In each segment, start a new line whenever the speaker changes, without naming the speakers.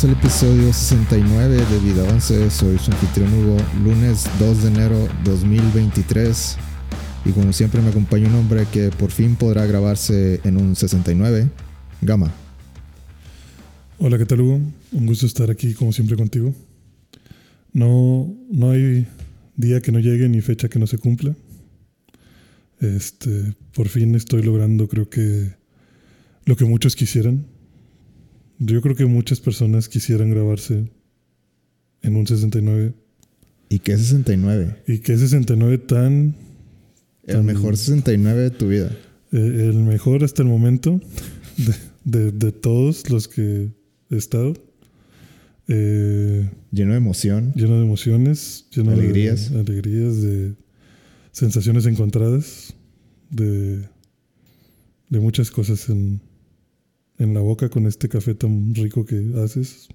comienza el episodio 69 de Vida 11. Soy su anfitrión Hugo, lunes 2 de enero 2023. Y como siempre me acompaña un hombre que por fin podrá grabarse en un 69, Gama.
Hola, ¿qué tal Hugo? Un gusto estar aquí como siempre contigo. No, no hay día que no llegue ni fecha que no se cumpla. Este, por fin estoy logrando, creo que lo que muchos quisieran. Yo creo que muchas personas quisieran grabarse en un 69.
¿Y qué 69?
¿Y qué 69 tan...
El
tan-
mejor 69 de tu vida.
eh, el mejor hasta el momento de, de- de todos los que he estado. Eh,
Lleno de emoción.
lleno de emociones, lleno
Alegrías.
de alegrías, de sensaciones encontradas, de, de muchas cosas en, en la boca con este café tan rico que haces.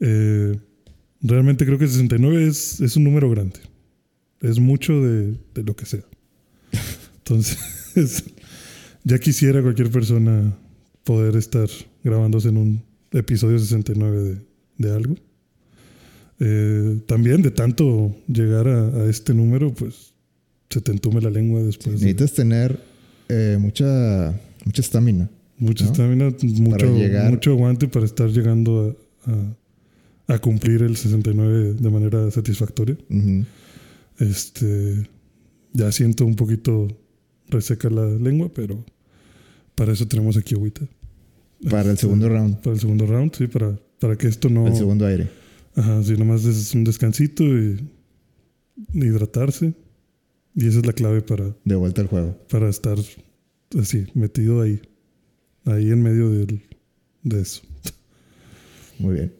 Eh, realmente creo que 69 es, es un número grande. Es mucho de, lo que sea. Entonces, ya quisiera cualquier persona poder estar grabándose en un episodio 69 de, de algo. Eh, también de tanto llegar a, este número, pues se te entume la lengua después. de
Necesitas tener eh, mucha mucha estamina.
Mucha
¿no?
estamina, mucho,
llegar-
mucho aguante para estar llegando a, a- a cumplir el 69 de manera satisfactoria. Este, ya siento un poquito reseca la lengua, pero para eso tenemos aquí agüita.
Para el segundo round.
Para el segundo round, sí, para, para que esto no...
El segundo aire.
Ajá, sí, nomás es un descansito y hidratarse. Y esa es la clave para,
De vuelta al juego.
para estar así, metido ahí. Ahí en medio de eso.
Muy bien.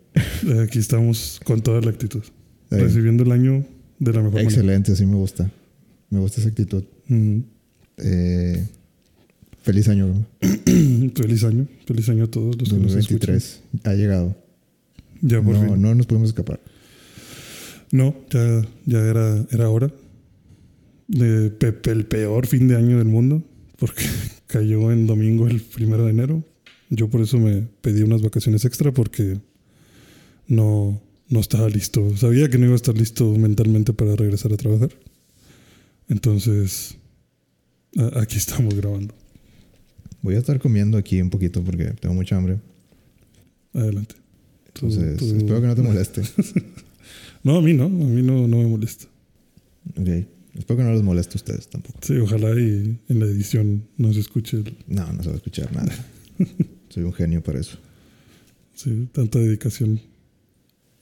Aquí estamos con toda la actitud. Recibiendo el año de la mejor manera.
Excelente, así me gusta. Me gusta esa actitud. Eh, feliz año.
Feliz año. Feliz año a todos los que nos.
2023. Ha llegado.
Ya por
No,
fin.
no nos podemos escapar.
No, ya, ya era, era hora. De el peor fin de año del mundo, porque cayó en domingo el primero de enero. Yo por eso me pedí unas vacaciones extra porque no, no estaba listo. Sabía que no iba a estar listo mentalmente para regresar a trabajar. Entonces, aquí estamos grabando.
Voy a estar comiendo aquí un poquito porque tengo mucha hambre.
Adelante. Tú-
Entonces,
tú-
espero que no te moleste.
No, a mí no, a mí no, no me molesta.
ok. Espero que no les moleste a ustedes tampoco.
Sí, ojalá y en la edición no se escuche el,
No, no se va a escuchar nada. Soy un genio para eso.
Sí, tanta dedicación.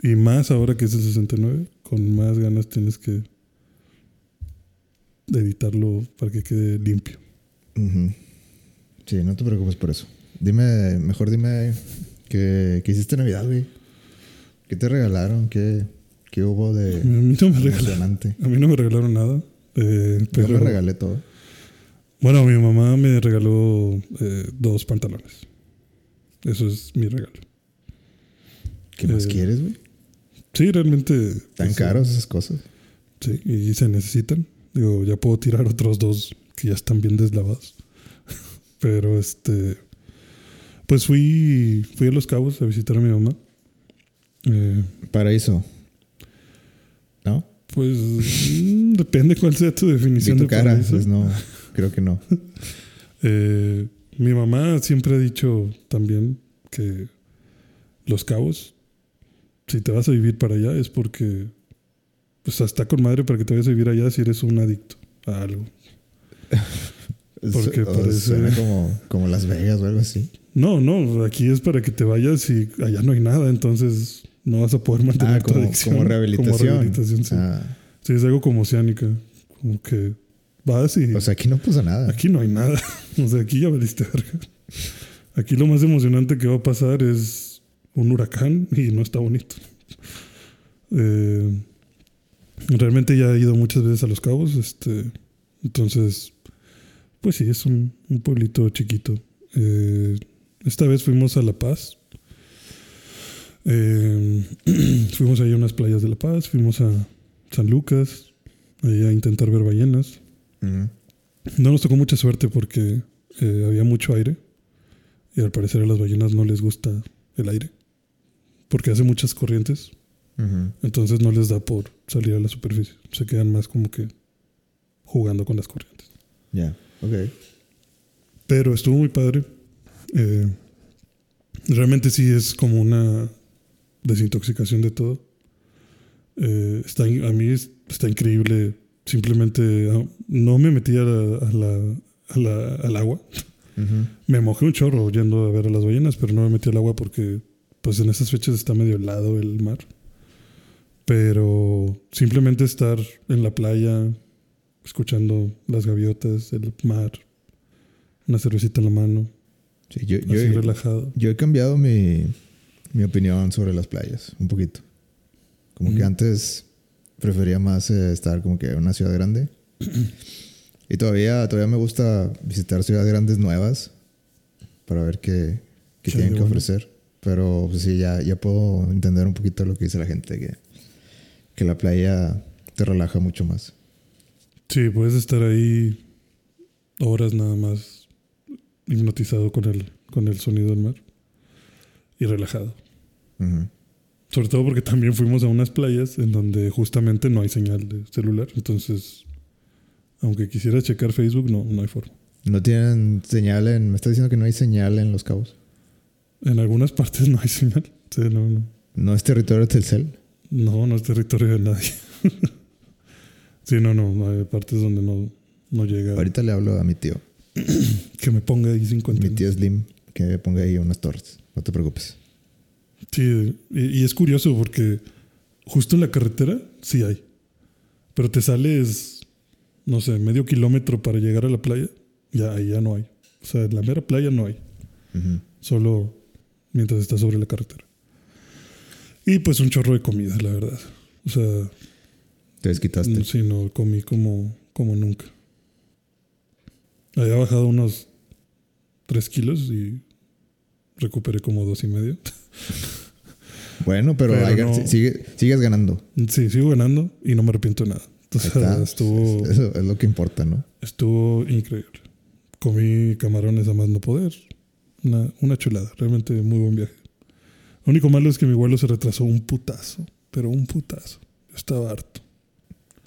Y más ahora que es el 69, con más ganas tienes que editarlo para que quede limpio.
Sí, no te preocupes por eso. Dime, mejor dime qué, qué hiciste en Navidad, güey. ¿Qué te regalaron? ¿Qué, qué hubo
A
de
mí no me regalaron, a mí no me regalaron nada. eh,
Yo
pero
me regalé todo.
bueno, mi mamá me regaló eh, dos pantalones. Eso es mi regalo.
¿Qué más
Eh,
quieres, güey?
Sí, realmente.
Tan
sí,
caros esas cosas.
Sí, y se necesitan. Digo, ya puedo tirar otros dos que ya están bien deslavados. Pero este. Pues fui, fui a Los Cabos a visitar a mi mamá. Eh,
Paraíso.
Pues mm, depende cuál sea tu definición
tu
de
cara,
paraíso.
pues no, creo que no.
Eh, mi mamá siempre ha dicho también que Los Cabos, si te vas a vivir para allá, es porque pues está con madre para que te vayas a vivir allá si eres un adicto a algo. Porque parece-
Suena como, como Las Vegas o algo así.
No, no, aquí es para que te vayas y allá no hay nada, entonces no vas a poder mantener
Ah,
tu
como,
adicción.
como rehabilitación.
Como rehabilitación, sí.
Ah,
Sí, es algo como oceánica. Como que vas y
o sea, aquí no pasa nada.
aquí no hay nada. o sea, aquí ya valiste verga. Aquí lo más emocionante que va a pasar es un huracán y no está bonito. Eh, realmente ya he ido muchas veces a Los Cabos, este, entonces, pues sí, es un, un pueblito chiquito. Eh, esta vez fuimos a La Paz. Eh, fuimos ahí a unas playas de La Paz, fuimos a San Lucas, ahí a intentar ver ballenas. No nos tocó mucha suerte porque eh, había mucho aire y al parecer a las ballenas no les gusta el aire. porque hace muchas corrientes. Entonces no les da por salir a la superficie. Se quedan más como que jugando con las corrientes.
Ya, ok.
Pero estuvo muy padre. Eh, realmente sí es como una desintoxicación de todo. Eh, está, a mí es- está increíble. Simplemente ah, no me metí a la- a la- a la- al agua. Me mojé un chorro yendo a ver a las ballenas, pero no me metí al agua porque pues en esas fechas está medio helado el mar. Pero simplemente estar en la playa, escuchando las gaviotas, el mar, una cervecita en la mano,
Sí, yo, yo,
así relajado.
yo he cambiado mi, mi opinión sobre las playas un poquito. Como que
Ujú.
antes prefería más eh, estar como que en una ciudad grande. y todavía, todavía me gusta visitar ciudades grandes nuevas para ver qué, qué tienen que
bueno.
ofrecer. Pero pues, sí, ya, ya puedo entender un poquito lo que dice la gente, que, que la playa te relaja mucho más.
Sí, puedes estar ahí horas nada más hipnotizado con el, con el sonido del mar y relajado. Sobre todo porque también fuimos a unas playas en donde justamente no hay señal de celular. Entonces, aunque quisiera checar Facebook, no, no hay forma.
No tienen señal en... Me estás diciendo que no hay señal en Los Cabos.
En algunas partes no hay señal. Sí, no, no.
No es territorio de Telcel.
No, no es territorio de nadie. sí, no, no. no Hay partes donde no, no llega.
Ahorita le hablo a mi tío.
Que me ponga ahí 50.
Mi tío Slim, que me ponga ahí unas torres. No te preocupes.
Sí, y, y es curioso porque justo en la carretera sí hay. Pero te sales, no sé, medio kilómetro para llegar a la playa. Ya, ahí ya no hay. O sea, en la mera playa no hay. Solo mientras estás sobre la carretera. Y pues un chorro de comida, la verdad. O sea,
Te desquitaste.
sí, no, comí como, como nunca. Había bajado unos 3 kilos y recuperé como dos y medio.
Bueno, pero,
Pero
hay-
no-
sigue- sigues ganando.
Sí, sigo ganando y no me arrepiento de nada. Entonces,
está.
estuvo,
Eso es lo que importa, ¿no?
estuvo increíble. Comí camarones a más no poder. Una, una chulada, realmente muy buen viaje. Lo único malo es que mi vuelo se retrasó un putazo, pero un putazo. Yo estaba harto.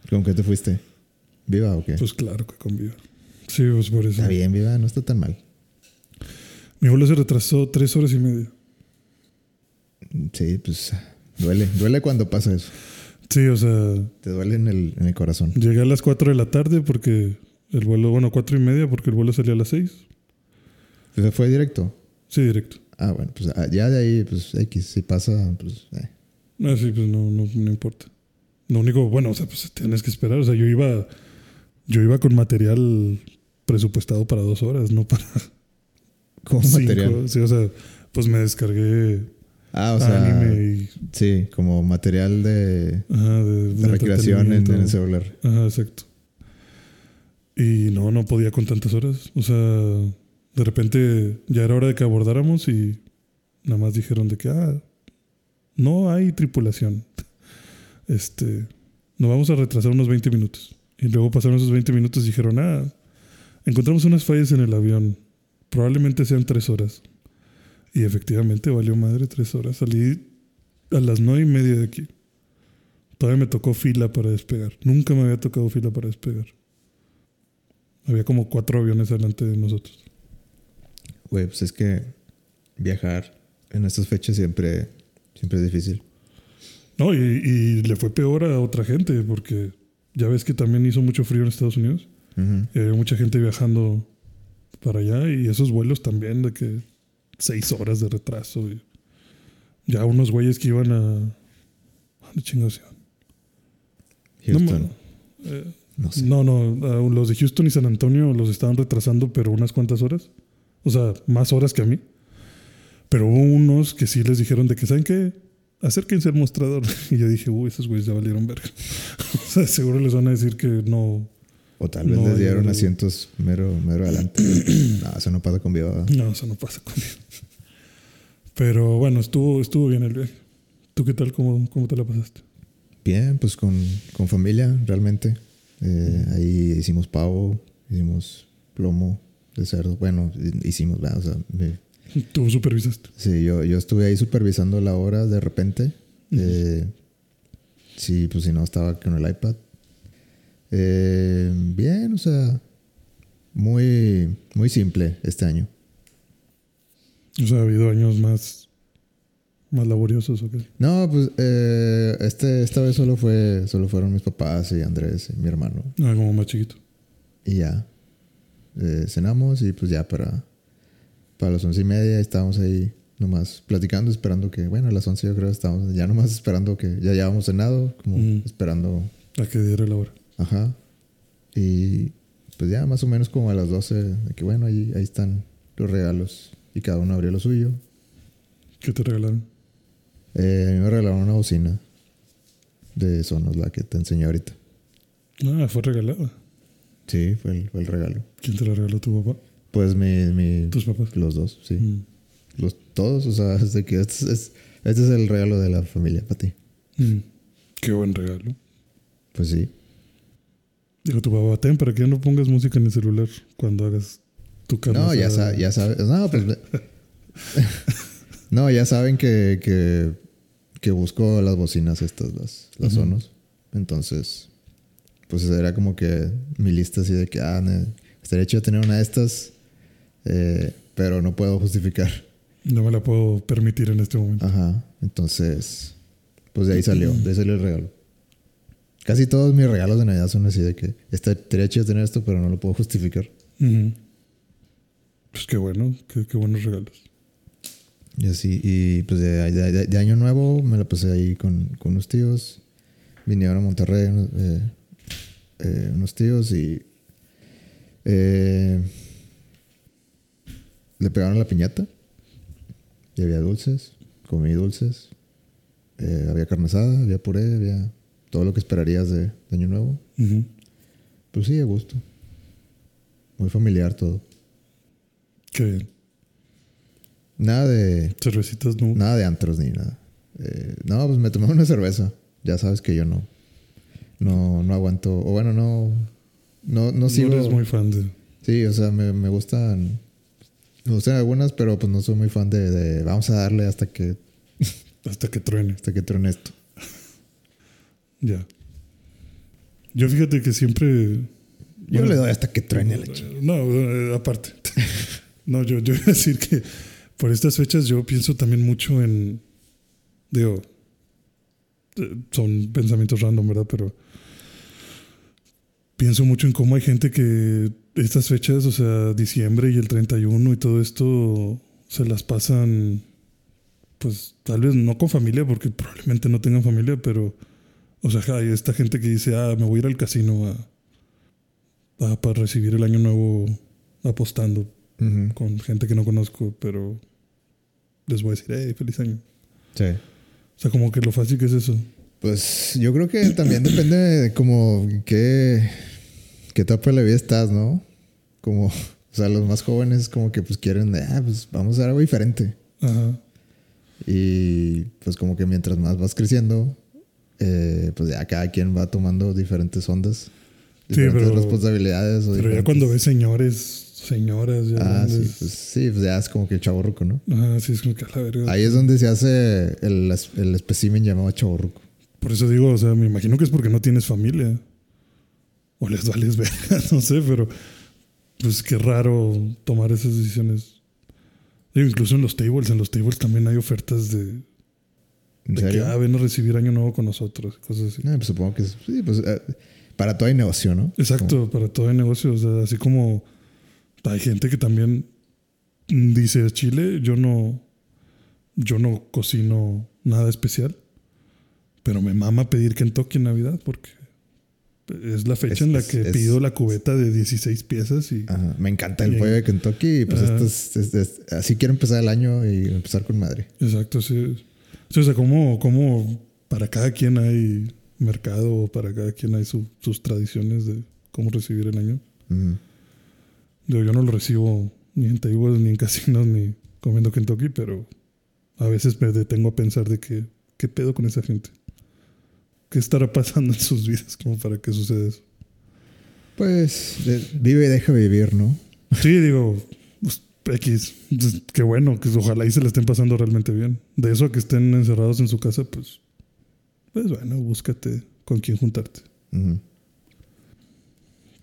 ¿Con qué te fuiste? ¿Viva o qué?
Pues claro que con Viva. Sí, pues por eso.
está bien, Viva, no está tan mal.
Mi vuelo se retrasó tres horas y media.
Sí, pues duele. Duele cuando pasa eso.
Sí, o sea,
Te duele en el, en el corazón.
llegué a las 4 de la tarde porque el vuelo, bueno, cuatro y media porque el vuelo salía a las 6.
¿Se fue directo?
Sí, directo.
Ah, bueno, pues ah, ya de ahí, pues X, si pasa, pues... eh.
Ah, sí, pues no, no, no importa. Lo único, bueno, o sea, pues tienes que esperar. O sea, yo iba, yo iba con material presupuestado para dos horas, no para cinco.
material.
Sí, o sea, pues me descargué
Ah, o sea,
anime y
sí, como material de,
ajá, de,
de recreación en, en el celular.
Ajá, exacto. Y no, no podía con tantas horas. O sea, de repente ya era hora de que abordáramos y nada más dijeron de que, ah, no hay tripulación. Este, nos vamos a retrasar unos 20 minutos. Y luego pasaron esos 20 minutos y dijeron, ah, encontramos unas fallas en el avión. Probablemente sean tres horas. Y efectivamente valió madre tres horas. Salí a las nueve y media de aquí. Todavía me tocó fila para despegar. Nunca me había tocado fila para despegar. Había como cuatro aviones delante de nosotros.
Güey, pues es que viajar en estas fechas siempre, siempre es difícil.
No, y, y le fue peor a otra gente, porque ya ves que también hizo mucho frío en Estados Unidos. Y había mucha gente viajando para allá y esos vuelos también de que seis horas de retraso. y ya unos güeyes que iban a... ¿a ¿Dónde chingados iban?
Houston,
No, eh,
no sé.
No, no, los de Houston y San Antonio los estaban retrasando, pero unas cuantas horas. O sea, más horas que a mí. Pero hubo unos que sí les dijeron de que, ¿saben qué? Acérquense al mostrador. Y yo dije, uy, esos güeyes ya valieron verga. o sea, seguro les van a decir que no.
O tal vez
No,
les dieron
yo-
asientos mero, mero adelante. no, eso no pasa con Viva.
No, eso no pasa conmigo. Pero bueno, estuvo, estuvo bien el viaje. ¿Tú qué tal? ¿Cómo, cómo te la pasaste?
Bien, pues con, con familia, realmente. Eh, ahí hicimos pavo, hicimos plomo de cerdo. Bueno, hicimos, ¿verdad? O sea, mi,
Tú supervisaste.
Sí, yo, yo estuve ahí supervisando la hora de repente. Eh, sí, pues si no estaba con el iPad. Eh, bien, o sea, muy, muy simple este año.
O sea, ha habido años más, más laboriosos o qué.
No, pues eh, este, esta vez solo fue, solo fueron mis papás y Andrés y mi hermano.
Ah, como más chiquito.
Y ya. Eh, cenamos y pues ya para, para las once y media estábamos ahí nomás platicando, esperando que, bueno, a las once yo creo estábamos ya nomás esperando que ya habíamos cenado, como esperando,
A que diera la hora.
Ajá. Y pues ya más o menos como a las 12, de que bueno, ahí, ahí están los regalos y cada uno abrió lo suyo.
¿Qué te regalaron?
Eh, a mí me regalaron una bocina de Sonos, la que te enseñé ahorita.
Ah, fue regalada.
Sí, fue el, fue el regalo.
¿Quién te la regaló? ¿Tu papá?
Pues mi, mi
¿Tus papás?
los dos, sí.
Mm.
Los, todos, o sea, es de que este es, este es el regalo de la familia para ti.
Mm. Qué buen regalo.
Pues sí.
Dijo tu papá, ten para que no pongas música en el celular cuando hagas tu carne.
No, ya,
asada".
sa- ya sabes. No, pues. no, ya saben que, que, que busco las bocinas estas, las, las
Ujú.
Sonos. Entonces, pues era como que mi lista así de que, ah, estaría chido tener una de estas, eh, pero no puedo justificar.
No me la puedo permitir en este momento.
Ajá. Entonces, pues de ahí salió, de ahí salió el regalo. Casi todos mis regalos de Navidad son así de que "Está- estaría chido tener esto, pero no lo puedo justificar.
Pues qué bueno, qué, qué buenos regalos.
Y así, y pues de, de- de- de año nuevo me la pasé ahí con, con unos tíos. Vinieron a Monterrey unos, eh, eh, unos tíos y eh, le pegaron la piñata. Y había dulces, comí dulces. Eh, había carne asada, había puré, había todo lo que esperarías de, de año nuevo. Pues sí, a gusto. Muy familiar todo.
Qué bien.
Nada de,
Cervecitas no.
Nada de antros ni nada. Eh, no, pues me tomé una cerveza. Ya sabes que yo no. No, no aguanto. O bueno, no. No, no
No
sigo.
eres muy fan de.
Sí, o sea, me, me gustan. Me gustan algunas, pero pues no soy muy fan de, de vamos a darle hasta que,
Hasta que truene.
hasta que truene esto.
Ya. Yo fíjate que siempre.
Yo
bueno,
le doy hasta que truene la chica.
No, eh, aparte. no, yo, yo iba a decir que por estas fechas yo pienso también mucho en. Digo. eh, Son pensamientos random, ¿verdad? Pero. Pienso mucho en cómo hay gente que estas fechas, o sea, diciembre y el 31 y todo esto, se las pasan. Pues tal vez no con familia, porque probablemente no tengan familia, pero. O sea, hay esta gente que dice, ah, me voy a ir al casino a, a- para recibir el año nuevo apostando con gente que no conozco, pero les voy a decir, hey, feliz año.
Sí.
O sea, como que lo fácil que es eso.
Pues yo creo que también depende de como qué, qué etapa de la vida estás, ¿no? Como, o sea, los más jóvenes como que pues quieren, ah, pues vamos a hacer algo diferente.
Ajá.
Y pues como que mientras más vas creciendo, eh, pues ya cada quien va tomando diferentes ondas,
Sí,
diferentes
pero-
responsabilidades. o
Pero ya
diferentes-
cuando ves señores, señoras, ya
Ah, sí, pues sí, pues ya es como que el chaborruco, ¿no?
Ajá, sí, es como que a la verga.
Ahí es donde se hace el, el espécimen llamado chaborruco.
Por eso digo, o sea, me imagino que es porque no tienes familia. O les vales verga, no sé, pero pues qué raro tomar esas decisiones. Digo, incluso en los tables, en los tables también hay ofertas de,
¿En
de que ah, ven a recibir año nuevo con nosotros, cosas así.
No, pues supongo que sí, pues eh, para todo hay negocio, ¿no?
Exacto, para todo el negocio. O sea, así como hay gente que también dice Chile, yo no, yo no cocino nada especial, pero me mama pedir Kentucky en Navidad porque es la fecha
Es-
en la que
es-
pido la cubeta de 16 piezas y
Ajá, Me encanta el pollo de Kentucky y pues esto es- es- es- así quiero empezar el año y empezar con madre.
exacto, sí. Sí, O sea, como, como para cada quien hay mercado para cada quien hay su- sus tradiciones de cómo recibir el año. Digo, yo no lo recibo ni en tables, ni en casinos, ni comiendo Kentucky, pero a veces me detengo a pensar de que, ¿qué pedo con esa gente? ¿Qué estará pasando en sus vidas como para que suceda eso?
Pues de- vive y deja vivir, ¿no?
Sí, digo, X. Entonces, Qué bueno, que ojalá y se le estén pasando realmente bien. De eso a que estén encerrados en su casa, pues. Pues bueno, búscate con quién juntarte.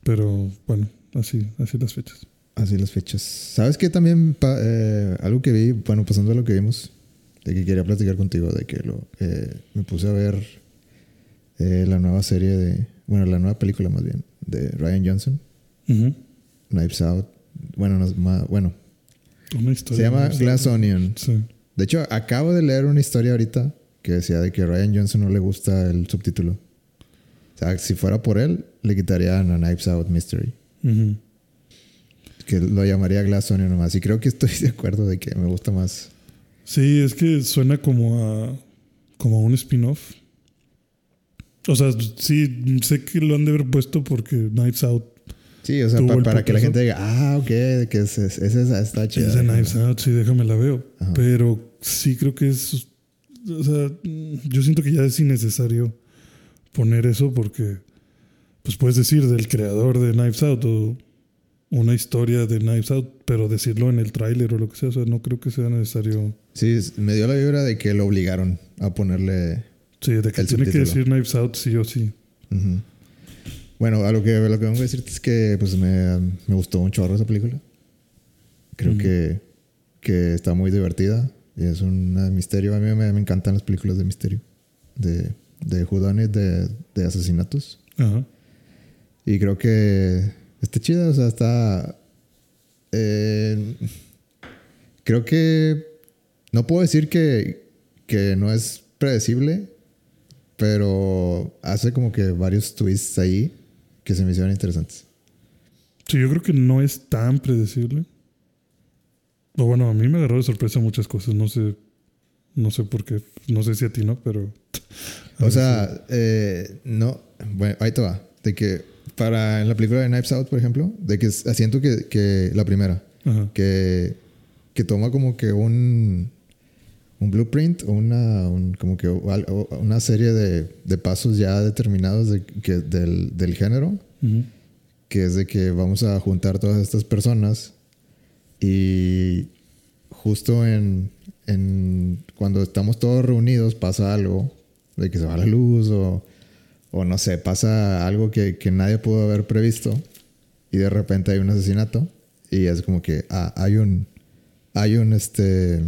Pero bueno, así, así las fechas.
Así las fechas. ¿Sabes qué también? eh, algo que vi, bueno, pasando a lo que vimos, de que quería platicar contigo, de que lo, eh, me puse a ver eh, la nueva serie de, bueno, la nueva película más bien, de Ryan Johnson. Knives Out. Bueno, no, ma- bueno
Una historia.
se llama. Glass Onion.
Sí.
De hecho, acabo de leer una historia ahorita que decía de que a Ryan Johnson no le gusta el subtítulo. O sea, si fuera por él, le quitarían a Knives Out Mystery. Que lo llamaría Glass Onion nomás. Y creo que estoy de acuerdo de que me gusta más.
Sí, es que suena como a. como a un spin-off. O sea, sí, sé que lo han de haber puesto porque Knives Out
Sí, o sea, pa- para que la gente diga, ah, ok, que es, es, es esa, está chida.
es de Knives Out, sí, déjame la veo.
Ajá.
Pero sí creo que es. O sea, yo siento que ya es innecesario poner eso porque. Pues puedes decir del creador de Knives Out o una historia de Knives Out, pero decirlo en el tráiler o lo que sea, o sea, no creo que sea necesario.
Sí, me dio la vibra de que lo obligaron a ponerle.
Sí, de que
El
tiene que decir Knives Out sí o sí.
Ujú. Bueno, a lo que, lo que vengo a decirte es que pues me, me gustó un chorro esa película. Creo
Ujú.
que, que está muy divertida y es un misterio. A mí me, me encantan las películas de misterio, de, de whodunit, de, de asesinatos.
Ajá.
Y creo que está chida, o sea, está. eh, creo que. No puedo decir que, que no es predecible, pero hace como que varios twists ahí que se me hicieron interesantes.
Sí, yo creo que no es tan predecible. O bueno, a mí me agarró de sorpresa muchas cosas. No sé, no sé por qué. No sé si a ti no, pero.
O sea, eh, no. Bueno, ahí te va. De que para en la película de Knives Out, por ejemplo, de que siento que, que la primera.
Ajá.
que, que toma como que un, un blueprint o una, un- como que al- o- una serie de, de pasos ya determinados de, que, del, del género, que es de que vamos a juntar todas estas personas y justo en, en cuando estamos todos reunidos pasa algo, de que se va la luz o, o no sé, pasa algo que, que nadie pudo haber previsto y de repente hay un asesinato y es como que ah, hay un hay un este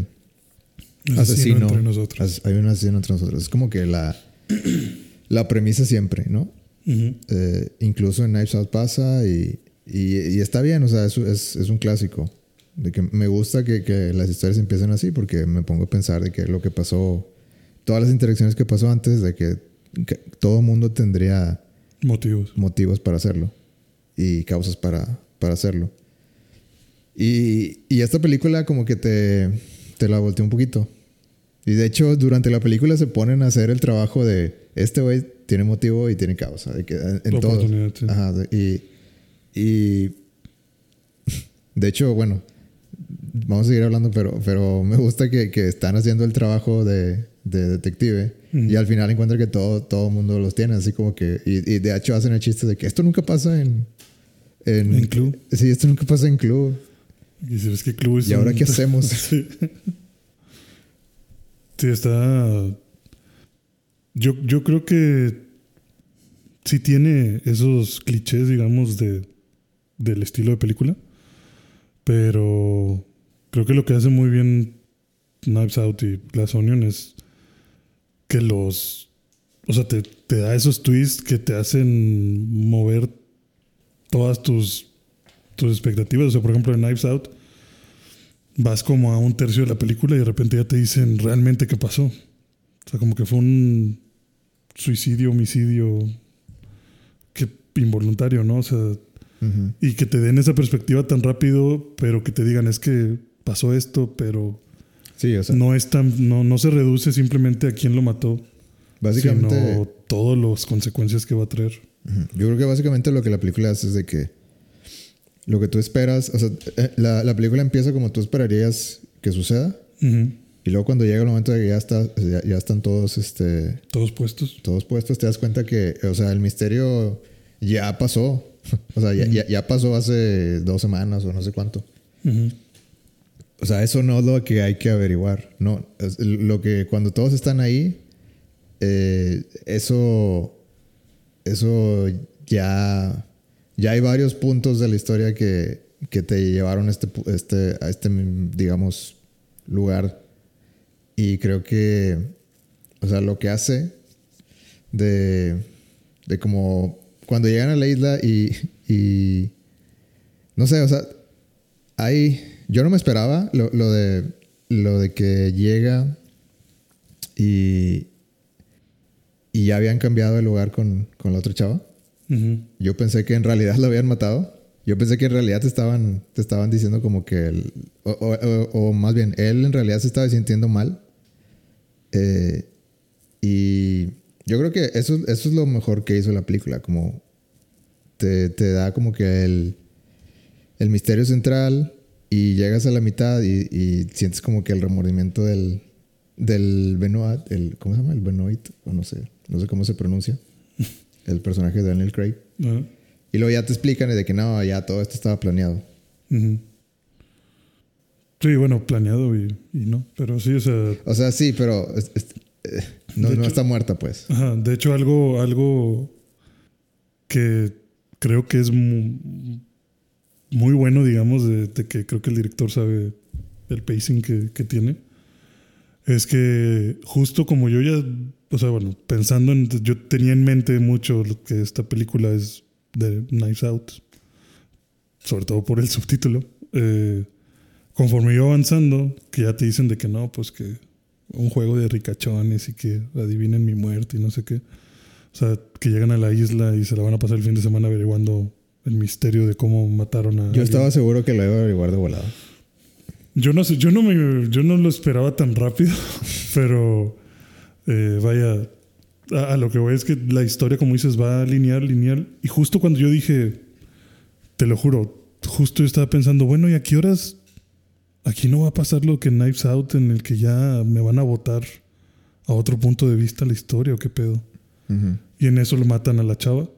asesino,
entre nosotros.
as- hay un asesino entre nosotros es como que la la premisa siempre no eh, incluso en Knives Out pasa y, y, y está bien, o sea, es, es, es un clásico. De que me gusta que, que las historias empiecen así porque me pongo a pensar de que lo que pasó, todas las interacciones que pasó antes, de que, que todo mundo tendría
Motivos.
motivos para hacerlo y causas para, para hacerlo. Y, y esta película como que te, te la volteó un poquito. Y de hecho, durante la película se ponen a hacer el trabajo de este güey tiene motivo y tiene causa. De que, en todo.
Sí.
Ajá, y, y de hecho, bueno, vamos a seguir hablando, pero, pero me gusta que, que están haciendo el trabajo de, de detective y al final encuentran que todo todo mundo los tiene, así como que, y, y de hecho hacen el chiste de que esto nunca pasa en... En,
En club.
Sí, esto nunca pasa en club.
Y si ves que Club es
¿Y ahora
un-
qué hacemos?
sí. Sí, está. Yo, yo creo que sí tiene esos clichés, digamos, de, del estilo de película. Pero creo que lo que hace muy bien Knives Out y Glass Onion es que los. O sea, te, te da esos twists que te hacen mover todas tus, tus expectativas. O sea, por ejemplo, en Knives Out vas como a un tercio de la película y de repente ya te dicen realmente qué pasó. O sea, como que fue un suicidio, homicidio que involuntario, ¿no? O sea, y que te den esa perspectiva tan rápido, pero que te digan es que pasó esto, pero
Sí, o sea,
no es tan, no, no se reduce simplemente a quién lo mató,
básicamente...
sino todas las consecuencias que va a traer.
Ujú. Yo creo que básicamente lo que la película hace es de que lo que tú esperas, o sea, eh, la, la película empieza como tú esperarías que suceda y luego cuando llega el momento de que ya, está, ya, ya están todos, este,
Todos puestos.
todos puestos, te das cuenta que, o sea, el misterio ya pasó, o sea, ya, ya, ya pasó hace dos semanas o no sé cuánto. O sea, eso no es lo que hay que averiguar. No, es lo que cuando todos están ahí, eh, eso, eso ya, ya hay varios puntos de la historia que, que te llevaron a este, este, a este, digamos, lugar. Y creo que, o sea, lo que hace de, de como cuando llegan a la isla y, y no sé, o sea, hay, yo no me esperaba lo, lo de, lo de que llega y, y ya habían cambiado el lugar con, con la otra chava. Yo pensé que en realidad lo habían matado. Yo pensé que en realidad te estaban, te estaban diciendo como que... o, o, más bien, él en realidad se estaba sintiendo mal. Eh, y yo creo que eso, eso es lo mejor que hizo la película. Como te, te da como que el, el misterio central y llegas a la mitad y, y sientes como que el remordimiento del, del Benoit, el, ¿cómo se llama? El Benoit, o no sé, no sé cómo se pronuncia, el personaje de Daniel Craig. Y luego ya te explican de que no, ya todo esto estaba planeado.
Sí, bueno, planeado y, no, pero sí, o sea...
O sea, sí, pero eh, no, no está muerta, pues.
Ajá, de hecho, algo, algo que creo que es muy, muy bueno, digamos, de, que creo que el director sabe el pacing que, que tiene es que justo como yo ya, o sea, bueno, pensando en, yo tenía en mente mucho que esta película es de Knives Out, sobre todo por el subtítulo. Eh, conforme iba avanzando, que ya te dicen de que no, pues que un juego de ricachones y que adivinen mi muerte y no sé qué. O sea, que llegan a la isla y se la van a pasar el fin de semana averiguando el misterio de cómo mataron a.
Yo estaba seguro que lo iba a averiguar de volada.
Yo no sé, yo no me, yo no lo esperaba tan rápido, pero eh, vaya, a, lo que voy es que la historia, como dices, va lineal, lineal. Y justo cuando yo dije, te lo juro, justo yo estaba pensando, bueno, ¿y a qué horas? Aquí no va a pasar lo que Knives Out, en el que ya me van a votar a otro punto de vista la historia o qué pedo. Y en eso lo matan a la chava.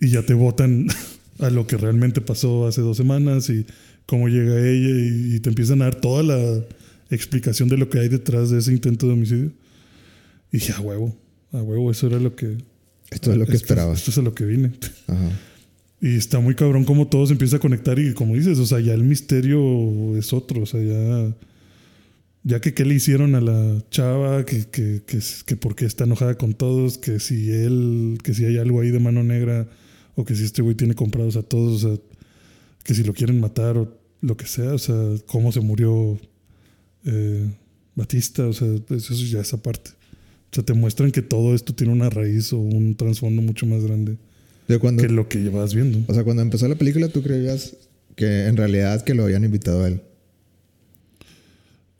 Y ya te votan a lo que realmente pasó hace dos semanas y cómo llega ella y, te empiezan a dar toda la explicación de lo que hay detrás de ese intento de homicidio. Y dije, a huevo, a huevo, eso era lo que...
Esto es lo que esperaba.
Esto es a lo que vine. Y está muy cabrón cómo todo se empieza a conectar y como dices, o sea, ya el misterio es otro, o sea, ya... Ya que qué le hicieron a la chava, que, que, que, que por qué está enojada con todos, que si él, que si hay algo ahí de mano negra, o que si este güey tiene comprados a todos, o sea, que si lo quieren matar o lo que sea, o sea, cómo se murió eh, Batista, o sea, eso ya esa parte. O sea, te muestran que todo esto tiene una raíz o un trasfondo mucho más grande que lo que llevas viendo.
O sea, cuando empezó la película, ¿tú creías que en realidad que lo habían invitado a él?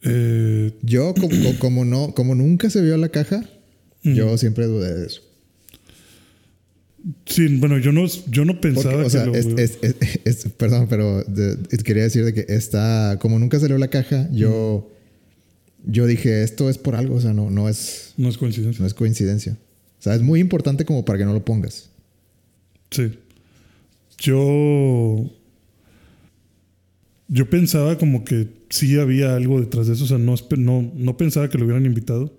Eh,
yo, como, como, no, como nunca se vio la caja, yo siempre dudé de eso.
Sí, bueno, yo no, yo no pensaba
o sea, es, perdón, pero quería decir de que está, como nunca salió la caja, yo, yo dije, esto es por algo, o sea, no, no es...
No es coincidencia.
No es coincidencia. O sea, es muy importante como para que no lo pongas.
Sí. Yo... Yo pensaba como que sí había algo detrás de eso, o sea, no, no, no pensaba que lo hubieran invitado.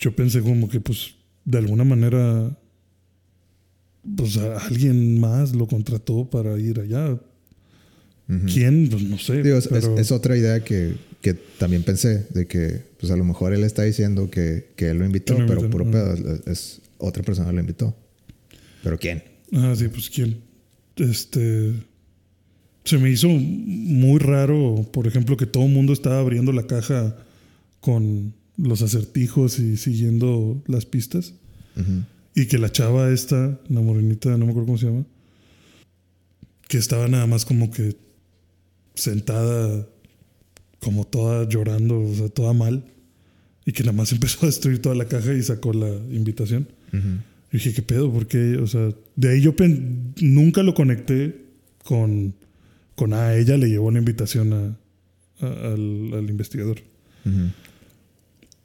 Yo pensé como que, pues, de alguna manera pues alguien más lo contrató para ir allá. ¿Quién? Pues no sé.
es, otra idea que, que, también pensé, de que pues a lo mejor él está diciendo que, que él lo invitó, pero puro pedo, es, otra persona lo invitó. ¿Pero quién?
Ah, sí, pues quién. Este... Se me hizo muy raro, por ejemplo, que todo el mundo estaba abriendo la caja con los acertijos y siguiendo las pistas. Y que la chava esta, la morenita, no me acuerdo cómo se llama, que estaba nada más como que sentada, como toda llorando, o sea, toda mal. Y que nada más empezó a destruir toda la caja y sacó la invitación. Y dije, ¿qué pedo? Porque, o sea, de ahí yo nunca lo conecté con, con, ah, ella le llevó la invitación a, al, investigador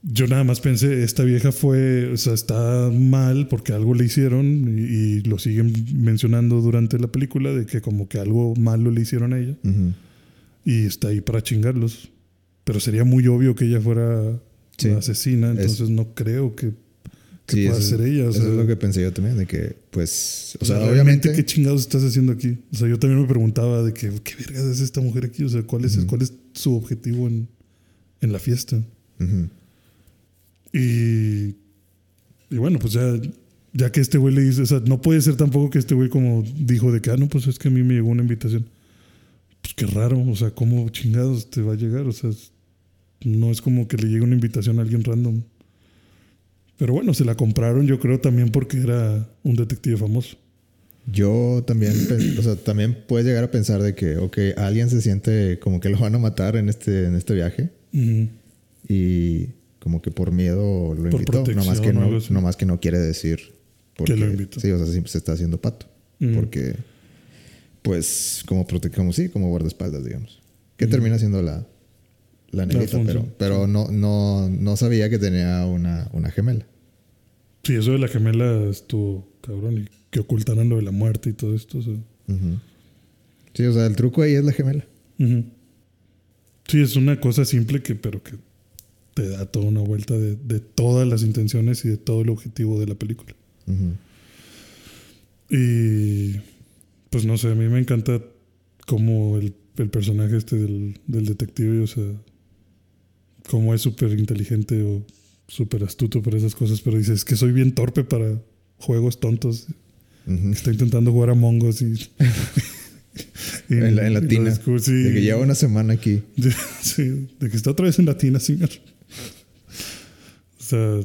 yo nada más pensé, esta vieja fue, o sea, está mal porque algo le hicieron y, lo siguen mencionando durante la película de que como que algo malo le hicieron a ella. Y está ahí para chingarlos. Pero sería muy obvio que ella fuera
Sí.
la asesina, entonces no creo que, que
Sí,
pueda ser ella. o
eso es lo que pensé yo también, de que, pues, o sea, obviamente...
¿qué chingados estás haciendo aquí? O sea, yo también me preguntaba de que, ¿qué vergas es esta mujer aquí? O sea, ¿cuál es, cuál es su objetivo en, en la fiesta? Y, y bueno, pues ya, ya que este güey le dice, o sea, no puede ser tampoco que este güey como dijo de que, ah, no, pues es que a mí me llegó una invitación. Qué raro, o sea, ¿cómo chingados te va a llegar? O sea, no es como que le llegue una invitación a alguien random. Pero bueno, se la compraron yo creo también porque era un detective famoso.
Yo también, o sea, también puedes llegar a pensar de que, ok, alguien se siente como que lo van a matar en este, en este viaje y como que por miedo lo
Por
invitó, nomás que
protección o algo
no,
así.
nomás que no quiere decir porque,
lo invitó.
Sí, o sea, sí, se está haciendo pato, porque, pues, como prote como sí, como guardaespaldas, digamos, que termina siendo la, la negrita, pero, pero no, no, no sabía que tenía una, una gemela.
Sí, eso de la gemela estuvo cabrón y que ocultaran lo de la muerte y todo esto. o sea.
Sí, o sea, el truco ahí es la gemela.
Sí, es una cosa simple que, pero que te da toda una vuelta de, de todas las intenciones y de todo el objetivo de la película. Y pues no sé, a mí me encanta cómo el, el personaje este del, del detective, o sea, cómo es súper inteligente o súper astuto para esas cosas, pero dices que soy bien torpe para juegos tontos. Está intentando jugar a Mongos y... y-
En la, en. De que lleva una semana aquí.
Sí, de que está otra vez en latina, señor. O sea,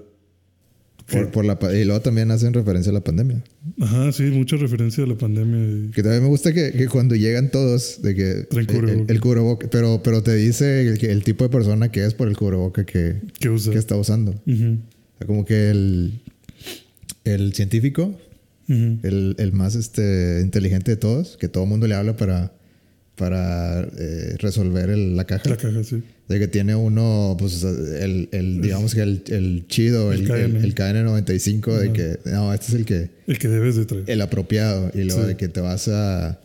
Por, por la, y luego también hacen referencia a la pandemia.
ajá, sí, mucha referencia a la pandemia.
Que también me gusta que, que cuando llegan todos, de que el, el,
cubreboca.
el cubreboca, pero, pero te dice el, tipo de persona que es por el cubreboca que,
que usa.
que está usando.
Ujú,
O sea, como que el, el científico, el, el más este, inteligente de todos, que todo el mundo le habla para, para eh, resolver el- la caja.
La caja, sí.
De que tiene uno, pues, el, el digamos que el, el chido,
El
el,
KN.
el, el KN95, de que, no, este es el que,
El que debes de traer.
el apropiado. Y luego
Sí.
de que te vas a,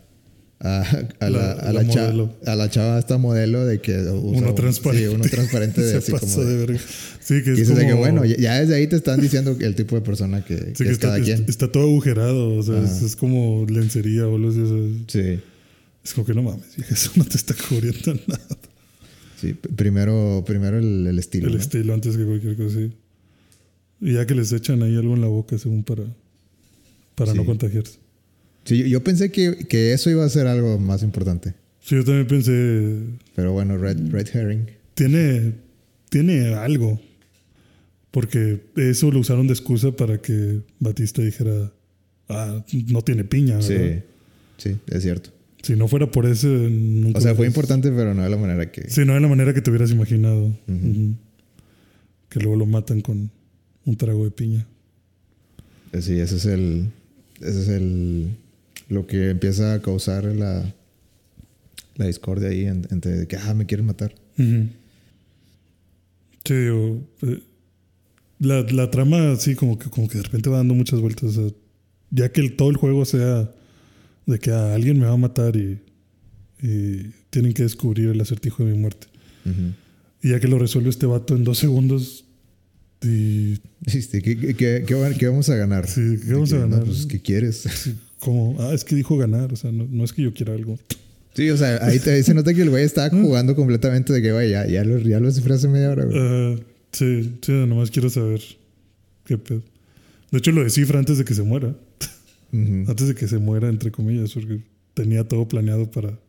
a, a
La-
la, a,
la
cha- a la chava esta modelo de que usa
uno
un-
transparente.
Sí, uno transparente de así como
de
de,
verga. Sí, que
y
es
dices de que
como-
bueno, ya, desde ahí te están diciendo el tipo de persona que,
Sí,
que
que
es
está,
cada quien.
está todo agujerado. O sea, es, como lencería o algo así. o sea,
Sí,
es como que no mames, vieja, eso no te está cubriendo nada.
sí. Primero, primero el, el estilo.
El
¿no?
estilo antes que cualquier cosa así. Y ya que les echan ahí algo en la boca, según para, para no
Sí.
contagiarse.
Sí, yo, yo pensé que, que eso iba a ser algo más importante.
Sí, yo también pensé,
Pero bueno, Red, red Herring.
tiene, tiene algo. Porque eso lo usaron de excusa para que Batista dijera, ah, no tiene piña.
Sí,
¿verdad?
sí, es cierto.
Si no fuera por ese, nunca
O sea, fue
hubieras-
importante, pero no de la manera que...
Sí, no de la manera que te hubieras imaginado. Que luego lo matan con un trago de piña.
Eh, Sí, ese es el. Ese es el. Lo que empieza a causar la. La discordia ahí en- entre que, ah, me quieren matar.
Sí, digo, eh, la, la trama sí como que, como que de repente va dando muchas vueltas. o sea, ya que el- todo el juego sea de que ah, alguien me va a matar y, y tienen que descubrir el acertijo de mi muerte.
Ujú.
Y ya que lo resuelve este vato en dos segundos y
¿qué, qué- qué- qué va- qué vamos a ganar?
Sí, ¿qué vamos a
que, no,
ganar?
pues, ¿qué quieres?
como, ah, es que dijo ganar, o sea, no, no es que yo quiera algo.
Sí, o sea, ahí, te- se nota que el güey estaba jugando completamente de que, güey, ya, ya, lo, ya lo sufrí hace media hora, güey.
Ah, sí, sí, nomás quiero saber qué pedo. De hecho, lo descifra antes de que se muera. Antes de que se muera, entre comillas, porque tenía todo planeado para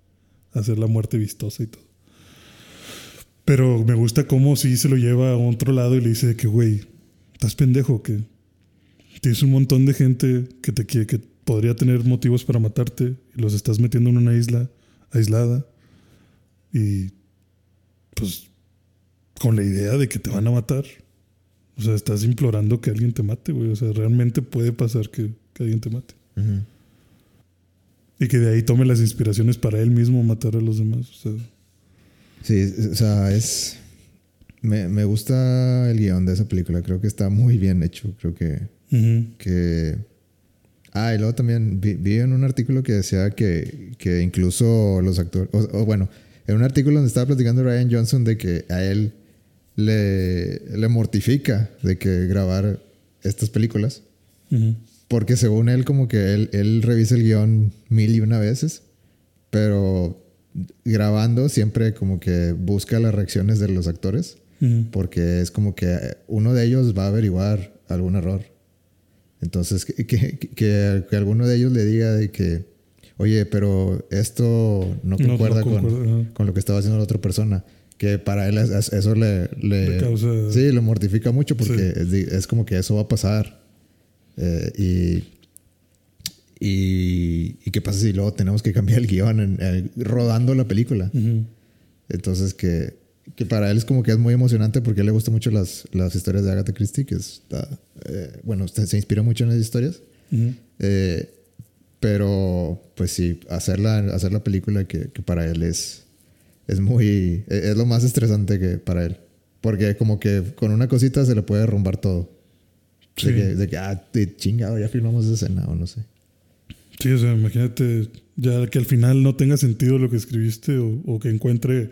hacer la muerte vistosa y todo. Pero me gusta cómo sí se lo lleva a otro lado y le dice que, güey, estás pendejo, que tienes un montón de gente que te quiere, que podría tener motivos para matarte y los estás metiendo en una isla aislada y pues con la idea de que te van a matar. O sea, estás implorando que alguien te mate, güey. O sea, realmente puede pasar que, que alguien te mate. Y que de ahí tome las inspiraciones para él mismo matar a los demás. O sea,
Sí, o sea, es. Me, me gusta el guion de esa película. Creo que está muy bien hecho. Creo que. que ah y luego también vi, vi en un artículo que decía que, que incluso los actores o, o bueno en un artículo donde estaba platicando Ryan Johnson de que a él le, le mortifica de que grabar estas películas. Porque según él, como que él, él revisa el guion mil y una veces, pero grabando siempre como que busca las reacciones de los actores,
Ujú.
porque es como que uno de ellos va a averiguar algún error. Entonces, que, que, que- que alguno de ellos le diga de que, oye, pero esto no
No- no
concuerda con,
concuerda,
con lo que estaba haciendo la otra persona. Que para él es- es- eso le, le,
Le causa-
sí, le mortifica mucho porque
Sí.
es, es como que eso va a pasar. Eh, y, y, y qué pasa si luego tenemos que cambiar el guion en- en- rodando la película.
Ujú.
Entonces que, que para él es como que es muy emocionante porque a él le gustan mucho las, las historias de Agatha Christie, que está, eh, bueno, usted se inspira mucho en las historias.
Ujú.
Eh, pero pues sí, hacer la, hacer la película que, que para él es, es muy, es es lo más estresante que para él. Porque como que con una cosita se le puede derrumbar todo.
Sí.
De, que, de que, ah, de chingado, ya filmamos esa escena o no sé.
Sí, o sea, imagínate ya que al final no tenga sentido lo que escribiste o, o que encuentre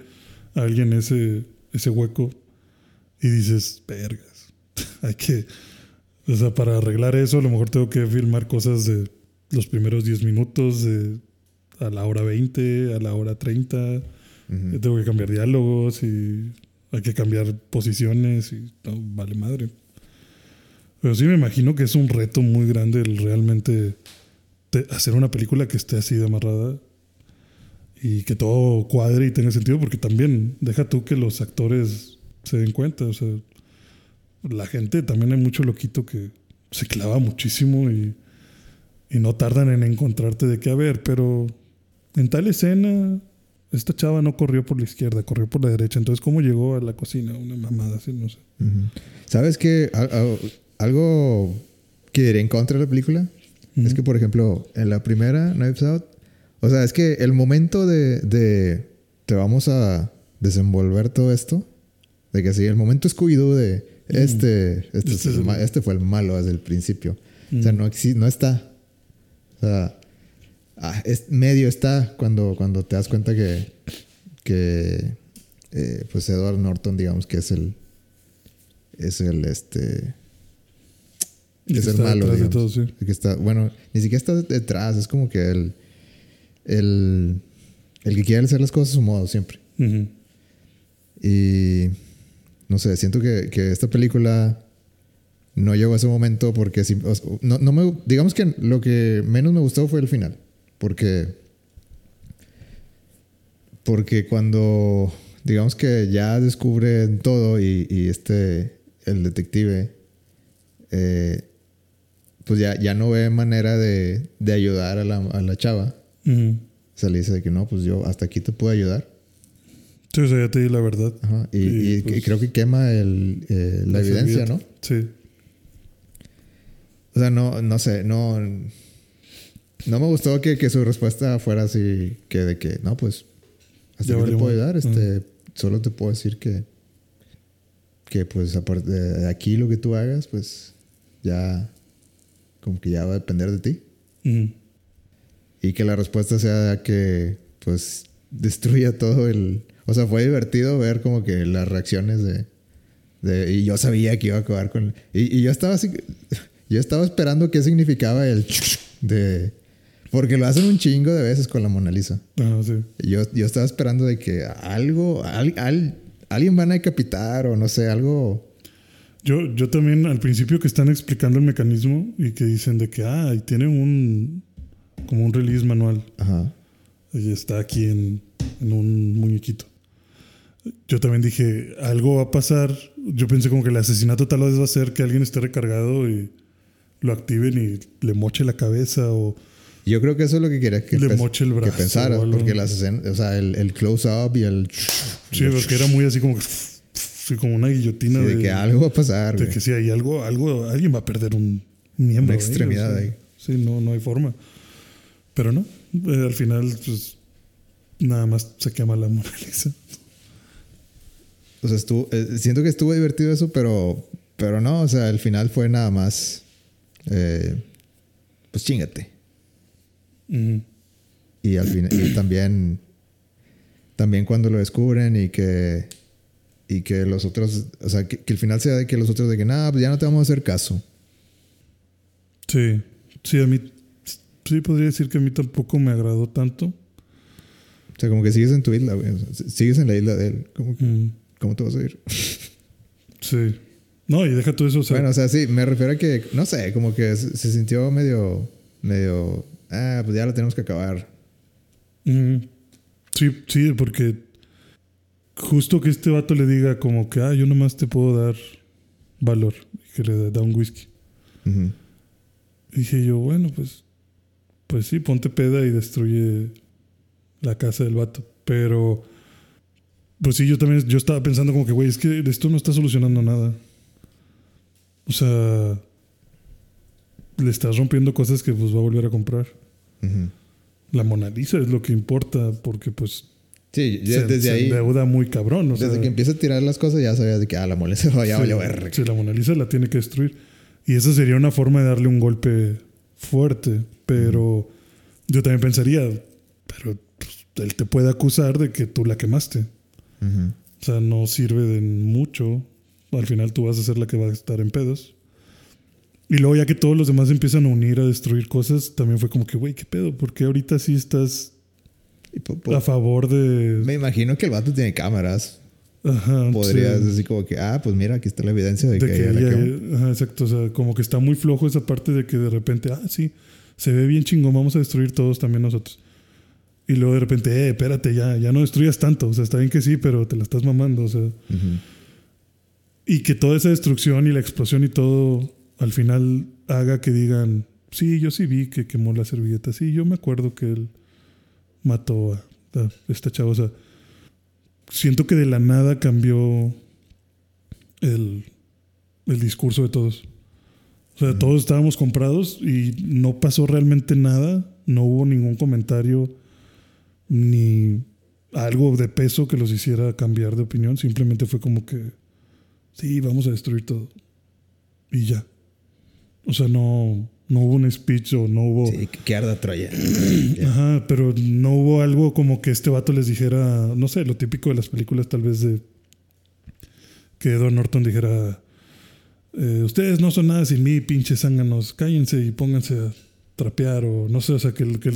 a alguien ese, ese hueco y dices, vergas, hay que, o sea, para arreglar eso a lo mejor tengo que filmar cosas de los primeros 10 minutos, de, a la hora 20, a la hora 30,
Ujú.
tengo que cambiar diálogos y hay que cambiar posiciones y no, vale madre. Pero sí me imagino que es un reto muy grande el realmente te- hacer una película que esté así de amarrada y que todo cuadre y tenga sentido, porque también deja tú que los actores se den cuenta. O sea, la gente también hay mucho loquito que se clava muchísimo y, y no tardan en encontrarte de qué a ver, pero en tal escena esta chava no corrió por la izquierda, corrió por la derecha. Entonces, ¿cómo llegó a la cocina? Una mamada así, no sé.
¿Sabes qué? Al- al- algo que diría en contra de la película es que, por ejemplo, en la primera, Knives Out, o sea, es que el momento de, de te vamos a desenvolver todo esto, de que sí, el momento Scooby-Doo de este, este,
Este
es el este fue el malo desde el principio. O sea, no, no está. O sea, ah, es, medio está cuando, cuando te das cuenta que, que eh, pues Edward Norton, digamos que es el, es el, este, El
está
malo,
de todo, sí.
Que está, bueno, ni siquiera está detrás, es como que el, el, el que quiere hacer las cosas a su modo siempre.
Ujú.
Y no sé, siento que, que esta película no llegó a ese momento porque si- o sea, no, no me, digamos que lo que menos me gustó fue el final. Porque, porque cuando, digamos que ya descubren todo y, y este, el detective, eh, pues ya, ya no ve manera de, de ayudar a la, a la chava.
Ujú.
O sea, le dice de que no, pues yo hasta aquí te puedo ayudar.
Sí, o sea, ya te di la verdad.
Ajá, Y,
Y,
y-
pues,
creo que quema el, eh, la, evidencia,
servilleta.
¿no?
Sí.
O sea, no, no sé, no. No me gustó que, que su respuesta fuera así, que de que, no, pues, hasta aquí te puedo ayudar, este, solo te puedo decir que, que pues, aparte de aquí lo que tú hagas, pues, ya, como que ya va a depender de ti. Y que la respuesta sea que, pues, destruya todo el... O sea, fue divertido ver como que las reacciones de... de y yo sabía que iba a acabar con... Y, y yo estaba así... Yo estaba esperando qué significaba el... De... Porque lo hacen un chingo de veces con la Mona Lisa.
Ah, sí.
Yo, yo estaba esperando de que algo... al- al- alguien van a decapitar o no sé, algo...
Yo, yo también, al principio que están explicando el mecanismo y que dicen de que, ah, y tiene un, como un release manual.
Ajá.
Y está aquí en, en un muñequito. Yo también dije, algo va a pasar. Yo pensé como que el asesinato tal vez va a ser que alguien esté recargado y lo activen y le moche la cabeza o...
Yo creo que eso es lo que quería que,
Le moche el brazo
que
algo.
Porque las escenas... O sea, el, el close-up y el...
Sí, porque era muy así como que... sí, como una guillotina
Sí, de, que algo va a pasar,
de
güey.
que sí, hay algo, algo, alguien va a perder un miembro.
Una
ahí,
extremidad
o sea,
ahí.
Sí, no, no hay forma. Pero no, eh, al final, pues nada más se quema la Mona Lisa.
O sea, estuvo, eh, siento que estuvo divertido eso, pero, pero no, o sea, el final fue nada más, eh, pues chingate. Y al final, y también, también cuando lo descubren y que y que los otros, o sea, que, que el final sea de que los otros de que nada, pues ya no te vamos a hacer caso.
Sí, sí, a mí sí podría decir que a mí tampoco me agradó tanto.
O sea, como que sigues en tu isla, güey. O sea, sigues en la isla de él. ¿Cómo,
Mm,
cómo te vas a ir?
sí. No, y deja todo eso. O sea,
bueno, o sea, sí, me refiero a que, no sé, como que se, se sintió medio, medio, ah, pues ya lo tenemos que acabar.
mm, sí, sí, porque justo que este vato le diga como que, ah, yo nomás te puedo dar valor. Y que le da un whisky.
Ujú.
Dije yo, bueno, pues, pues sí, ponte peda y destruye la casa del vato. Pero, pues sí, yo también, yo estaba pensando como que, güey, es que esto no está solucionando nada. O sea, le estás rompiendo cosas que pues va a volver a comprar.
Ujú.
La Mona Lisa es lo que importa porque pues
Sí, ya
se,
desde
se
ahí,
endeuda muy cabrón. O
desde
sea,
que empieza a tirar las cosas ya sabías de que, ah, la se va, ya
sí,
valió verga.
sí, la Mona Lisa la tiene que destruir. Y esa sería una forma de darle un golpe fuerte. Pero yo también pensaría, pero pues, él te puede acusar de que tú la quemaste. O sea, no sirve de mucho. Al final tú vas a ser la que va a estar en pedos. Y luego ya que todos los demás empiezan a unir a destruir cosas, también fue como que, güey, ¿qué pedo? Porque ahorita sí estás a favor de...
me imagino que el vato tiene cámaras.
Ajá,
Podrías
sí.
decir como que, ah, pues mira, aquí está la evidencia de,
De
que,
que
ella la
ella-
quemó.
ajá, exacto. O sea, como que está muy flojo esa parte de que de repente, ah, sí, se ve bien chingón, vamos a destruir todos también nosotros. Y luego de repente, eh, espérate, ya, ya no destruyas tanto. O sea, está bien que sí, pero te la estás mamando. O sea, y que toda esa destrucción y la explosión y todo al final haga que digan, sí, yo sí vi que quemó la servilleta. Sí, yo me acuerdo que él mató a, a esta chava. O sea, siento que de la nada cambió el, el discurso de todos. O sea, todos estábamos comprados y no pasó realmente nada. No hubo ningún comentario ni algo de peso que los hiciera cambiar de opinión. Simplemente fue como que, sí, vamos a destruir todo. Y ya. O sea, no, no hubo un speech o no hubo...
Sí, que, arda Troya.
Ajá, pero no hubo algo como que este vato les dijera, no sé, lo típico de las películas tal vez de que Edward Norton dijera, eh, ustedes no son nada sin mí, pinches zánganos, cállense y pónganse a trapear o no sé, o sea, que, el- que,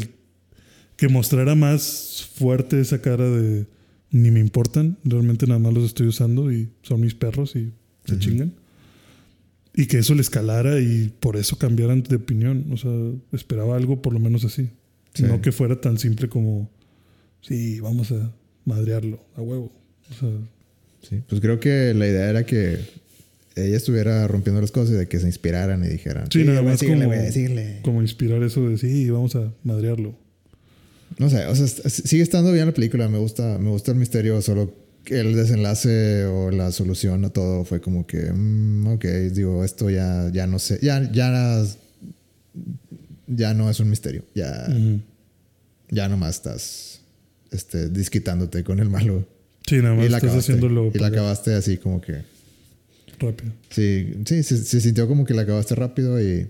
que mostrara más fuerte esa cara de ni me importan, realmente nada más los estoy usando y son mis perros y se
Ujú.
chingan. Y que eso le escalara y por eso cambiaran de opinión. O sea, esperaba algo por lo menos así.
Sí.
No que fuera tan simple como, sí, vamos a madrearlo a huevo. O sea,
Sí, pues creo que la idea era que ella estuviera rompiendo las cosas y de que se inspiraran y dijeran,
Sí, nada
güey,
más como-
síguele".
como inspirar eso de, sí, vamos a madrearlo.
No sé, o sea, sigue estando bien la película, me gusta, me gusta el misterio, solo el desenlace o la solución a todo fue como que, mm, ok, digo, esto ya, ya no sé, ya, ya, ya no es un misterio, ya,
Ujú.
ya nomás estás, este, disquitándote con el malo.
Sí, nada más
y la
estás
acabaste,
haciéndolo
y la acabaste así como que,
rápido.
sí, sí, se, se sintió como que la acabaste rápido y,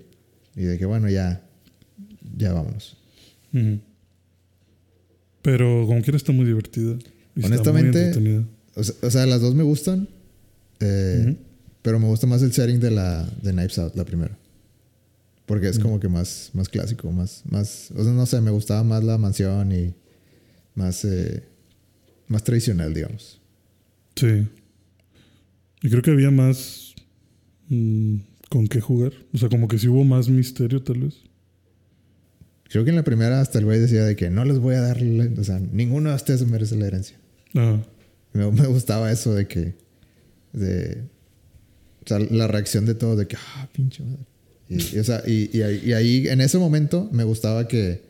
y de que bueno, ya, ya vámonos.
Pero como quiera está muy divertida. Y
Honestamente. O sea, o sea, las dos me gustan. eh. Pero me gusta más el setting de la de Knives Out, la primera. Porque es como que más, más clásico, más, más. O sea, no sé, me gustaba más la mansión y más, eh, más tradicional, digamos.
Sí. Y creo que había más mm, con qué jugar. O sea, como que sí hubo más misterio, tal vez.
Creo que en la primera hasta el güey decía de que no les voy a dar, o sea, ninguno de ustedes merece la herencia.
Ah,
Me, me gustaba eso de que, de, o sea, la reacción de todos de que, ah, pinche madre. Y, y, o sea, y, y ahí, en ese momento, me gustaba que,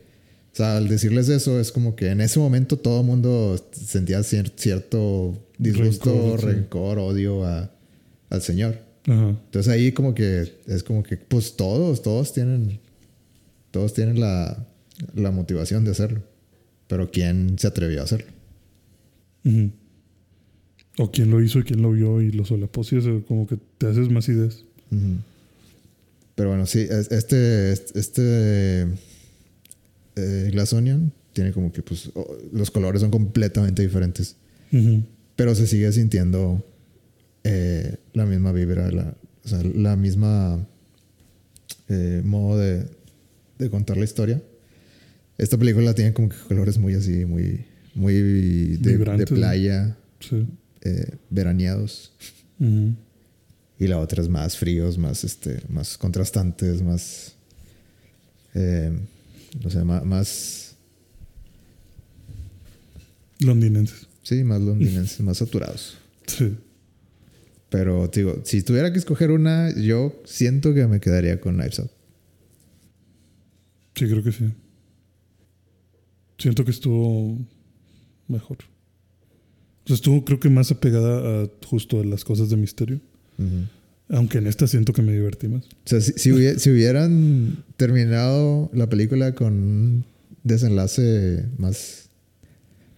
o sea, al decirles eso, es como que en ese momento todo el mundo sentía cier- cierto disgusto,
Rencor, sí.
rencor, odio a, al Señor.
ajá.
Entonces ahí como que es como que, pues todos, todos tienen, todos tienen la, la motivación de hacerlo. Pero ¿quién se atrevió a hacerlo?
O quién lo hizo y quién lo vio y lo solapó. Sí, eso como que te haces más ideas.
Pero bueno, sí, es- este, este, este eh, Glass Onion tiene como que pues los colores son completamente diferentes. Pero se sigue sintiendo eh, la misma vibra, la, o sea, la misma eh, modo de, de contar la historia. Esta película tiene como que colores muy así, muy, muy de, playa,
Sí.
eh, veraneados. Y la otra es más fríos, más, este, más contrastantes, más... eh, no sé, más, más...
Londinenses.
Sí, más londinenses, más saturados.
Sí.
Pero, digo, si tuviera que escoger una, yo siento que me quedaría con Knives Out.
Sí, creo que sí. Siento que estuvo mejor. Sea, estuvo creo que más apegada a justo a las cosas de misterio. Aunque en esta siento que me divertí más.
O sea, si, si, hubie- si hubieran terminado la película con un desenlace más,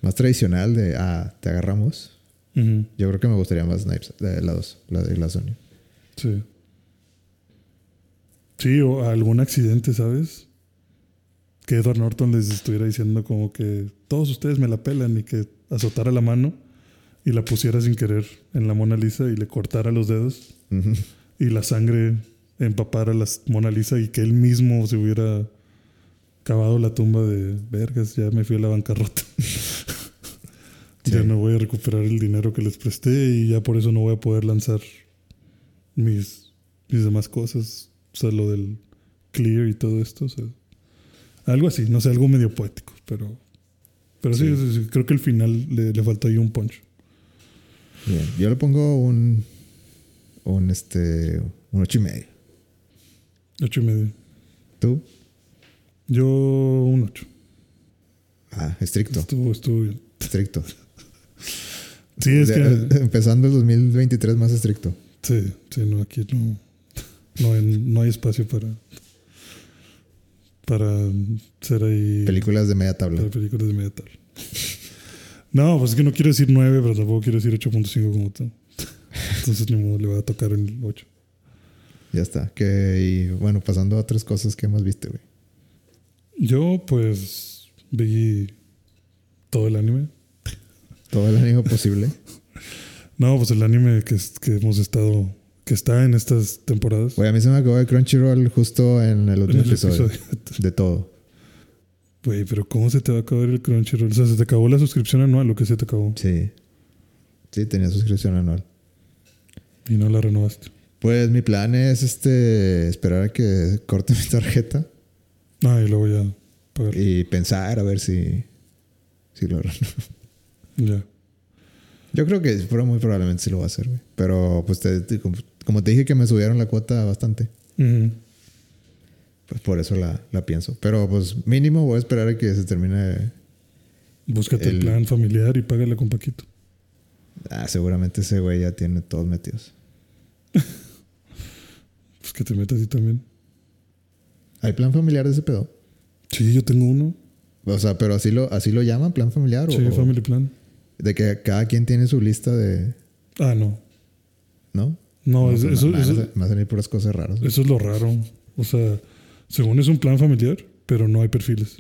más tradicional de, ah, te agarramos, yo creo que me gustaría más Knives, de la 2, la de la Sony.
Sí. Sí, o algún accidente, ¿sabes? Que Edward Norton les estuviera diciendo como que todos ustedes me la pelan y que azotara la mano y la pusiera sin querer en la Mona Lisa y le cortara los dedos y la sangre empapara la Mona Lisa y que él mismo se hubiera cavado la tumba de vergas, ya me fui a la bancarrota. ya no voy a recuperar el dinero que les presté y ya por eso no voy a poder lanzar mis, mis demás cosas. O sea, lo del clear y todo esto. o sea, algo así, no sé, algo medio poético, pero, pero sí,
Sí.
creo que al final le, le faltó ahí un punch.
Bien. Yo le pongo un, un, este, un ocho y medio.
Ocho y medio.
¿Tú?
Yo un ocho.
Ah, estricto.
Estuvo, estuvo bien.
Estricto.
Sí, es que...
Empezando el 2023 más estricto.
Sí, sí, no, aquí no, no, hay, no hay espacio para, para ser ahí
Películas de media tabla.
para películas de media tabla. No, pues es que no quiero decir 9, pero tampoco quiero decir 8.5 como tú. Entonces ni modo, le va a tocar el 8.
Ya está. Que, y bueno, pasando a otras cosas que más viste, güey.
Yo pues vi todo el anime.
Todo el anime posible.
No, pues el anime que, que hemos estado, que está en estas temporadas.
Güey, a mí se me acabó de Crunchyroll justo en el
en
último
el
episodio.
episodio.
De todo.
Güey, pero ¿cómo se te va a acabar el Crunchyroll? O sea, se te acabó la suscripción anual, lo que se te acabó.
Sí. Sí, tenía suscripción anual.
Y no la renovaste.
Pues mi plan es este esperar a que corte mi tarjeta
Ah, y luego ya pagar.
y pensar a ver si, si lo reno-
Ya.
Yo creo que muy probablemente sí lo va a hacer, güey. Pero pues te- te- como, te dije que me subieron la cuota bastante, pues por eso la, la pienso. Pero pues mínimo voy a esperar a que se termine.
Búscate el...
El-
plan familiar y págale con Paquito.
Ah, seguramente ese güey ya tiene todos metidos.
Pues que te metas y también.
¿Hay plan familiar de ese pedo?
Sí, yo tengo uno.
O sea, pero así lo, así lo llaman, plan familiar.
Sí,
o,
Family Plan.
De que cada quien tiene su lista de.
Ah, no.
¿No?
No, es-
pues,
eso,
me
eso,
me salir puras cosas raras.
eso es lo raro. O sea, según es un plan familiar, pero no hay perfiles.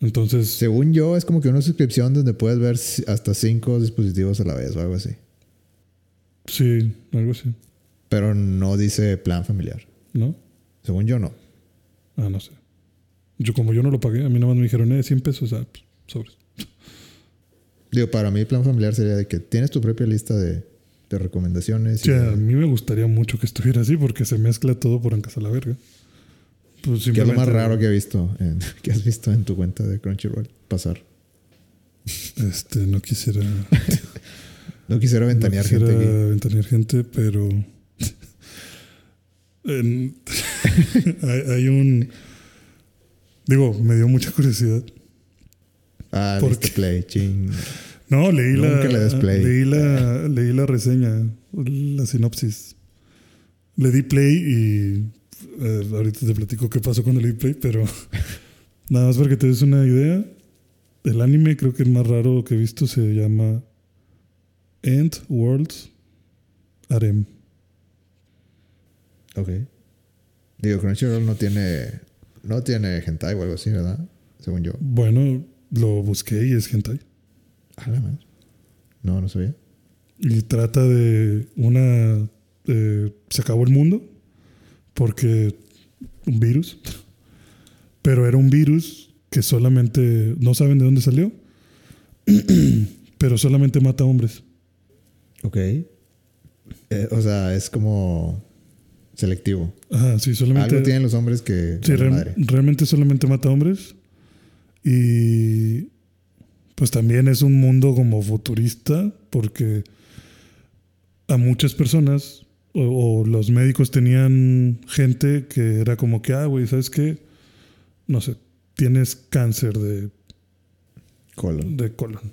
Entonces,
Según yo, es como que una suscripción donde puedes ver hasta cinco dispositivos a la vez o algo así.
sí, algo así.
Pero no dice plan familiar.
¿No?
Según yo, no.
Ah, no sé. Yo, como yo no lo pagué, a mí nada más me dijeron, eh, 100 pesos, ah, pues, sobres.
Digo, para mí, plan familiar sería de que tienes tu propia lista de, de recomendaciones. y
Sí, a mí me gustaría mucho que estuviera así porque se mezcla todo por en casa la verga. Pues
¿Qué es lo más raro que he visto? En, que has visto en tu cuenta de Crunchyroll pasar?
Este, no quisiera.
No quisiera ventanear
no quisiera
gente aquí.
ventanear gente, pero. en- hay, hay un. Digo, me dio mucha curiosidad.
Ah,
¿por
listo
qué?
play, ching.
No, leí
Nunca
la.
le play.
Leí la, leí la reseña, la sinopsis. Le di play y. eh, ahorita te platico qué pasó cuando le di play, pero. nada más para que te des una idea. El anime, creo que el más raro que he visto se llama. End Worlds Arem.
Ok. Digo, Crunchyroll no tiene. No tiene hentai o algo así, ¿verdad? según yo.
Bueno, lo busqué y es hentai.
A la madre. No, no sabía.
Y trata de una... eh, se acabó el mundo porque un virus. Pero era un virus que solamente... No saben de dónde salió. pero solamente mata hombres.
Ok. Eh, o sea, es como selectivo.
Ajá, sí, solamente...
Algo tienen los hombres que...
Sí,
madre.
realmente solamente mata hombres. Y pues también es un mundo como futurista porque a muchas personas o, o los médicos tenían gente que era como que, ah, güey, ¿sabes qué? No sé, tienes cáncer de,
Colon.
de colon.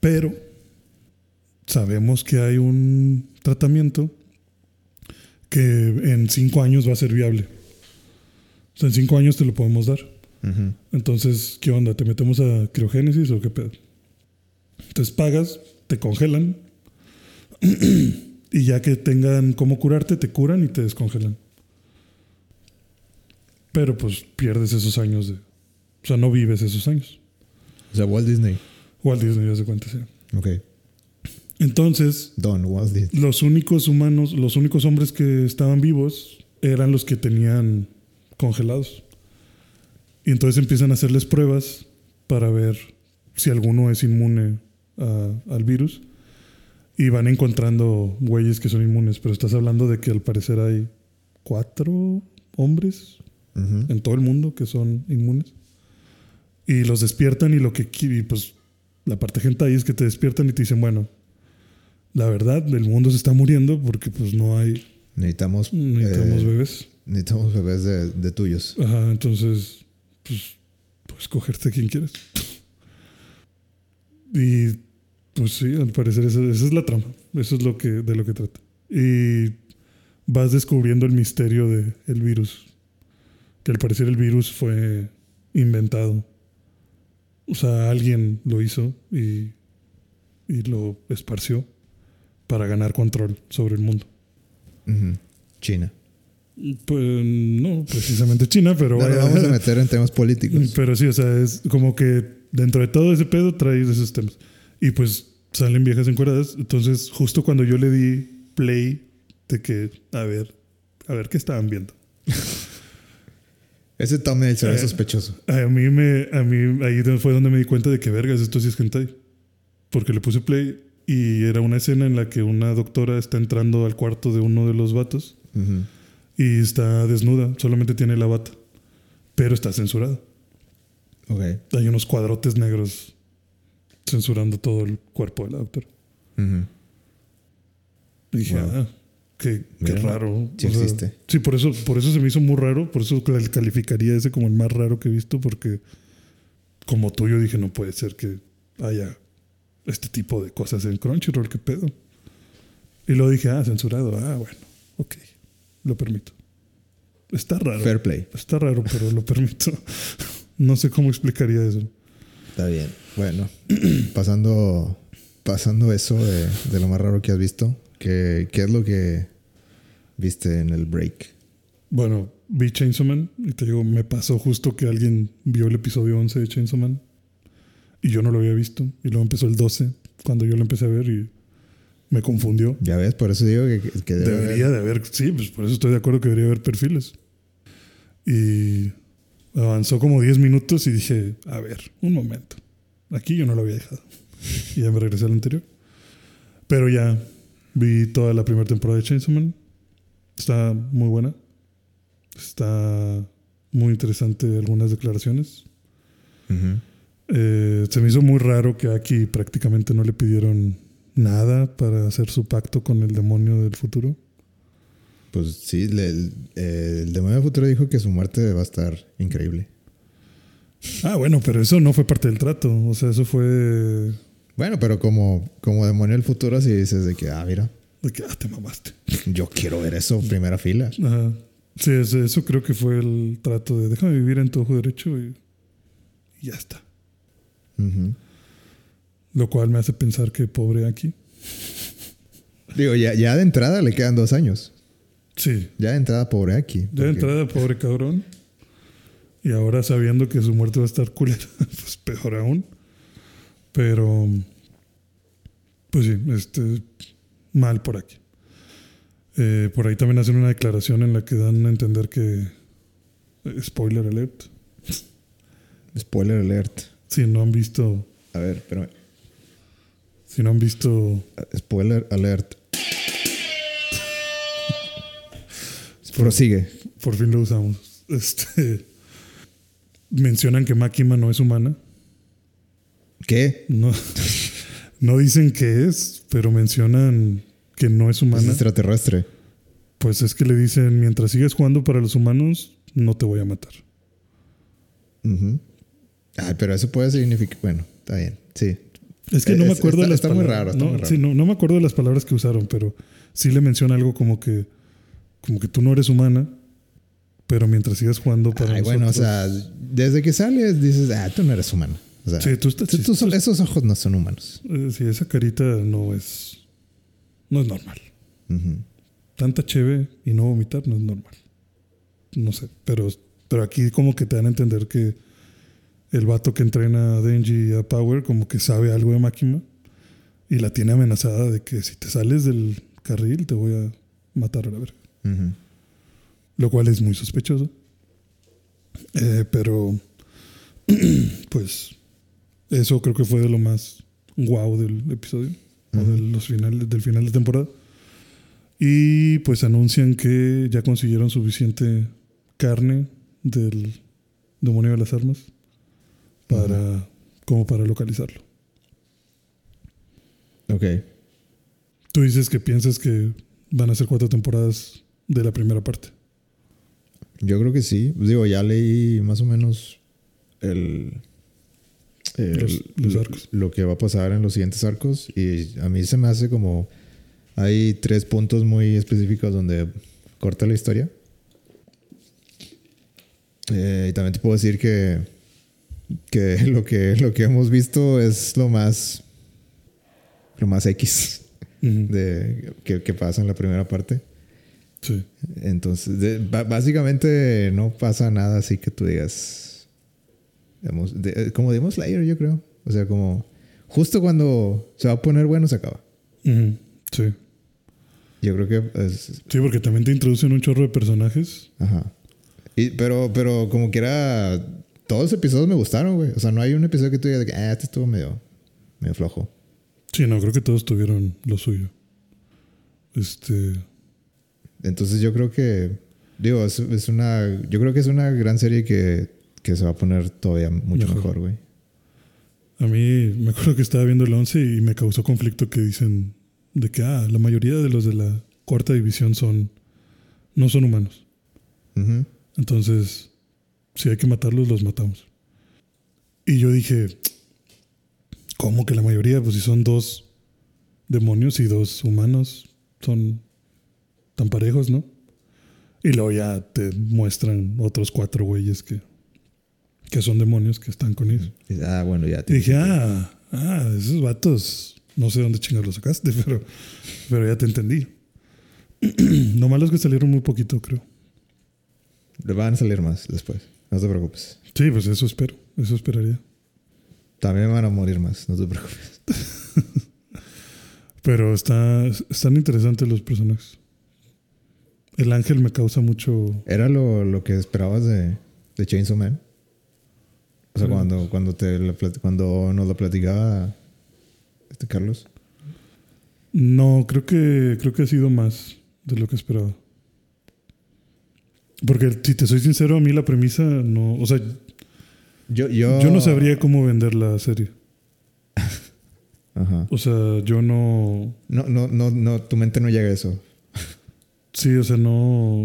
Pero sabemos que hay un tratamiento que en cinco años va a ser viable. O sea, en cinco años te lo podemos dar. Entonces, ¿qué onda? ¿Te metemos a criogénesis o qué pedo? Entonces pagas, te congelan y ya que tengan cómo curarte, te curan y te descongelan. Pero pues pierdes esos años de... O sea, no vives esos años.
O sea, Walt Disney.
Walt Disney, ya se cuenta, sí.
Ok.
Entonces,
Don Walt Disney.
los únicos humanos, los únicos hombres que estaban vivos eran los que tenían congelados. Y entonces empiezan a hacerles pruebas para ver si alguno es inmune a- al virus. Y van encontrando güeyes que son inmunes. Pero estás hablando de que al parecer hay cuatro hombres
Ujú.
en todo el mundo que son inmunes. Y los despiertan y lo que y pues la parte gente ahí es que te despiertan y te dicen, bueno, la verdad, el mundo se está muriendo porque pues no hay,
Necesitamos,
necesitamos
eh,
bebés.
necesitamos bebés de, de tuyos.
Ajá, entonces, pues, puedes cogerte a quien quieras. Y pues sí, al parecer esa, esa es la trama. Eso es lo que, de lo que trata. Y vas descubriendo el misterio del el virus. Que al parecer el virus fue inventado. O sea, alguien lo hizo y, y lo esparció para ganar control sobre el mundo.
China.
Pues no, precisamente China, pero
No
bueno.
vamos a meter en temas políticos.
Pero sí, o sea, es como que dentro de todo ese pedo traes esos temas. Y pues salen viejas encueradas. Entonces, justo cuando yo le di play de que, a ver, a ver qué estaban viendo.
Ese thumbnail se ve
Eh.
sospechoso.
A mí me, a mí ahí fue donde me di cuenta de que vergas, esto sí es hentai. Porque le puse play y era una escena en la que una doctora está entrando al cuarto de uno de los vatos
Ujú.
Y está desnuda, solamente tiene la bata, pero está censurada.
Ok.
Hay unos cuadrotes negros censurando todo el cuerpo de la doctora. Y dije,
Wow.
ah, qué, qué raro.
sí
O sea,
existe.
sí, por eso, por eso se me hizo muy raro. Por eso cal- calificaría ese como el más raro que he visto. Porque como tú, yo dije, no puede ser que haya este tipo de cosas en Crunchyroll, qué pedo. Y luego dije, ah, censurado. Ah, bueno, ok, lo permito. Está raro.
Fair play.
Está raro, pero lo permito. no sé cómo explicaría eso.
Está bien. Bueno, pasando, pasando eso de, de lo más raro que has visto, ¿qué, qué es lo que viste en el break?
Bueno, vi Chainsaw Man y te digo, me pasó justo que alguien vio el episodio 11 de Chainsaw Man y yo no lo había visto. Y luego empezó el 12 cuando yo lo empecé a ver y me confundió.
Ya ves, por eso digo que, que debe
Debería de haber, sí, pues por eso estoy de acuerdo que debería haber perfiles. Y avanzó como 10 minutos y dije, a ver, un momento. Aquí yo no lo había dejado. Y ya me regresé al anterior. Pero ya vi toda la primera temporada de Chainsaw Man. Está muy buena. Está muy interesante algunas declaraciones. Eh, se me hizo muy raro que aquí prácticamente no le pidieron nada para hacer su pacto con el demonio del futuro.
Pues sí, el, el demonio del futuro dijo que su muerte va a estar increíble.
Ah, bueno, pero eso no fue parte del trato. O sea, eso fue de
Bueno, pero como, como demonio del futuro, si dices de que, ah, mira,
que, ah, te mamaste.
yo quiero ver eso, primera fila.
Ajá. Sí, eso, creo que fue el trato de déjame vivir en tu ojo derecho y, y ya está. Lo cual me hace pensar que pobre aquí.
Digo, ya, ya de entrada le quedan dos años.
Sí,
Ya de entrada, pobre aquí.
de
porque-
entrada, pobre cabrón. Y ahora sabiendo que su muerte va a estar culera, pues peor aún. Pero, pues sí, este, mal por aquí. Eh, por ahí también hacen una declaración en la que dan a entender que, spoiler alert,
Spoiler alert.
si no han visto,
A ver, espérame.
Si no han visto,
Spoiler alert. Prosigue.
por fin lo usamos, este, mencionan que Máquina no es humana.
¿Qué?
No, no dicen que es, pero mencionan que no es
Es
humana.
extraterrestre.
Pues es que le dicen, mientras sigues jugando para los humanos, no te voy a matar.
Ay, pero eso puede significar. Bueno, está bien. Sí.
Es que no me acuerdo
está-
de las
está muy
palabras.
raro, está
no,
muy raro.
sí, no, no me acuerdo de las palabras que usaron, pero sí le menciona algo como que, como que tú no eres humana, pero mientras sigas jugando para
Ay, bueno, o
nosotros-
sea, desde que sales dices, ah, tú no eres humano. O sea,
Sí, tú estás-
tú-
sí, tú-
esos ojos no son humanos.
Eh, sí, esa carita no es, no es normal.
Ujú.
Tanta cheve y no vomitar no es normal. No sé, pero, pero aquí como que te dan a entender que el vato que entrena a Denji y a Power como que sabe algo de Máquina y la tiene amenazada de que si te sales del carril te voy a matar a la verga. Lo cual es muy sospechoso. Eh, pero pues eso creo que fue de lo más guau del episodio o de los finales del final de temporada. Y pues anuncian que ya consiguieron suficiente carne del demonio de las armas para como para localizarlo.
Ok.
Tú dices que piensas que van a ser cuatro temporadas de la primera parte.
Yo creo que sí. Digo, ya leí más o menos el, el-
Los- los
lo-
arcos.
Lo que va a pasar en los siguientes arcos. Y a mí se me hace como. Hay tres puntos muy específicos donde corta la historia. Eh, y también te puedo decir que, que, lo que lo que hemos visto es lo más. Lo más X
Ujú.
de, que, que pasa en la primera parte.
Sí.
Entonces, de- básicamente no pasa nada así que tú digas. De- como Demon Slayer, yo creo. O sea, como justo cuando se va a poner bueno, se acaba.
Sí.
Yo creo que es.
Sí, porque también te introducen un chorro de personajes.
Ajá. Y, pero, pero como quiera, todos los episodios me gustaron, güey. O sea, no hay un episodio que tú digas, de que, ah, este estuvo medio, medio flojo.
Sí, no, creo que todos tuvieron lo suyo. Este.
Entonces yo creo que, digo, es, es una, yo creo que es una gran serie que, que se va a poner todavía mucho
Mejor.
güey.
A mí me acuerdo que estaba viendo el 11 y me causó conflicto que dicen de que ah, la mayoría de los de la cuarta división son no son humanos. Entonces, si hay que matarlos, los matamos. Y yo dije, ¿cómo que la mayoría? Pues si son dos demonios y dos humanos, son tan parejos, ¿no? Y luego ya te muestran otros cuatro güeyes que, que son demonios que están con ellos.
Ah, bueno, ya.
Y
tiene
dije, ah, ah, esos vatos, no sé dónde chingados los sacaste, pero, pero ya te entendí. Lo malo es que salieron muy poquito, creo.
Le van a salir más después. No te preocupes.
Sí, pues eso espero, eso esperaría.
También van a morir más. No te preocupes.
Pero está, están interesantes los personajes. El ángel me causa mucho...
¿Era lo, lo que esperabas de, de Chainsaw Man? O sea, cuando, cuando, te lo cuando nos lo platicaba este Carlos.
No, creo que, creo que ha sido más de lo que esperaba. Porque si te soy sincero, a mí la premisa no... O sea,
Yo, yo,
yo no sabría cómo vender la serie.
Ajá.
O sea, yo no...
No, no, no, no, tu mente no llega a eso.
Sí, o sea, no...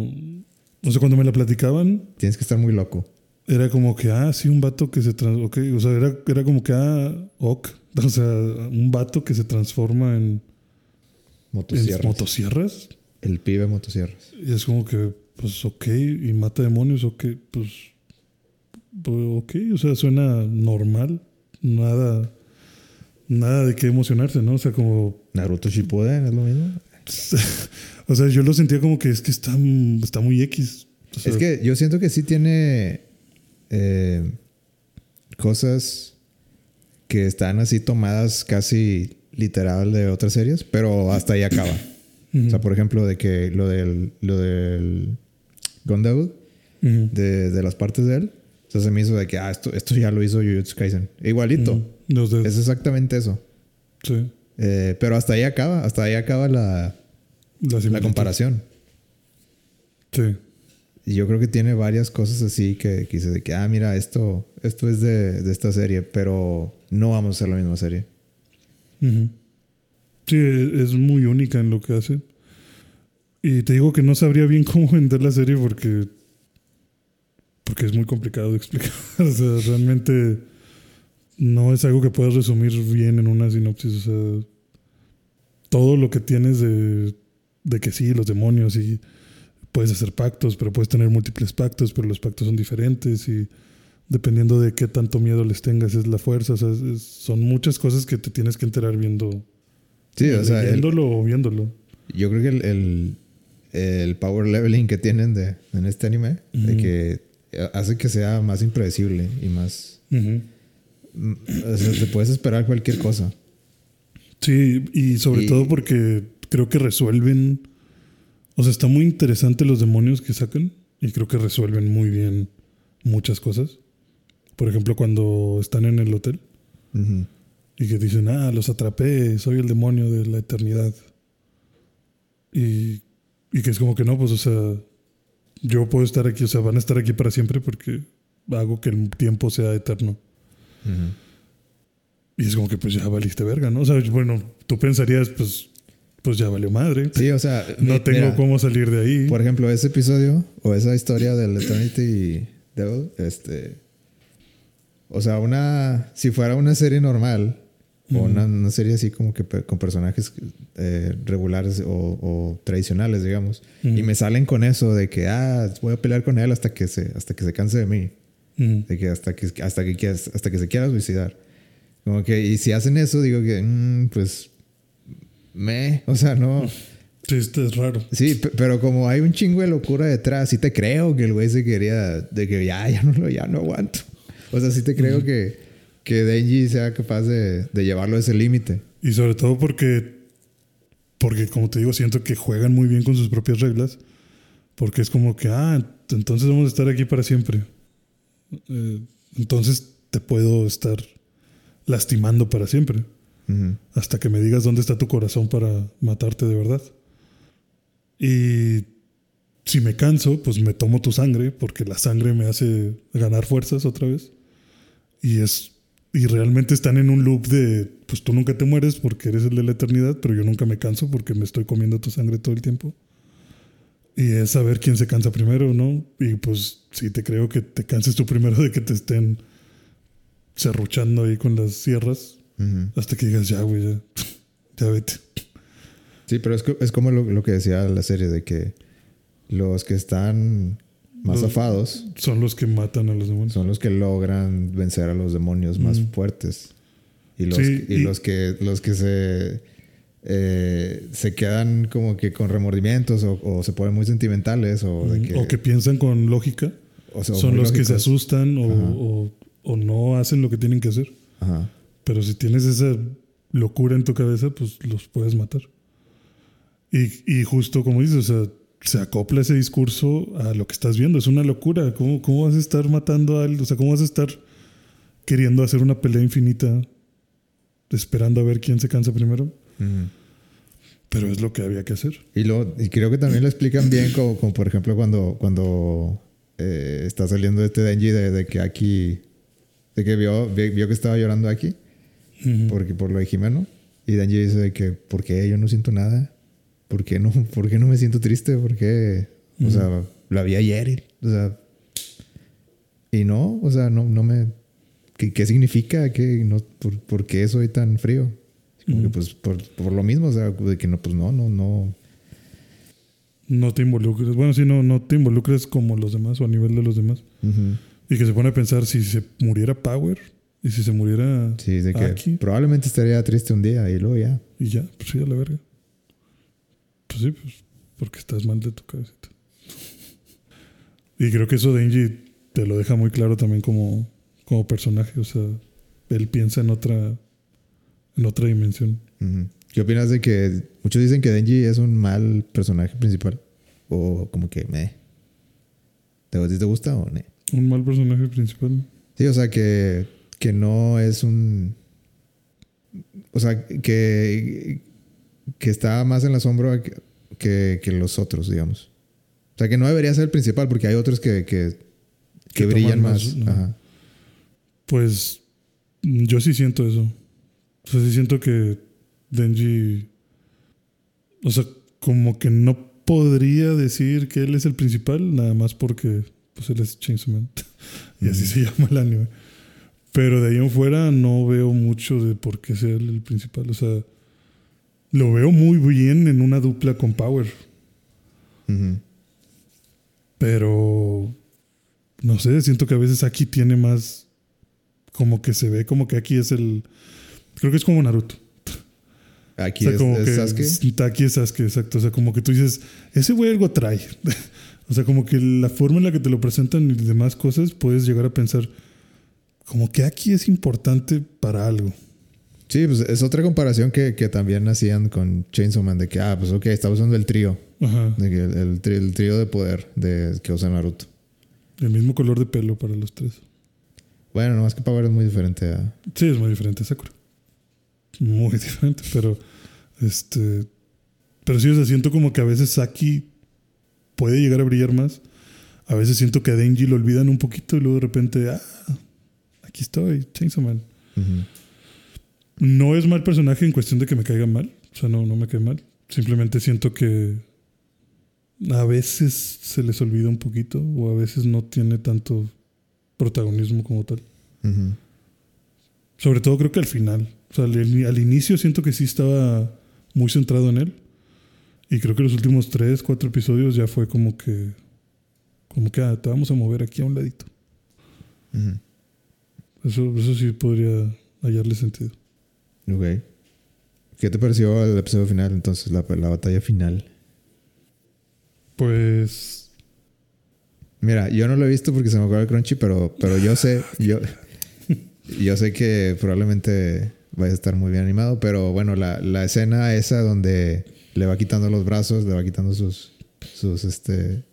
O sea, cuando me la platicaban,
Tienes que estar muy loco.
era como que, ah, sí, un vato que se... Trans ok, O sea, era, era como que, ah, ok. O sea, un vato que se transforma en, en
Motosierras.
motosierras.
El pibe motosierras.
Y es como que, pues, ok, y mata demonios, ok, pues, pues, ok, o sea, suena normal, nada, nada de qué emocionarse, ¿no? O sea, como,
Naruto Shippuden es lo mismo.
o sea, yo lo sentía como que es que está, está muy X. O sea,
es que yo siento que sí tiene. eh, cosas que están así tomadas casi literal de otras series, pero hasta ahí acaba. O sea, por ejemplo, de que lo del, lo del Gun Devil, de, de, las partes de él, o sea, se me hizo de que, ah, esto, esto ya lo hizo Jujutsu Kaisen. Igualito. Es exactamente eso.
Sí.
Eh, pero hasta ahí acaba, hasta ahí acaba la, la, comparación.
Sí.
Y yo creo que tiene varias cosas así que, dice de que, ah, mira, esto, esto es de, de, esta serie, pero no vamos a hacer la misma serie.
Sí, es muy única en lo que hace. Y te digo que no sabría bien cómo vender la serie porque. Porque es muy complicado de explicar. o sea, realmente no es algo que puedas resumir bien en una sinopsis. O sea, todo lo que tienes de, de que sí, los demonios y puedes hacer pactos, pero puedes tener múltiples pactos, pero los pactos son diferentes y dependiendo de qué tanto miedo les tengas es la fuerza. O sea, son muchas cosas que te tienes que enterar viendo.
Sí, o sea,
viéndolo o viéndolo.
Yo creo que el, el, power leveling que tienen de, en este anime, de que hace que sea más impredecible y más... o sea, te puedes esperar cualquier cosa.
Sí, y sobre todo porque creo que resuelven... O sea, está muy interesante los demonios que sacan y creo que resuelven muy bien muchas cosas. Por ejemplo, cuando están en el hotel y que dicen, ah, los atrapé, soy el demonio de la eternidad. Y, y que es como que no, pues, o sea, yo puedo estar aquí, o sea, van a estar aquí para siempre porque hago que el tiempo sea eterno. Y es como que pues ya valiste verga, ¿no? O sea, bueno, tú pensarías, pues, pues ya valió madre.
Sí, o sea,
no tengo cómo salir de ahí.
Por ejemplo, ese episodio o esa historia del Eternity Devil, este, o sea, una, si fuera una serie normal, o una, serie así como que con personajes eh, regulares o, tradicionales, digamos, y me salen con eso de que, ah, voy a pelear con él hasta que se, hasta que se canse de mí. De que hasta que, hasta que, hasta que se quiera suicidar. Como que, y si hacen eso, digo que, mm, pues, me, o sea, no.
Sí, esto es raro.
Sí, pero como hay un chingo de locura detrás, sí te creo que el güey se quería, de que ya, ya no lo, ya no aguanto. O sea, sí te creo que, que Denji sea capaz de, de llevarlo a ese límite.
Y sobre todo porque, porque, como te digo, siento que juegan muy bien con sus propias reglas. Porque es como que, ah, entonces vamos a estar aquí para siempre. Eh, entonces te puedo estar lastimando para siempre. Hasta que me digas dónde está tu corazón para matarte de verdad. Y si me canso, pues me tomo tu sangre, porque la sangre me hace ganar fuerzas otra vez. Y es. Y realmente están en un loop de. Pues tú nunca te mueres porque eres el de la eternidad, pero yo nunca me canso porque me estoy comiendo tu sangre todo el tiempo. Y es saber quién se cansa primero, ¿no? Y pues sí te creo que te canses tú primero de que te estén cerruchando ahí con las sierras. Hasta que digas, ya, güey, ya, ya vete.
Sí, pero es, es como lo, lo, que decía la serie, de que los que están más afados.
Son los que matan a los demonios.
Son los que logran vencer a los demonios más fuertes. Y los, y, los que los que se eh, se quedan como que con remordimientos o, se ponen muy sentimentales o,
que, piensan con lógica. son los que se asustan o, no hacen lo que tienen que hacer. Pero si tienes esa locura en tu cabeza, pues los puedes matar. Y, y justo como dices, o sea, se acopla ese discurso a lo que estás viendo. Es una locura. ¿Cómo, cómo vas a estar matando a alguien? O sea, ¿cómo vas a estar queriendo hacer una pelea infinita esperando a ver quién se cansa primero? Pero es lo que había que hacer.
Y, lo, y creo que también lo explican bien, como, como por ejemplo cuando, cuando eh, está saliendo este Denji de, que aquí, de que vio, vio que estaba llorando aquí, porque, por lo de Jimeno. Y Denji dice de que, ¿por qué yo no siento nada? ¿Por qué no, por qué no me siento triste? ¿Por qué? O sea, la vi ayer. O sea, y no, o sea, no, no me... ¿Qué, qué significa? ¿Qué, no, por, por, qué soy tan frío? Como que pues por, por, lo mismo, o sea, de que no, pues no, no, no.
No te involucres. Bueno, sí, no, no te involucres como los demás o a nivel de los demás. Y que se pone a pensar si se muriera Power y si se muriera.
Sí, de que probablemente estaría triste un día y luego ya.
Y ya, pues sí, a la verga. Pues sí, pues porque estás mal de tu cabecita. Y creo que eso Denji te lo deja muy claro también como, como personaje. O sea, él piensa en otra, en otra dimensión.
¿Qué opinas de que muchos dicen que Denji es un mal personaje principal? O como que me. ¿Te, te gusta o no?
Un mal personaje principal.
Sí, o sea que, que no es un. O sea, que, que está más en la sombra que, los otros, digamos. O sea, que no debería ser el principal porque hay otros que, que, que brillan más.
más, ¿no?
Ajá.
Pues yo sí siento eso. O sea, sí siento que Denji. O sea, como que no podría decir que él es el principal, nada más porque pues él es Chainsaw Man. y así se llama el anime. Pero de ahí en fuera no veo mucho de por qué él el principal. O sea, lo veo muy bien en una dupla con Power. Pero no sé, siento que a veces aquí tiene más. Como que se ve como que aquí es el. Creo que es como Naruto.
Aquí
o sea,
es,
como
es
que
Sasuke.
Aquí es Sasuke, exacto. O sea, como que tú dices, ese güey algo trae. o sea, como que la forma en la que te lo presentan y demás cosas, puedes llegar a pensar, como que aquí es importante para algo.
Sí, pues es otra comparación que, que también hacían con Chainsaw Man, de que, ah, pues ok, está usando el trío,
Ajá.
de que el, el tri- el trío de poder de, que usa Naruto.
El mismo color de pelo para los tres.
Bueno, nomás que Power es muy diferente a...
Sí, es muy diferente a Sakura. Muy diferente, pero este. Pero sí, o sea, siento como que a veces Saki puede llegar a brillar más. A veces siento que a Denji lo olvidan un poquito y luego de repente, ah, aquí estoy, Chainsaw Man.
Ujú.
No es mal personaje en cuestión de que me caiga mal. O sea, no, no me cae mal. Simplemente siento que a veces se les olvida un poquito o a veces no tiene tanto protagonismo como tal. Sobre todo creo que al final. O sea, al, al inicio siento que sí estaba muy centrado en él. Y creo que los últimos tres, cuatro episodios ya fue como que... Como que ah, te vamos a mover aquí a un ladito. Eso, eso sí podría hallarle sentido.
Ok. ¿Qué te pareció el episodio final, entonces, la, la batalla final?
Pues...
Mira, yo no lo he visto porque se me acaba el crunchy, pero, pero yo sé, yo, yo sé que probablemente vaya a estar muy bien animado, pero bueno, la, la escena esa donde le va quitando los brazos, le va quitando sus, sus, este,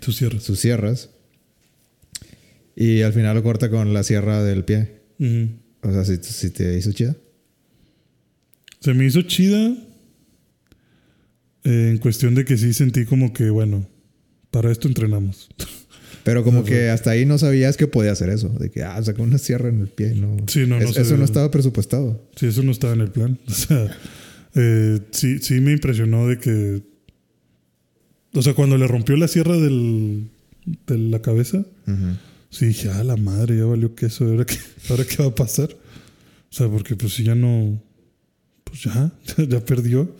Tus cierres.
sus sierras y al final lo corta con la sierra del pie. O sea, si, si te hizo chida.
Se me hizo chida eh, en cuestión de que sí sentí como que, bueno, para esto entrenamos.
Pero como que hasta ahí no sabías que podía hacer eso. De que, ah, sacó una sierra en el pie. No.
Sí, no, no
Es- eso no estaba presupuestado.
Sí, eso no estaba en el plan. O sea, eh, sí, sí me impresionó de que. O sea, cuando le rompió la sierra del, de la cabeza, sí dije, ah, la madre, ya valió queso. ¿Ahora qué, ¿Ahora qué va a pasar? O sea, porque pues si ya no. Pues ya, ya perdió.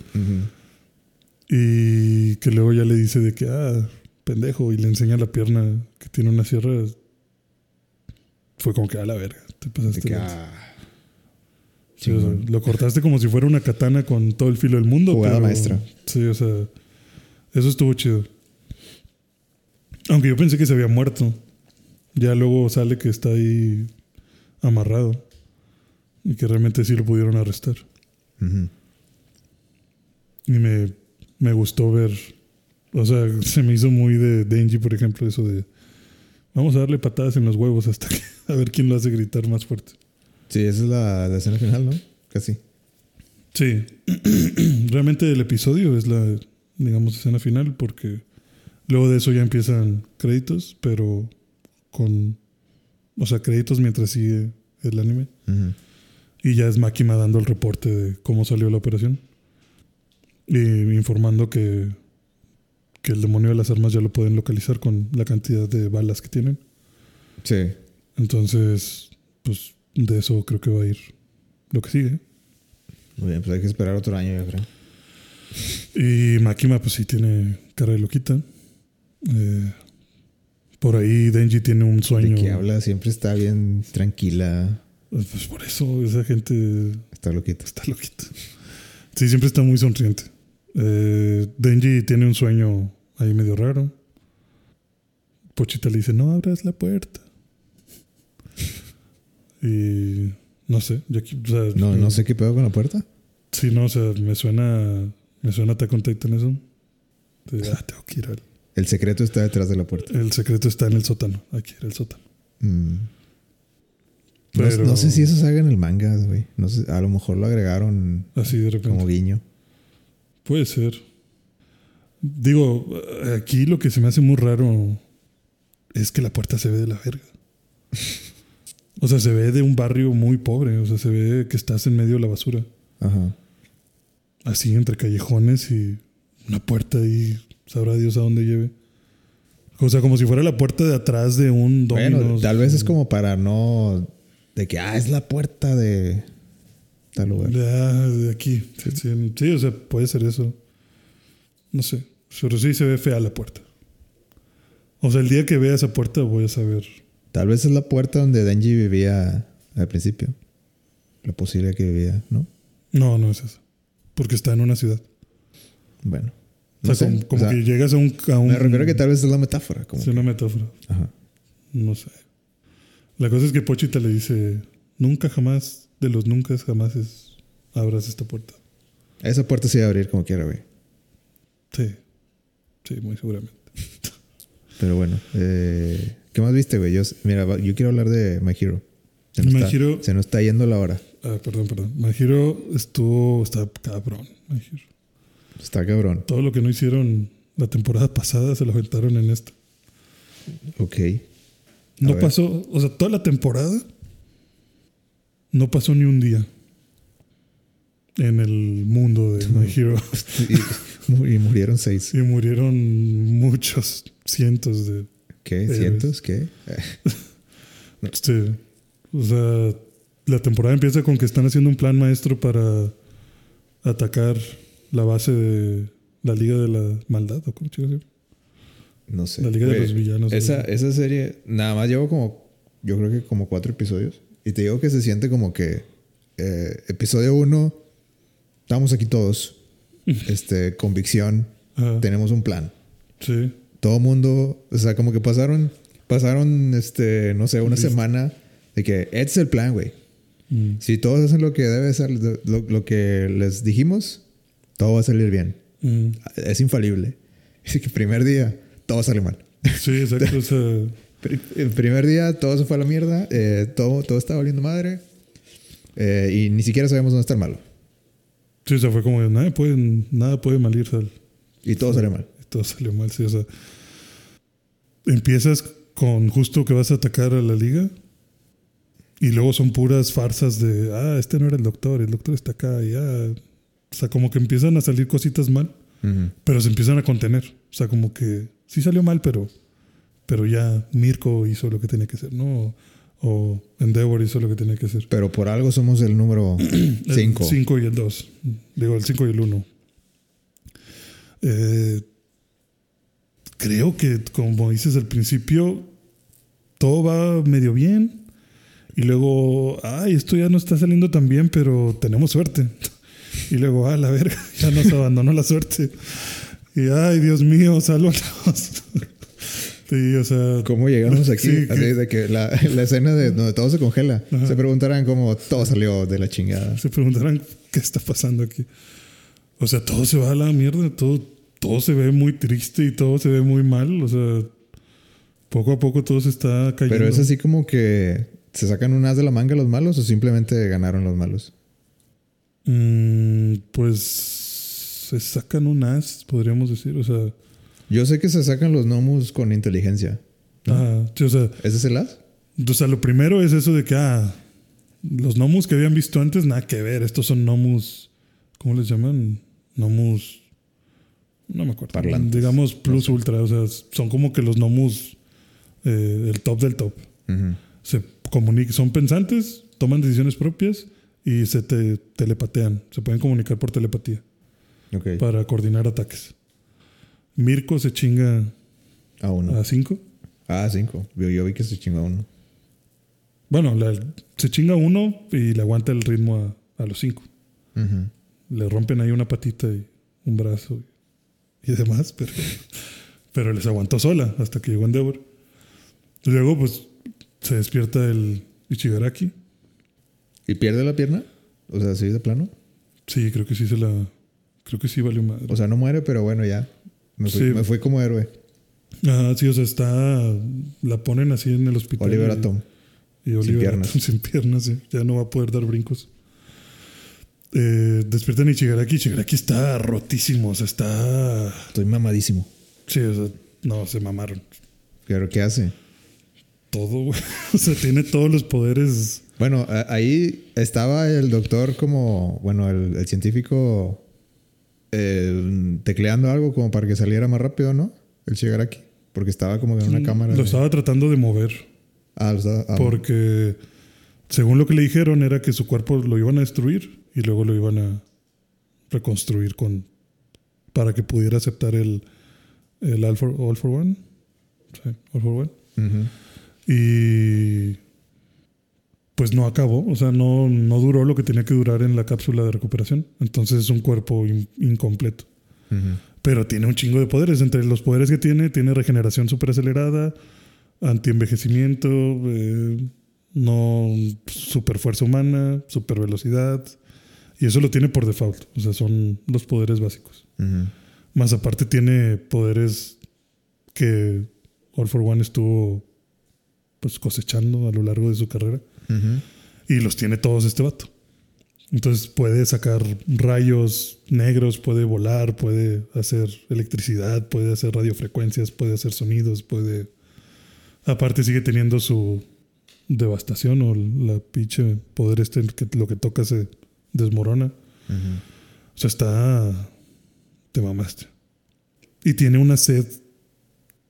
Y que luego ya le dice de que, ah, pendejo, y le enseña la pierna que tiene una sierra. Fue como que a la verga, te pasaste.
que, ah,
Sí, o sea,
chingón.
lo cortaste como si fuera una katana con todo el filo del mundo.
Jugada
pero-
maestra.
Sí, o sea, eso estuvo chido. Aunque yo pensé que se había muerto. Ya luego sale que está ahí amarrado. Y que realmente sí lo pudieron arrestar. Y me, me gustó ver. O sea, se me hizo muy de Denji, por ejemplo, eso de. Vamos a darle patadas en los huevos hasta que. A ver quién lo hace gritar más fuerte.
Sí, esa es la, la escena final, ¿no? Casi.
Sí. Realmente el episodio es la, digamos, escena final porque luego de eso ya empiezan créditos, pero con, o sea, créditos mientras sigue el anime.
Ujú.
Y ya es Makima dando el reporte de cómo salió la operación. Y informando que, que el demonio de las armas ya lo pueden localizar con la cantidad de balas que tienen.
Sí.
Entonces, pues de eso creo que va a ir lo que sigue.
Muy bien, pues hay que esperar otro año, yo creo.
Y Makima, pues sí tiene cara de loquita. Eh, por ahí Denji tiene un sueño.
De que habla siempre está bien tranquila.
Pues por eso esa gente
Está loquita.
está loquita. Sí, siempre está muy sonriente. Eh, Denji tiene un sueño ahí medio raro. Pochita le dice, no abras la puerta. Y no sé, yo aquí- o sea,
No,
yo-
no sé qué pedo con la puerta.
Sí, no, o sea, me suena, me suena on Titan eso. De, ah, tengo que ir al...
El secreto está detrás de la puerta.
El secreto está en el sótano. Hay que ir al sótano.
Mm. No-
Pero-
No, sé si eso salga en el manga, güey. No sé, a lo mejor lo agregaron
Así de repente.
como guiño.
Puede ser. Digo, aquí lo que se me hace muy raro es que la puerta se ve de la verga. O sea, se ve de un barrio muy pobre. O sea, se ve que estás en medio de la basura.
Ajá.
Así entre callejones y una puerta ahí. Sabrá Dios a dónde lleve. O sea, como si fuera la puerta de atrás de un
Bueno,
Domino's.
tal vez es como para no. De que, ah, es la puerta de tal lugar.
De, ah, aquí. Sí, sí, sí, o sea, puede ser eso. No sé. Pero sí se ve fea la puerta. O sea, el día que vea esa puerta voy a saber.
Tal vez es la puerta donde Denji vivía al principio. La posible que vivía, ¿no?
No, no es eso. Porque está en una ciudad.
Bueno.
O sea,
sé.
como, como
O sea,
que llegas a un... A un
me refiero a que tal vez es la metáfora. Como
Es una metáfora.
Ajá.
No sé. La cosa es que Pochita le dice... Nunca jamás, de los nunca jamás es, abras esta puerta.
Esa puerta se iba a abrir como quiera, güey.
Sí. Sí, muy seguramente.
Pero bueno. eh, ¿Qué más viste, güey? Yo, mira, va- yo quiero hablar de My Hero. Se nos,
My
está,
Hero-
se nos está yendo la hora.
Ah, perdón, perdón. Majiro estuvo... Está cabrón. My Hero.
Está cabrón.
Todo lo que no hicieron la temporada pasada se lo aventaron en esta.
Ok.
No pasó, o sea, toda la temporada no pasó ni un día en el mundo de My Hero.
Y, mu- y murieron seis.
y murieron muchos, cientos de...
¿Qué?
Héroes.
¿Cientos? ¿Qué?
Este, o sea, la temporada empieza con que están haciendo un plan maestro para atacar la base de la Liga de la Maldad, ¿o cómo se llama?
No sé.
La Liga de los Villanos.
Esa, esa serie, nada más llevo como, yo creo que como cuatro episodios. Y te digo que se siente como que eh, episodio uno, estamos aquí todos. este, convicción,
Ajá,
tenemos un plan.
sí.
Todo mundo, o sea, como que pasaron, pasaron, este, no sé, una
Listo.
semana de que este es el plan, güey.
Mm.
Si todos hacen lo que debe ser, lo, lo que les dijimos, todo va a salir bien.
Mm.
Es infalible. Así que primer día, todo sale mal.
Sí, exacto. o sea,
El primer día todo se fue a la mierda, eh, todo, todo estaba valiendo madre eh, y ni siquiera sabemos dónde está el malo.
Sí, o sea, fue como de, nada puede, nada puede mal ir, sal.
Y todo sale mal.
Y todo salió mal, sí, o sea. Empiezas con justo que vas a atacar a la liga. Y luego son puras farsas de, ah, este no era el doctor, el doctor está acá, y ah. O sea, como que empiezan a salir cositas mal, pero se empiezan a contener. O sea, como que sí salió mal, pero, pero ya Mirko hizo lo que tenía que hacer, ¿no? O Endeavor hizo lo que tenía que hacer.
Pero por algo somos el número 5.
El 5 y el 2. Digo, el 5 y el 1. creo que, como dices al principio, todo va medio bien. Y luego, ay, esto ya no está saliendo tan bien, pero tenemos suerte. Y luego, ah, la verga, ya nos abandonó la suerte. Y ay, Dios mío, sálvanos. Sí, o sea.
¿Cómo llegamos aquí?
Sí,
Así
que-
de que la, la escena de donde todo se congela.
Ajá.
Se preguntarán cómo todo salió de la chingada.
Se preguntarán qué está pasando aquí. O sea, todo se va a la mierda, todo, todo se ve muy triste y todo se ve muy mal. O sea, poco a poco todo se está cayendo.
Pero es así como que se sacan un as de la manga los malos o simplemente ganaron los malos.
Mm, pues se sacan un as, podríamos decir. O sea,
Yo sé que se sacan los gnomos con inteligencia.
ah, sí, o sea,
¿Ese es el as?
o sea, lo primero es eso de que ah, los nomus que habían visto antes, nada que ver. Estos son nomus, ¿cómo les llaman? Nomus. No me acuerdo.
Parlantes.
Digamos plus ultra. O sea, son como que los nomus, eh, el top del top. Se comunican, son pensantes, toman decisiones propias y se te telepatean. Se pueden comunicar por telepatía
Ok.
para coordinar ataques. Mirko se chinga
A uno.
a 5.
Ah, cinco. Yo, yo vi que se chingó a uno.
Bueno, la- se chinga uno y le aguanta el ritmo a, a los 5.
Ujú.
Le rompen ahí una patita y un brazo y, y demás, pero, pero les aguantó sola hasta que llegó Endeavor. Luego, pues, se despierta el Ichigaraki.
¿Y pierde la pierna? O sea, ¿sí de plano?
Sí, creo que sí se la. Creo que sí valió madre.
O sea, no muere, pero bueno, ya. Me fui,
Sí.
me fui como héroe.
Ah, sí, o sea, está. La ponen así en el hospital.
Oliver
y-
Atom.
Y Oliver
piernas.
Atom sin piernas, sí. Ya no va a poder dar brincos. Eh, despiertan a Ichigaraki. Ichigaraki está rotísimo. O sea, está.
Estoy mamadísimo.
Sí, o sea, no, se mamaron.
¿Pero qué hace?
Todo, güey. O sea, tiene todos los poderes.
Bueno, ahí estaba el doctor como, bueno, el, el científico eh, tecleando algo como para que saliera más rápido, ¿no? El Shigaraki. Porque estaba como en una cámara.
Lo
de-
estaba tratando de mover.
Ah, lo estaba- ah,
Porque, según lo que le dijeron, era que su cuerpo lo iban a destruir y luego lo iban a reconstruir con para que pudiera aceptar el, el All, for, All for One. Sí, All for One. Y pues no acabó, o sea, no, no duró lo que tenía que durar en la cápsula de recuperación. Entonces es un cuerpo in- incompleto. Pero tiene un chingo de poderes. Entre los poderes que tiene, tiene regeneración súper acelerada, antienvejecimiento, eh, no super fuerza humana, super velocidad. Y eso lo tiene por default. O sea, son los poderes básicos. Más aparte tiene poderes que All for One estuvo pues cosechando a lo largo de su carrera. Y los tiene todos este vato. Entonces puede sacar rayos negros, puede volar, puede hacer electricidad, puede hacer radiofrecuencias, puede hacer sonidos, puede... Aparte sigue teniendo su devastación o la pinche poder este que lo que toca se desmorona. O sea, está... Te mamaste. Y tiene una sed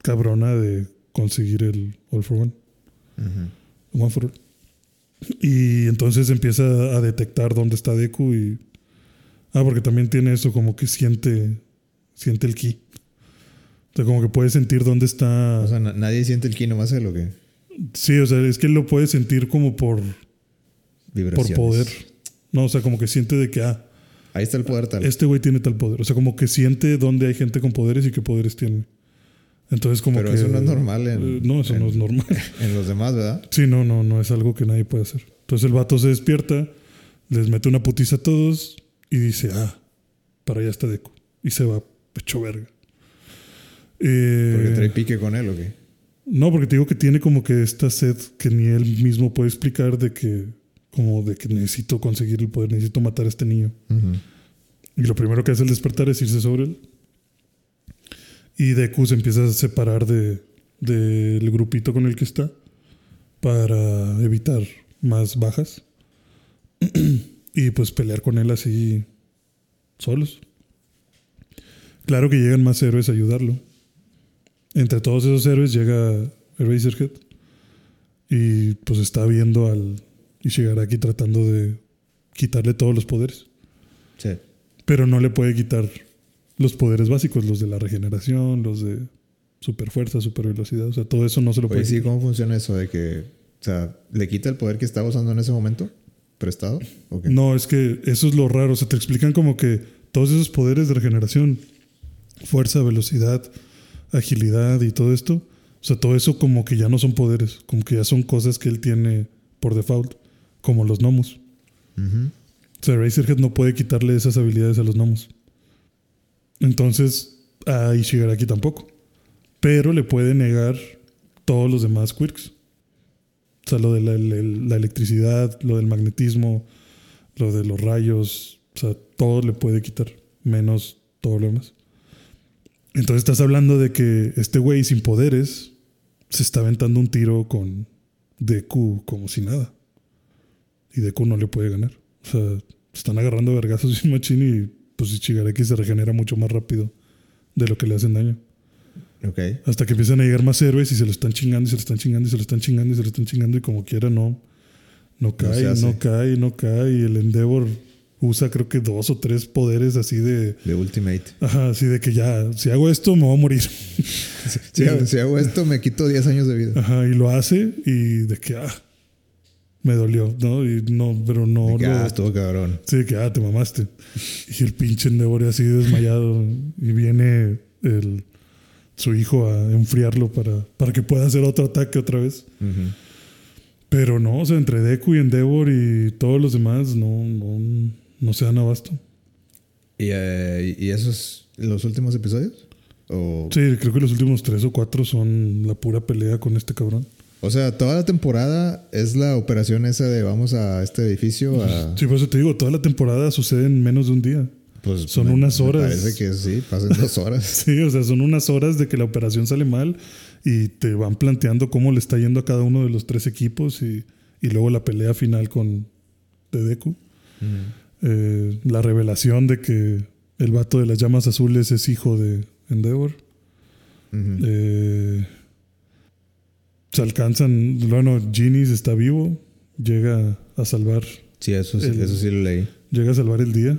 cabrona de conseguir el All for One. One for All. Y entonces empieza a detectar dónde está Deku y... Ah, porque también tiene eso como que siente... Siente el ki. O sea, como que puede sentir dónde está...
O sea, na- nadie siente el ki nomás es lo que.
sí, o sea, es que él lo puede sentir como por, por poder. No, o sea, como que siente de que, ah,
Ahí está el poder tal.
este güey tiene tal poder. O sea, como que siente dónde hay gente con poderes y qué poderes tiene. Entonces, como
Pero
que.
eso no es normal en-
Eh, no, eso no
en-
es normal.
En los demás, ¿verdad?
Sí, no, no, no es algo que nadie puede hacer. Entonces el vato se despierta, les mete una putiza a todos y dice, ah, para allá está Deku. Y se va hecho verga. Eh,
Porque trae pique con él o qué.
no, porque te digo que tiene como que esta sed que ni él mismo puede explicar de que, como de que necesito conseguir el poder, necesito matar a este niño.
Ujú.
Y lo primero que hace al despertar es irse sobre él. Y Deku se empieza a separar de, del grupito con el que está para evitar más bajas. y pues pelear con él así solos. Claro que llegan más héroes a ayudarlo. Entre todos esos héroes llega Eraserhead y pues está viendo al Ishigaraki tratando de quitarle todos los poderes
Sí.
pero no le puede quitar los poderes básicos, los de la regeneración, los de super fuerza, super velocidad, o sea, todo eso no se lo
Oye,
puede
sí. ¿cómo funciona eso de que, o sea, le quita el poder que estaba usando en ese momento? ¿Prestado?
No, es que eso es lo raro, o sea, te explican como que todos esos poderes de regeneración, fuerza, velocidad, agilidad y todo esto, o sea, todo eso como que ya no son poderes, como que ya son cosas que él tiene por default, como los gnomos. O sea, Razorhead no puede quitarle esas habilidades a los gnomos. Entonces, a Ishigaraki tampoco. Pero le puede negar todos los demás quirks. O sea, lo de la, el- la electricidad, lo del magnetismo, lo de los rayos. O sea, todo le puede quitar, menos todo lo demás. Entonces estás hablando de que este güey sin poderes se está aventando un tiro con Deku como si nada. Y Deku no le puede ganar. O sea, están agarrando vergazos y machín y pues Ichigaraki se regenera mucho más rápido de lo que le hacen daño.
Ok.
Hasta que empiezan a llegar más héroes y se lo están chingando y se lo están chingando y se lo están chingando y se lo están chingando y como quiera no, no cae, no, cae, no cae. Y el Endeavor usa creo que dos o tres poderes así de...
De Ultimate.
Ajá, así de que ya, si hago esto me voy a morir.
Si, hago- si hago esto, me quito 10 años de vida.
Ajá, y lo hace y de que, ah, me dolió, ¿no? Y no, pero no
que, ah, estuvo cabrón.
Sí, que, ah, te mamaste. Y el pinche Endeavor así desmayado. Y viene el su hijo a enfriarlo para, para que pueda hacer otro ataque otra vez. Pero no, o sea, entre Deku y Endeavor y todos los demás no, no, no se dan abasto.
¿Y, eh, ¿Y esos los últimos episodios? O,
Sí, creo que los últimos tres o cuatro son la pura pelea con este cabrón.
O sea, toda la temporada es la operación esa de vamos a este edificio a...
Sí, por eso te digo, toda la temporada sucede en menos de un día.
Pues
Son
me-
unas
me
horas.
Parece que sí, pasan dos horas.
Sí, o sea, son unas horas de que la operación sale mal y te van planteando cómo le está yendo a cada uno de los tres equipos y, y luego la pelea final con de Deku. Eh, la revelación de que el vato de las llamas azules es hijo de Endeavor. Eh, se alcanzan, bueno, Genies está vivo, llega a salvar,
Sí, eso sí,
el-
eso sí lo leí.
llega a salvar el día.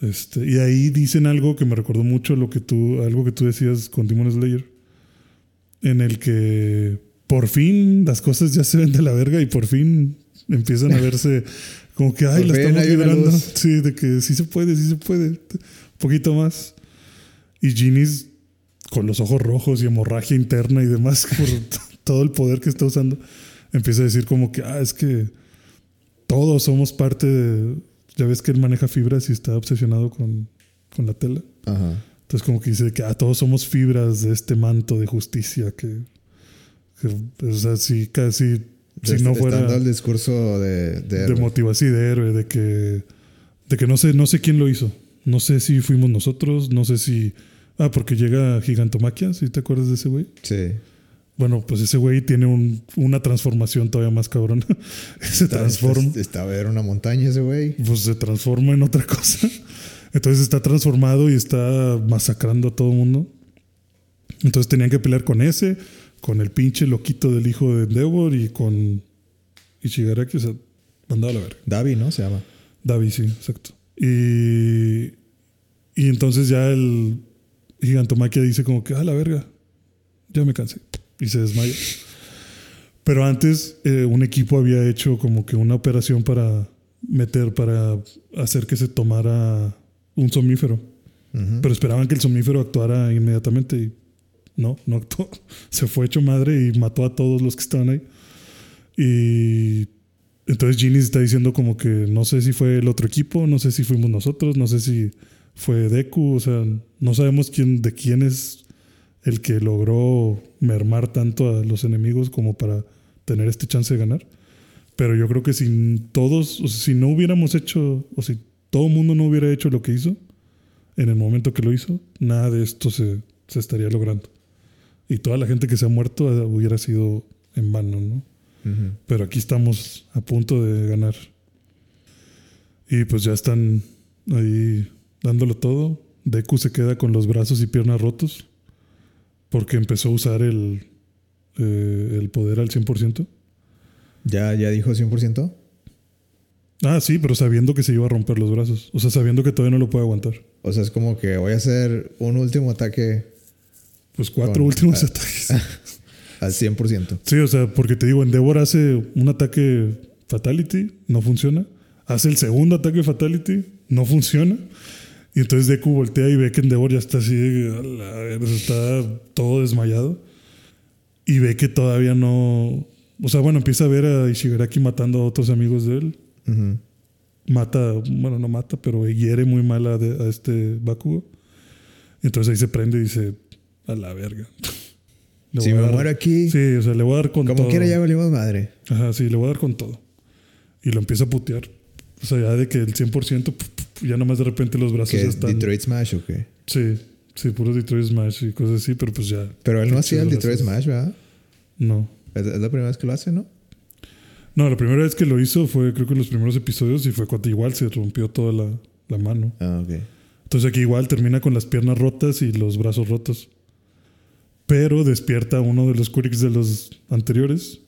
Este, y ahí dicen algo que me recordó mucho lo que tú, algo que tú decías con Demon Slayer, en el que por fin las cosas ya se ven de la verga y por fin empiezan a verse como que, ay,
Por
la estamos librando. Sí, de que sí se puede, sí se puede. Un poquito más. Y Genies con los ojos rojos y hemorragia interna y demás por todo el poder que está usando, empieza a decir como que, ah, es que todos somos parte de... Ya ves que él maneja fibras y está obsesionado con, con la tela.
Ajá.
Entonces como que dice que ah, todos somos fibras de este manto de justicia que... que, o sea, si casi... Si no
Estando
fuera
el discurso de, de
de motivación de héroe, de que, de que no sé, no sé quién lo hizo. No sé si fuimos nosotros, no sé si. Ah, porque llega Gigantomaquia, si te acuerdas de ese güey.
Sí.
Bueno, pues ese güey tiene un- una transformación todavía más cabrona. se
Está,
transforma,
está- estaba en una montaña ese güey.
pues se transforma en otra cosa. Entonces está transformado y está masacrando a todo el mundo. Entonces tenían que pelear con ese, con el pinche loquito del hijo de Endeavor y con Ishigaraki, o sea, mandado a la verga.
Davi, ¿no? Se llama.
Davi, sí, exacto. Y, y entonces ya el Gigantomaquia dice como que, a la verga, ya me cansé. Y se desmaya. Pero antes eh, un equipo había hecho como que una operación para meter, para hacer que se tomara un somnífero. Pero esperaban que el somnífero actuara inmediatamente y no, no actuó. Se fue hecho madre y mató a todos los que estaban ahí. Y entonces Ginny está diciendo como que no sé si fue el otro equipo, no sé si fuimos nosotros, no sé si fue Deku, o sea, no sabemos quién de quién es el que logró mermar tanto a los enemigos como para tener este chance de ganar. Pero yo creo que si todos, o sea, si no hubiéramos hecho, o si todo el mundo no hubiera hecho lo que hizo, en el momento que lo hizo, nada de esto se, se estaría logrando. Y toda la gente que se ha muerto eh, hubiera sido en vano, ¿no? Pero aquí estamos a punto de ganar. Y pues ya están ahí dándolo todo. Deku se queda con los brazos y piernas rotos porque empezó a usar el, eh, el poder al 100%.
¿Ya, ¿Ya dijo 100%?
Ah, sí, pero sabiendo que se iba a romper los brazos. O sea, sabiendo que todavía no lo puede aguantar.
O sea, es como que voy a hacer un último ataque
Pues cuatro
Con-
últimos ataques.
al 100%.
Sí, o sea, porque te digo, Endeavor hace un ataque Fatality, no funciona. Hace el segundo ataque Fatality, no funciona. Y entonces Deku voltea y ve que Endeavor ya está así, está todo desmayado. Y ve que todavía no. O sea, bueno, empieza a ver a Ishigaraki matando a otros amigos de él. Mata, bueno, no mata, pero hiere muy mal a, de- a este Bakugo. Y entonces ahí se prende y dice: A la verga. Le
Si me
dar-
muero aquí,
Sí, o sea, le voy a dar con
como
todo.
quiera ya valimos madre.
Ajá, sí, le voy a dar con todo. Y lo empieza a putear. O sea, ya de que el 100%, pu- pu- pu- ya nomás de repente los brazos
¿Que
ya
es
están.
Detroit Smash o qué?
Sí, sí, puro Detroit Smash y cosas así, pero pues ya.
Pero él no hacía el Detroit. Smash, ¿verdad?
No.
Es, la primera vez que lo hace, ¿no?
No, la primera vez que lo hizo fue, creo que en los primeros episodios, y fue cuando igual se rompió toda la, la mano.
Ah, ok.
Entonces aquí igual termina con las piernas rotas y los brazos rotos. Pero despierta uno de los Quirks de los anteriores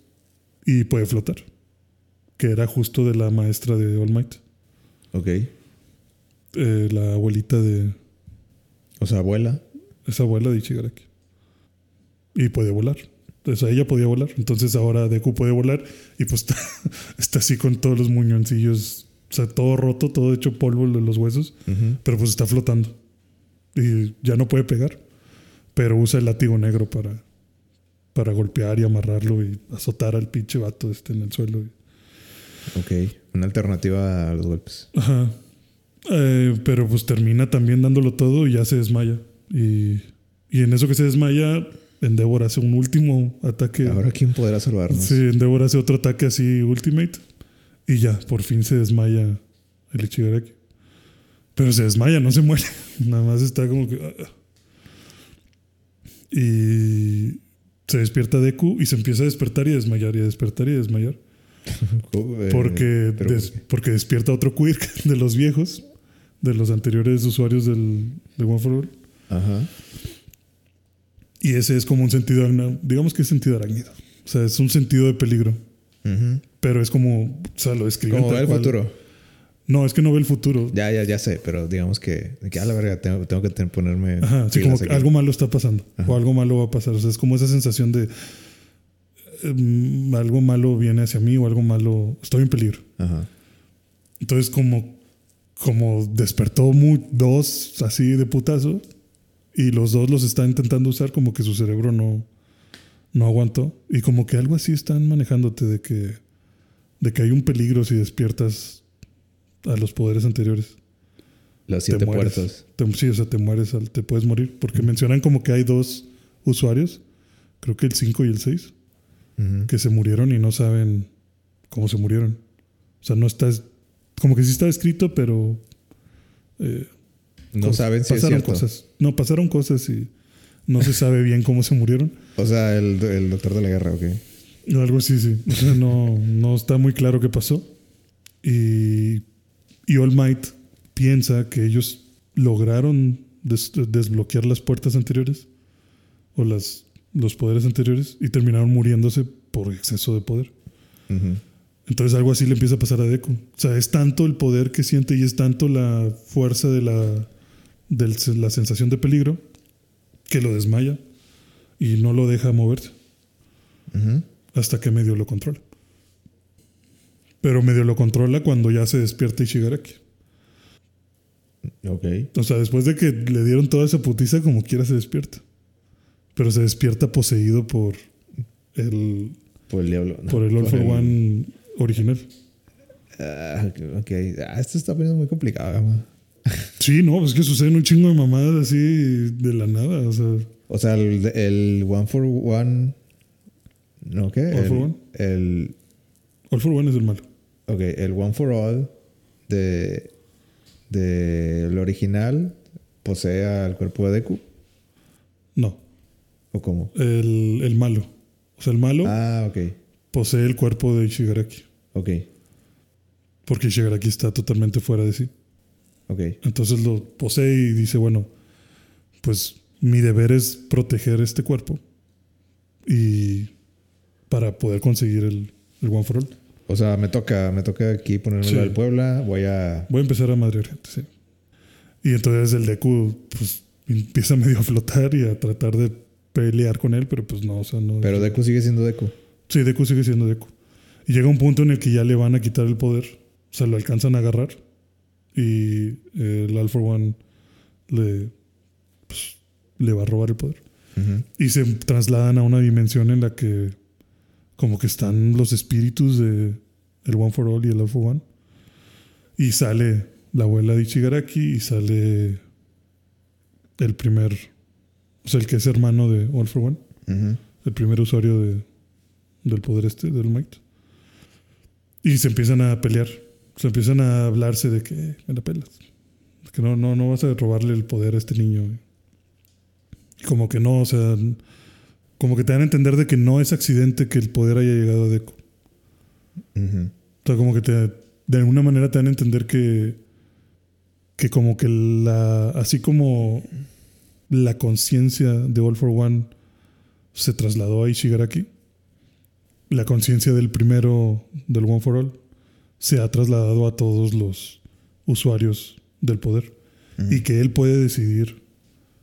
y puede flotar. Que era justo de la maestra de All Might.
Ok.
Eh, la abuelita de
O sea, abuela.
esa abuela de Ichigaraki. Y puede volar. Entonces ella podía volar. Entonces ahora Deku puede volar y pues está, está así con todos los muñoncillos. O sea, todo roto, todo hecho polvo de los huesos. Pero pues está flotando. Y ya no puede pegar. pero usa el látigo negro para, para golpear y amarrarlo y azotar al pinche vato este en el suelo.
Ok, una alternativa a los golpes.
Ajá. Eh, pero pues termina también dándolo todo y ya se desmaya. Y, y en eso que se desmaya, Endeavor hace un último ataque.
Ahora, ¿quién podrá salvarnos?
Sí, Endeavor hace otro ataque así, Ultimate. Y ya, por fin se desmaya el Ichigaraki. Pero se desmaya, no se muere. Nada más está como que. ah. Y se despierta Deku y se empieza a despertar y a desmayar y a despertar y a desmayar. Porque, porque despierta otro quirk de los viejos, de los anteriores usuarios del, de One for All.
Ajá.
Y ese es como un sentido, digamos que es sentido arácnido. O sea, es un sentido de peligro.
Ujú.
Pero es como, o sea, lo describen
Como el
cual.
futuro.
No, es que no ve el futuro.
Ya, ya, ya sé, pero digamos que, que a la verga, tengo, tengo que ten- ponerme.
Ajá, sí, como que algo malo está pasando.
Ajá.
O algo malo va a pasar. O sea, es como esa sensación de em, algo malo viene hacia mí o algo malo, estoy en peligro.
Ajá.
Entonces, como, como despertó dos así de putazo y los dos los está intentando usar, como que su cerebro no, no aguantó. Y como que algo así están manejándote de que, de que hay un peligro si despiertas a los poderes anteriores. Te
siete
mueres. Te- sí, o sea, te mueres, te puedes morir. Porque mencionan como que hay dos usuarios, creo que el 5 y el 6,
Ujú.
que se murieron y no saben cómo se murieron. O sea, no está, como que sí está escrito, pero eh,
No
cos-
saben si es
pasaron
cierto.
cosas. No, pasaron cosas y no se sabe bien cómo se murieron.
O sea, el, el doctor de la guerra, ok.
Algo así, sí. O sea, no, no está muy claro qué pasó. Y, y All Might piensa que ellos lograron des- desbloquear las puertas anteriores o las, los poderes anteriores y terminaron muriéndose por exceso de poder.
Ujú.
Entonces algo así le empieza a pasar a Deku. O sea, es tanto el poder que siente y es tanto la fuerza de la, del- la sensación de peligro que lo desmaya y no lo deja moverse hasta que medio lo controla. Pero medio lo controla cuando ya se despierta Ishigaraki.
Ok.
O sea, después de que le dieron toda esa putiza, como quiera se despierta. Pero se despierta poseído por el,
Por el diablo. no,
por el All for
el-
One original.
Ah, ok. Ah, esto está poniendo muy complicado.
Sí, no, es que suceden un chingo de mamadas así de la nada. O sea,
O sea, el, el One for One. ¿No qué?
All
el,
for One.
El,
All for One es el malo.
ok, el One for All de, de el original posee al cuerpo de Deku.
No,
¿O cómo?
el, el malo. O sea, el malo
Ah, ok.
Posee el cuerpo de Ishigaraki.
Ok.
Porque Ishigaraki está totalmente fuera de sí.
Ok.
Entonces lo posee y dice, bueno, pues mi deber es proteger este cuerpo y para poder conseguir el, el One for All.
O sea, me toca, me toca aquí ponerme
Sí.
del Puebla. Voy a.
Voy a empezar a madrear gente, sí. Y entonces el Deku pues empieza medio a flotar y a tratar de pelear con él, pero pues no, o sea, no.
Pero Deku sigue siendo Deku.
Sí, Deku sigue siendo Deku. Y llega un punto en el que ya le van a quitar el poder. O sea, lo alcanzan a agarrar. Y eh, el for One le, pues, le va a robar el poder.
Ujú.
Y se trasladan a una dimensión en la que como que están los espíritus de el One for All y el for One. Y sale la abuela de Ichigaraki y sale el primer, o sea, el que es hermano de All for One, el primer usuario de, del poder este, del Might. Y se empiezan a pelear, se empiezan a hablarse de que "Eh, me la pelas, que no, no, no vas a robarle el poder a este niño. Y como que no, o sea, como que te dan a entender de que no es accidente que el poder haya llegado a Deku.
Ujú.
O sea, como que te, de alguna manera te dan a entender que, que como que la, así como la conciencia de All for One se trasladó a Ishigaraki, la conciencia del primero del One for All se ha trasladado a todos los usuarios del poder y que él puede decidir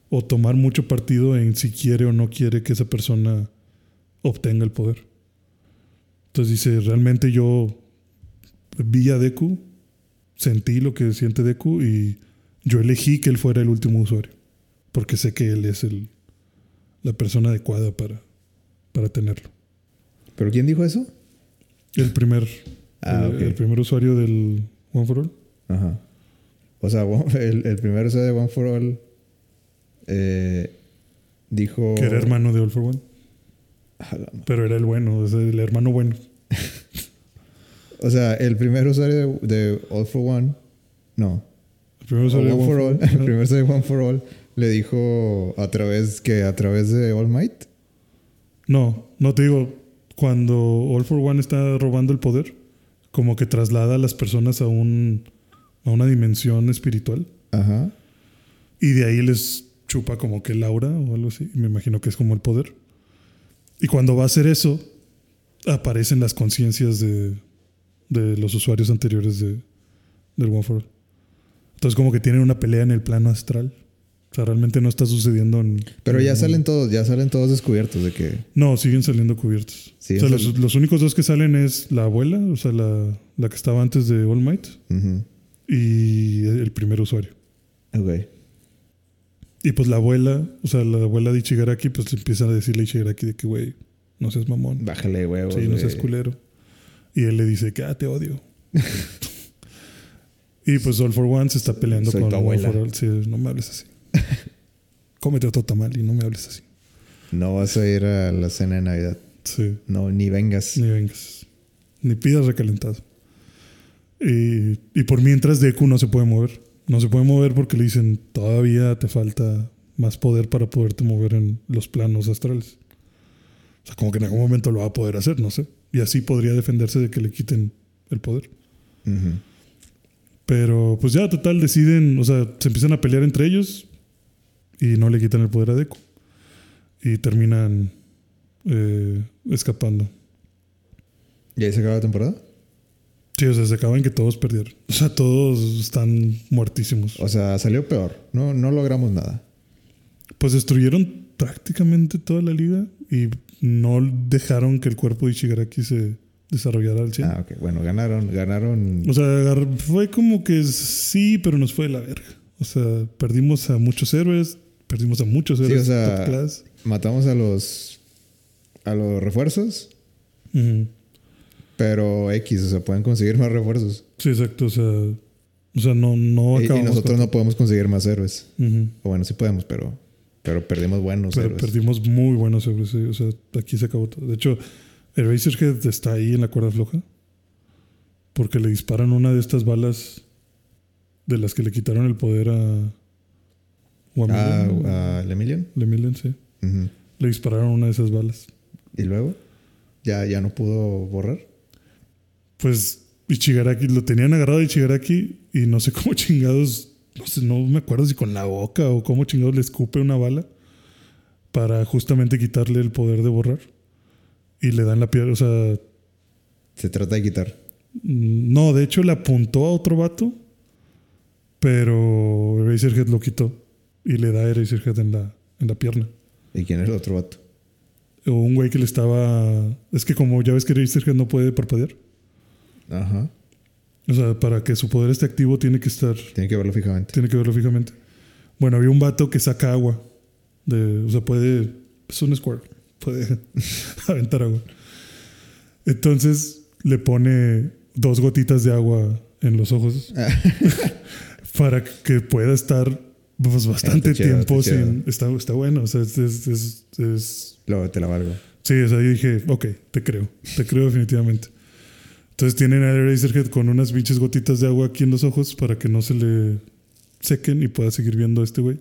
o tomar mucho partido en si quiere o no quiere que esa persona obtenga el poder. Entonces dice, realmente yo vi a Deku, sentí lo que siente Deku y yo elegí que él fuera el último usuario, porque sé que él es el, la persona adecuada para, para tenerlo.
¿Pero quién dijo eso?
El primer,
Ah,
el, primer usuario del One for All.
Ajá. O sea, el, el primer usuario de One for All eh, dijo.
Que era hermano de All for One. Pero era el bueno, el hermano bueno.
O sea, el primer usuario de, de All for One. No.
El primer usuario de
One for All. El primer usuario de One for All le dijo a través que a través de All Might.
No, no te digo, cuando All for One está robando el poder, como que traslada a las personas a un a una dimensión espiritual
Ajá.
y de ahí les chupa como que el aura o algo así, me imagino que es como el poder. Y cuando va a hacer eso, aparecen las conciencias de, de los usuarios anteriores de, del One for All. Entonces como que tienen una pelea en el plano astral. O sea, realmente no está sucediendo en...
Pero ya
en-
salen todos, ya salen todos descubiertos de que.
No, siguen saliendo cubiertos. O sea, los, los únicos dos que salen es la abuela, o sea, la, la que estaba antes de All Might, y el primer usuario.
Ok.
Y pues la abuela, o sea, la abuela de Ichigaraki, pues le empieza a decirle a Ichigaraki de que, güey, no seas mamón.
Bájale huevos.
Sí, no seas culero. Y él le dice que, ah, te odio. y pues All for One se está peleando
Soy
con
tu
All
abuela.
for All. Sí, no me hables así. Cómete otro tamal y no me hables así.
No vas a ir a la cena de Navidad.
Sí.
No, ni vengas.
Ni vengas. Ni pidas recalentado. Y, y por mientras Deku no se puede mover. No se puede mover porque le dicen todavía te falta más poder para poderte mover en los planos astrales. O sea, como que en algún momento lo va a poder hacer, no sé. Y así podría defenderse de que le quiten el poder. Pero pues ya total deciden, o sea, se empiezan a pelear entre ellos y no le quitan el poder a Deku. Y terminan eh, escapando.
¿Y ahí se acaba la temporada?
Sí, o sea, se acaba en que todos perdieron. O sea, todos están muertísimos.
O sea, salió peor. No, no logramos nada.
Pues destruyeron prácticamente toda la liga y no dejaron que el cuerpo de Ichigaraki se desarrollara al 100.
Ah, ok. Bueno, ganaron, ganaron.
O sea, fue como que sí, pero nos fue de la verga. O sea, perdimos a muchos héroes, perdimos a muchos
Sí,
héroes
o sea,
top class.
Matamos a los a los refuerzos, pero X, o sea, pueden conseguir más refuerzos.
Sí, exacto. O sea, o sea no, no
Y, y
acabamos
nosotros
con-
no podemos conseguir más héroes. O bueno, sí podemos, pero, pero perdimos buenos
Pero
héroes.
perdimos muy buenos héroes. sí. O sea, aquí se acabó todo. De hecho, el Razorhead está ahí en la cuerda floja. Porque le disparan una de estas balas de las que le quitaron el poder a. o a
Ah,
Emilion.
a Lemillion.
Lemillion, sí. Le dispararon una de esas balas.
Y luego, ya, ya no pudo borrar.
Pues Ichigaraki, lo tenían agarrado a Ichigaraki y no sé cómo chingados, no sé, no me acuerdo si con la boca o cómo chingados le escupe una bala para justamente quitarle el poder de borrar. Y le dan la piedra, o sea,
Se trata de quitar.
no, de hecho le apuntó a otro vato, pero Eraserhead lo quitó y le da a Eraserhead en la, en la pierna.
¿Y quién es el otro vato?
O un güey que le estaba... Es que como ya ves que Eraserhead no puede parpadear.
Ajá.
O sea, para que su poder esté activo tiene que estar
Tiene que verlo fijamente.
Tiene que verlo fijamente. Bueno, había un vato que saca agua. De, o sea, puede. Es un square. Puede aventar agua. Entonces le pone dos gotitas de agua en los ojos para que pueda estar pues, bastante
Está chido,
tiempo
está
sin. Está, está bueno. O sea, es, es- es- es-
Luego te la valgo.
Sí, o sea, yo dije, ok, te creo. Te creo definitivamente. Entonces tienen a Eraserhead con unas pinches gotitas de agua aquí en los ojos para que no se le sequen y pueda seguir viendo a este güey.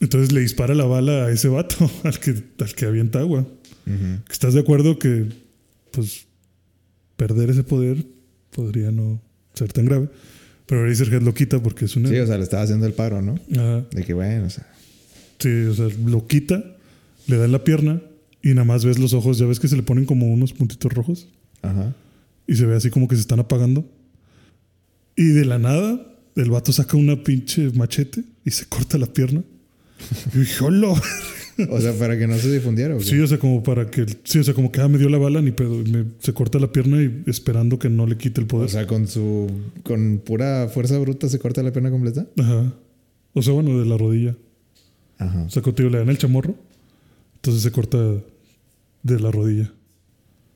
Entonces le dispara la bala a ese vato, al que, al que avienta agua.
Ujú.
¿Estás de acuerdo que, pues, perder ese poder podría no ser tan grave? Pero Eraserhead lo quita porque es un
Sí, o sea, le estaba haciendo el paro, ¿no?
Ajá.
De que bueno, o sea.
Sí, o sea, lo quita, le da en la pierna y nada más ves los ojos. Ya ves que se le ponen como unos puntitos rojos.
Ajá.
y se ve así como que se están apagando. Y de la nada, el vato saca una pinche machete y se corta la pierna. Y dije.
O sea, para que no se difundiera. ¿o?
Sí, o sea, como para que. Sí, o sea, como que ah, me dio la bala, ni pedo. me- se corta la pierna y esperando que no le quite el
O
poder.
sea, con su. Con pura fuerza bruta se corta la pierna completa.
Ajá. O sea, bueno, de la rodilla.
Ajá.
O sea, contigo le dan el chamorro Entonces se corta de la rodilla.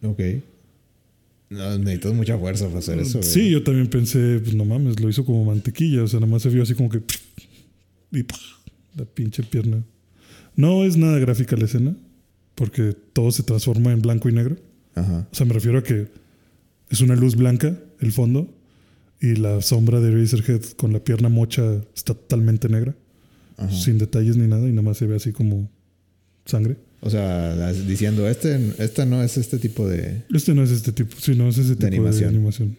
Ok. No, necesitas mucha fuerza para hacer eso, güey.
Sí, yo también pensé, pues no mames, lo hizo como mantequilla. O sea, nada más se vio así como que. Y ¡pah! la pinche pierna. No es nada gráfica la escena, porque todo se transforma en blanco y negro.
Ajá.
O sea, me refiero a que es una luz blanca el fondo y la sombra de Razorhead con la pierna mocha está totalmente negra,
Ajá.
sin detalles ni nada, y nada más se ve así como sangre.
O sea, diciendo, este, esta no es este tipo de.
Este no es este tipo, sí, no es ese tipo de
animación.
animación.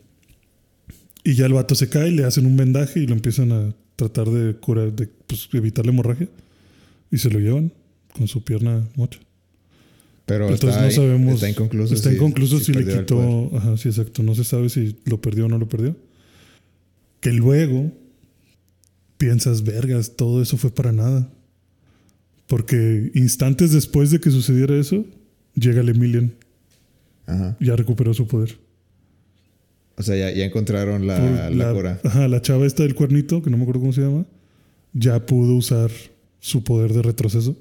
Y ya el vato se cae, le hacen un vendaje y lo empiezan a tratar de curar, de pues, evitar la hemorragia. Y se lo llevan con su pierna mocha.
Pero
Entonces
está,
no
ahí-
sabemos.
Está inconcluso.
Está
si-
inconcluso si, le quitó. Ajá, sí, exacto. No se sabe si lo perdió o no lo perdió. Que luego piensas, vergas, todo eso fue para nada. Porque instantes después de que sucediera eso, llega el Emilian.
Ajá.
Ya recuperó su poder.
O sea, ya, ya encontraron la,
Por
la cura.
Ajá, la chava esta del cuernito, que no me acuerdo cómo se llama, ya pudo usar su poder de retroceso.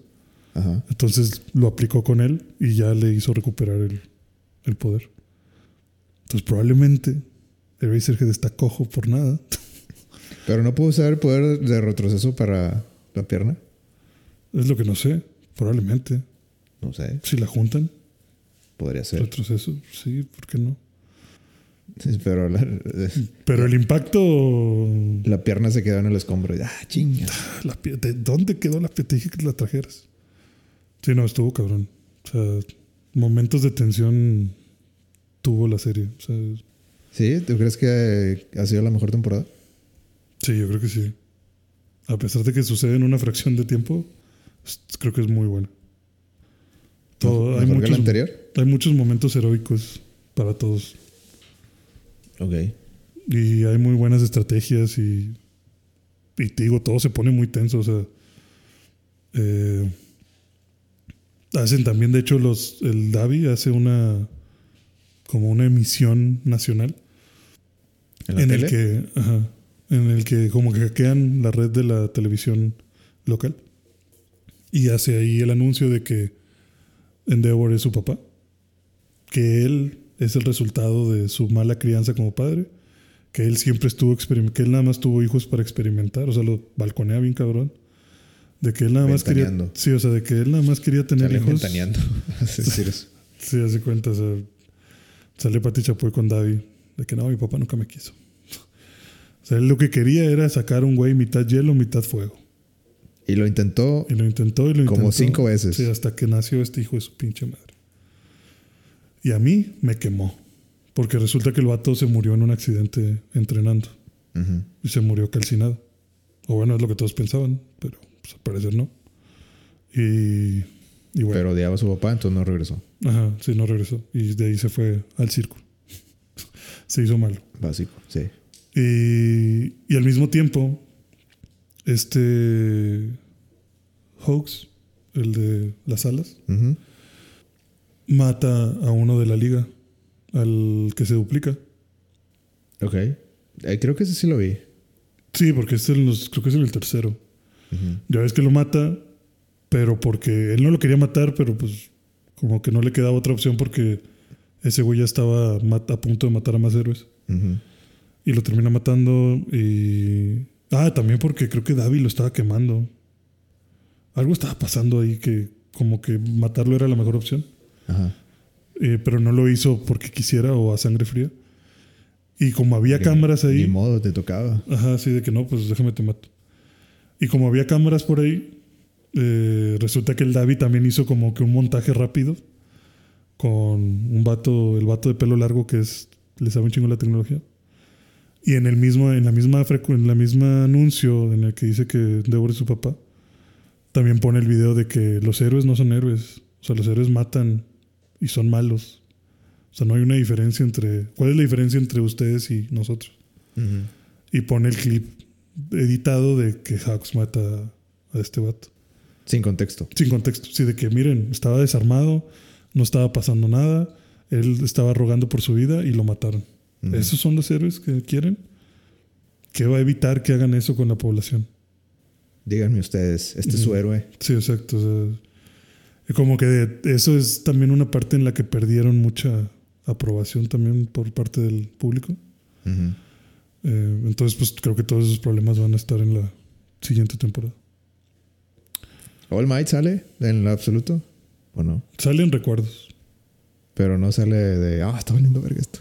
Ajá.
Entonces lo aplicó con él y ya le hizo recuperar el, el poder. Entonces probablemente Eraserhead está cojo por nada.
Pero no pudo usar el poder de retroceso para la pierna.
Es lo que no sé. Probablemente.
No sé.
Si la juntan,
Podría ser.
retroceso, sí, ¿por qué no?
Pero la,
Pero el impacto...
la pierna se quedó en el escombro. Ah, chinga.
La ¿De dónde quedó la pie? Te dije que la trajeras. Sí, no, estuvo cabrón. O sea, momentos de tensión tuvo la serie. O sea,
¿Sí? ¿Tú crees que ha sido la mejor temporada?
sí, yo creo que sí. A pesar de que sucede en una fracción de tiempo, creo que es muy buena. Todo, hay,
¿Mejor que la anterior?
hay muchos momentos heroicos para todos.
Ok.
Y hay muy buenas estrategias y, y te digo, todo se pone muy tenso. O sea, eh, hacen también, de hecho, los el Davi hace una como una emisión nacional
¿En, la
en el que ajá, en el que como que hackean la red de la televisión local y hace ahí el anuncio de que Endeavor es su papá, que él es el resultado de su mala crianza como padre, que él siempre estuvo que él nada más tuvo hijos para experimentar, o sea, lo balconea bien cabrón. De que él nada más quería. Sí, o sea, de que él nada más quería tener
Sale
hijos. Sí, hace cuenta, o sea, sale Pati Chapoy con Davi, de que no, mi papá nunca me quiso. O sea, él lo que quería era sacar un güey mitad hielo, mitad fuego.
Y lo intentó.
Y lo intentó y lo intentó.
Como cinco veces.
Sí, hasta que nació este hijo de su pinche madre. Y a mí me quemó. Porque resulta que el vato se murió en un accidente entrenando. Y se murió calcinado. O bueno, es lo que todos pensaban, pero pues, al parecer no. Y, y bueno.
Pero odiaba a su papá, entonces no regresó.
Ajá, sí, no regresó. Y de ahí se fue al circo. se hizo malo.
Básico, sí.
Y, y al mismo tiempo, este Hoax, el de las alas,
Ujú.
Mata a uno de la liga, al que se duplica.
Ok. Eh, creo que ese sí lo vi.
Sí, porque es el, creo que es el tercero. Ya ves que lo mata, pero porque él no lo quería matar, pero pues como que no le quedaba otra opción porque ese güey ya estaba a punto de matar a más héroes. Y lo termina matando y... Ah, también porque creo que Davi lo estaba quemando. Algo estaba pasando ahí que como que matarlo era la mejor opción.
Ajá.
Eh, pero no lo hizo porque quisiera o a sangre fría. Y como había
Ni-
cámaras ahí...
Ni modo, te tocaba.
Ajá, sí, de que no, pues déjame te mato. Y como había cámaras por ahí, eh, resulta que el Davi también hizo como que un montaje rápido con un vato, el vato de pelo largo que es, le sabe un chingo la tecnología. Y en el mismo, en la misma en la misma anuncio en el que dice que Deborah es su papá, también pone el video de que los héroes no son héroes. O sea, los héroes matan y son malos. O sea, no hay una diferencia entre. ¿Cuál es la diferencia entre ustedes y nosotros? Y pone el clip editado de que Hawks mata a este vato.
Sin contexto.
Sin contexto. Sí, de que miren, estaba desarmado, no estaba pasando nada, él estaba rogando por su vida y lo mataron. ¿Esos son los héroes que quieren? ¿Qué va a evitar que hagan eso con la población?
Díganme ustedes, este es su héroe.
Sí, exacto. o sea, como que de- eso es también una parte en la que perdieron mucha aprobación también por parte del público. Eh, entonces, pues creo que todos esos problemas van a estar en la siguiente temporada.
All Might sale en lo absoluto. ¿O no?
Salen recuerdos.
Pero no sale de, ah, está valiendo verga esto.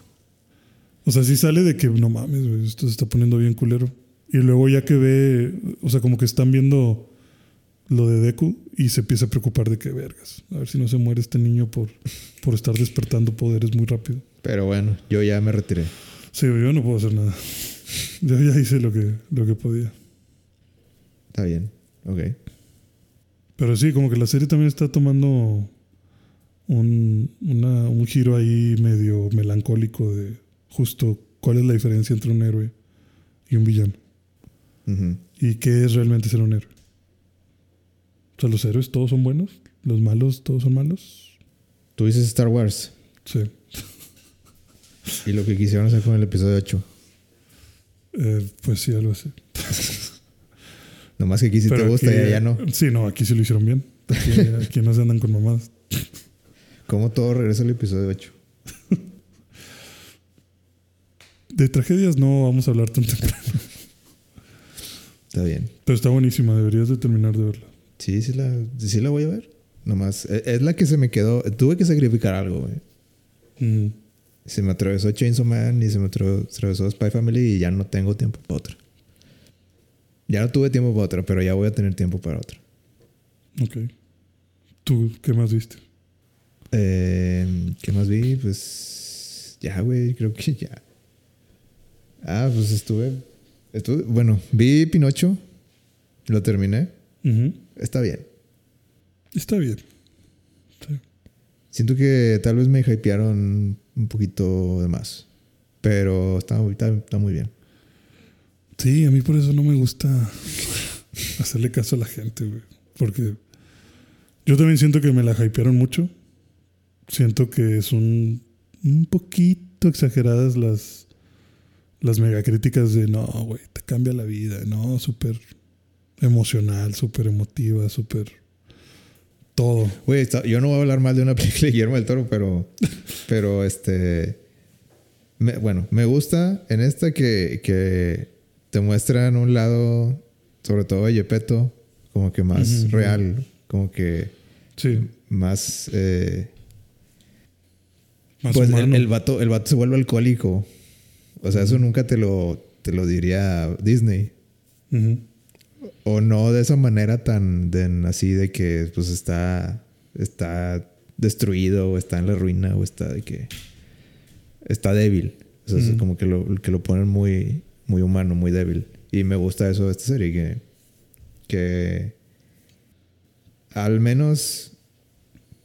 O sea, sí sale de que no mames, esto se está poniendo bien culero. Y luego ya que ve, o sea, como que están viendo lo de Deku y se empieza a preocupar de que vergas. A ver si no se muere este niño por, por estar despertando poderes muy rápido.
Pero bueno, yo ya me retiré.
Sí, yo no puedo hacer nada. Yo ya hice lo que, lo que podía.
Está bien. Ok.
Pero sí, como que la serie también está tomando un, una- un giro ahí medio melancólico de justo cuál es la diferencia entre un héroe y un villano. ¿Y qué es realmente ser un héroe? O sea, los héroes todos son buenos, los malos todos son malos.
Tú dices Star Wars
Sí.
y lo que quisieron hacer con el episodio 8.
Eh, pues sí, algo así.
Nomás que aquí sí te gusta
aquí-
y allá no.
Sí, no, aquí sí lo hicieron bien. Aquí, aquí no se andan con mamadas.
Como todo regresa al episodio 8.
De tragedias no vamos a hablar tan temprano.
Está bien.
Pero está buenísima, deberías de terminar de verla.
Sí, sí la, sí la voy a ver. Nomás, e- es la que se me quedó. Tuve que sacrificar algo, güey.
Mm.
Se me atravesó Chainsaw Man y se me atra- atravesó Spy Family y ya no tengo tiempo para otra. Ya no tuve tiempo para otra, pero ya voy a tener tiempo para otra.
Ok. ¿Tú qué más viste?
Eh, ¿Qué más vi? Pues ya, güey, creo que ya. Ah, pues estuve, estuve. Bueno, vi Pinocho. Lo terminé. Está bien.
Está bien. Sí.
Siento que tal vez me hypearon un poquito de más. Pero está, está, está muy bien.
Sí, a mí por eso no me gusta hacerle caso a la gente, güey. Porque yo también siento que me la hypearon mucho. Siento que son un poquito exageradas las, las megacríticas de no, güey, te cambia la vida, no, súper emocional, súper emotiva, súper todo.
Güey, yo no voy a hablar mal de una película de Guillermo del Toro, pero. pero este. me- bueno, me gusta en esta que, que te muestran un lado, sobre todo de Gepetto, como que más real, como que
Sí,
más. eh,
más
pues el, el vato, el vato se vuelve alcohólico. O sea, eso nunca te lo, te lo diría Disney.
Ujú.
O no de esa manera tan de- así de que pues está, está destruido o está en la ruina o está de que está débil. O sea, es como que lo, que lo ponen muy, muy humano, muy débil. Y me gusta eso de esta serie, que, que al menos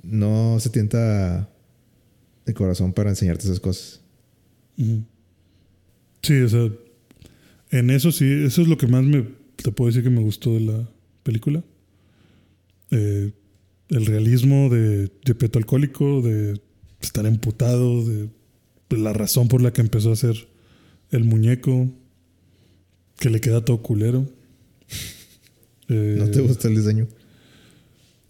no se tienta de corazón para enseñarte esas cosas.
Sí, o sea, en eso sí, eso es lo que más me te puedo decir que me gustó de la película. Eh, el realismo de Gepetto alcohólico, de estar emputado, de, de la razón por la que empezó a hacer el muñeco, que le queda todo culero. Eh,
¿No te gusta el diseño?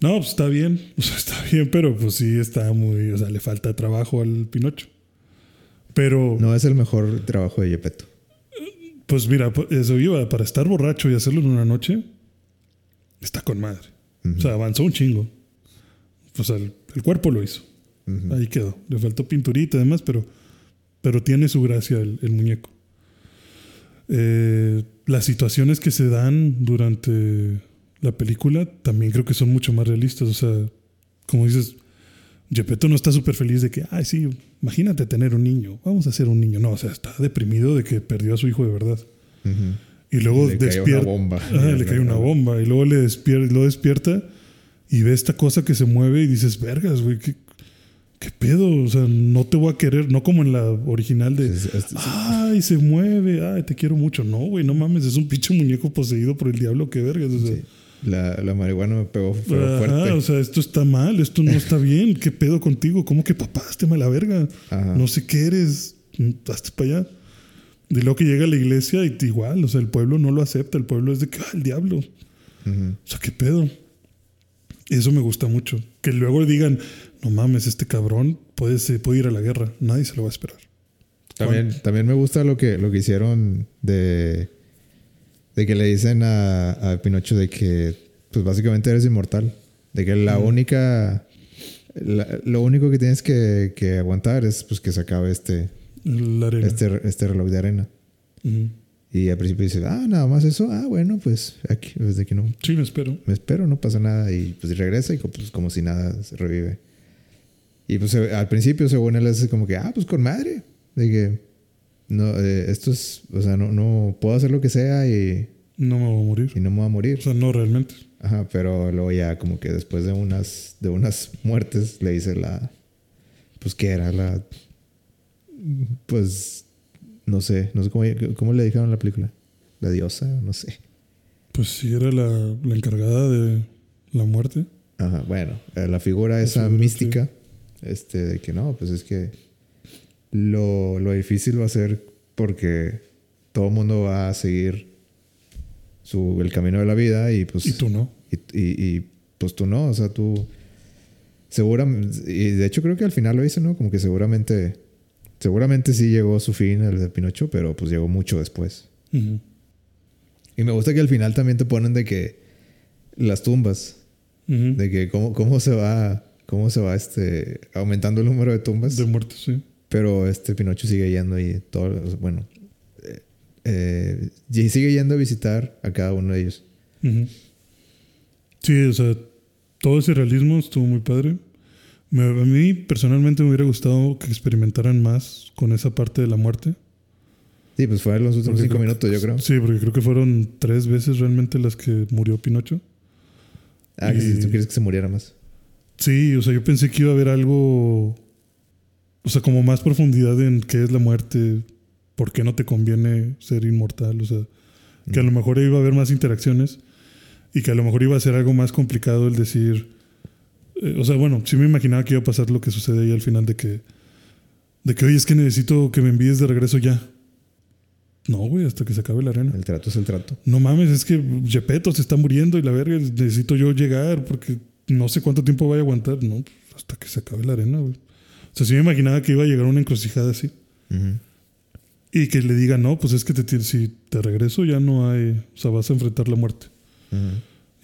No, pues está bien, o sea, está bien, pero pues sí está muy, o sea, le falta trabajo al Pinocho. Pero
No es el mejor trabajo de Gepetto.
Pues mira, po- eso iba, para estar borracho y hacerlo en una noche, está con madre. O sea, avanzó un chingo. O sea, el, el cuerpo lo hizo. Ahí quedó. Le faltó pinturita y demás, pero, pero tiene su gracia el, el muñeco. Eh, las situaciones que se dan durante la película también creo que son mucho más realistas. O sea, como dices, Gepetto no está súper feliz de que, ay, sí, imagínate tener un niño, vamos a hacer un niño. No, o sea, está deprimido de que perdió a su hijo de verdad. Y luego despierta.
una bomba.
Le cae una bomba. Y luego le despierta, lo despierta y ve esta cosa que se mueve y dices, vergas, güey, ¿qué, qué pedo? O sea, no te voy a querer, no como en la original de, ay, se mueve, ay, te quiero mucho. No, güey, no mames, es un pinche muñeco poseído por el diablo, qué vergas. O sea.
La, la marihuana me pegó
ajá,
fuerte.
o sea, esto está mal, esto no está bien. ¿Qué pedo contigo? ¿Cómo que papá, estéme a la verga?
Ajá.
No sé qué eres, hazte para allá. Y luego que llega a la iglesia y igual, o sea, el pueblo no lo acepta, el pueblo es de que, ah, el diablo. O sea, qué pedo. Eso me gusta mucho. Que luego digan, no mames, este cabrón puede, se puede ir a la guerra. Nadie se lo va a esperar.
También, también me gusta lo que, lo que hicieron de, de que le dicen a, a Pinocho de que, pues básicamente eres inmortal. De que la única, la- lo único que tienes que, que aguantar es pues que se acabe este,
La arena.
este, este reloj de arena.
Ujú.
Y al principio dice, ah, nada más eso. Ah, bueno, pues aquí, desde que no,
Sí, me espero.
me espero, no pasa nada. Y pues regresa y pues, como si nada se revive. Y pues al principio, según él, es como que, ah, pues con madre. De que, no, eh, esto es, o sea, no, no puedo hacer lo que sea y,
No me voy a morir.
y no me voy a morir.
O sea, no realmente.
Ajá, pero luego ya como que después de unas, de unas muertes le dice la, pues que era la, pues, no sé, no sé cómo, cómo le dijeron en la película. La diosa, no sé.
Pues sí, era la, la encargada de la muerte.
Ajá, bueno, eh, la figura esa mística, este, de que no, pues es que lo, lo difícil va a ser porque todo el mundo va a seguir su, el camino de la vida y pues...
Y tú no.
Y, y- y, pues tú no, o sea, tú seguramente, y de hecho creo que al final lo hice, ¿no? Como que seguramente, seguramente sí llegó su fin el de Pinocho, pero pues llegó mucho después. Y me gusta que al final también te ponen de que las tumbas, de que cómo, cómo se va, cómo se va este, aumentando el número de tumbas,
De muertos, sí.
Pero este Pinocho sigue yendo y todo, bueno, eh, eh, y sigue yendo a visitar a cada uno de ellos.
Sí, o sea, todo ese realismo estuvo muy padre. Me- a mí personalmente me hubiera gustado que experimentaran más con esa parte de la muerte.
Sí, pues fue en los últimos
Porque
cinco minutos, yo creo.
Sí, porque creo que fueron tres veces realmente las que murió Pinocho.
Ah, que si
Y-
tú quieres que se muriera más.
Sí, o sea, yo pensé que iba a haber algo, o sea, como más profundidad en qué es la muerte, por qué no te conviene ser inmortal, o sea, que a lo mejor iba a haber más interacciones y que a lo mejor iba a ser algo más complicado el decir, eh, o sea, bueno, sí me imaginaba que iba a pasar lo que sucede ahí al final de que, de que, oye, es que necesito que me envíes de regreso ya. No, güey, hasta que se acabe la arena.
El trato es el trato.
No mames, es que Gepetto se está muriendo y la verga, necesito yo llegar porque no sé cuánto tiempo vaya a aguantar. No, hasta que se acabe la arena, güey. O sea, sí me imaginaba que iba a llegar a una encrucijada así. Y que le diga, no, pues es que te, si te regreso ya no hay, o sea, vas a enfrentar la muerte.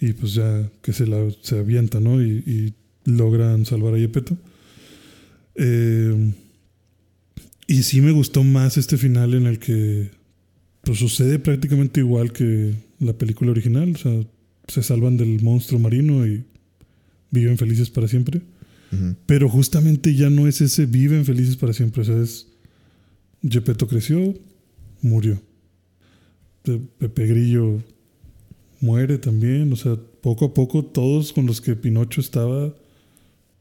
Y pues ya que se la se avienta, ¿no? Y, y logran salvar a Gepetto. Eh, y sí me gustó más este final en el que pues sucede prácticamente igual que la película original. O sea, se salvan del monstruo marino y viven felices para siempre. Pero justamente ya no es ese viven felices para siempre. O sea, es Gepetto creció, murió. Pe- Pepe Grillo muere también. O sea, poco a poco todos con los que Pinocho estaba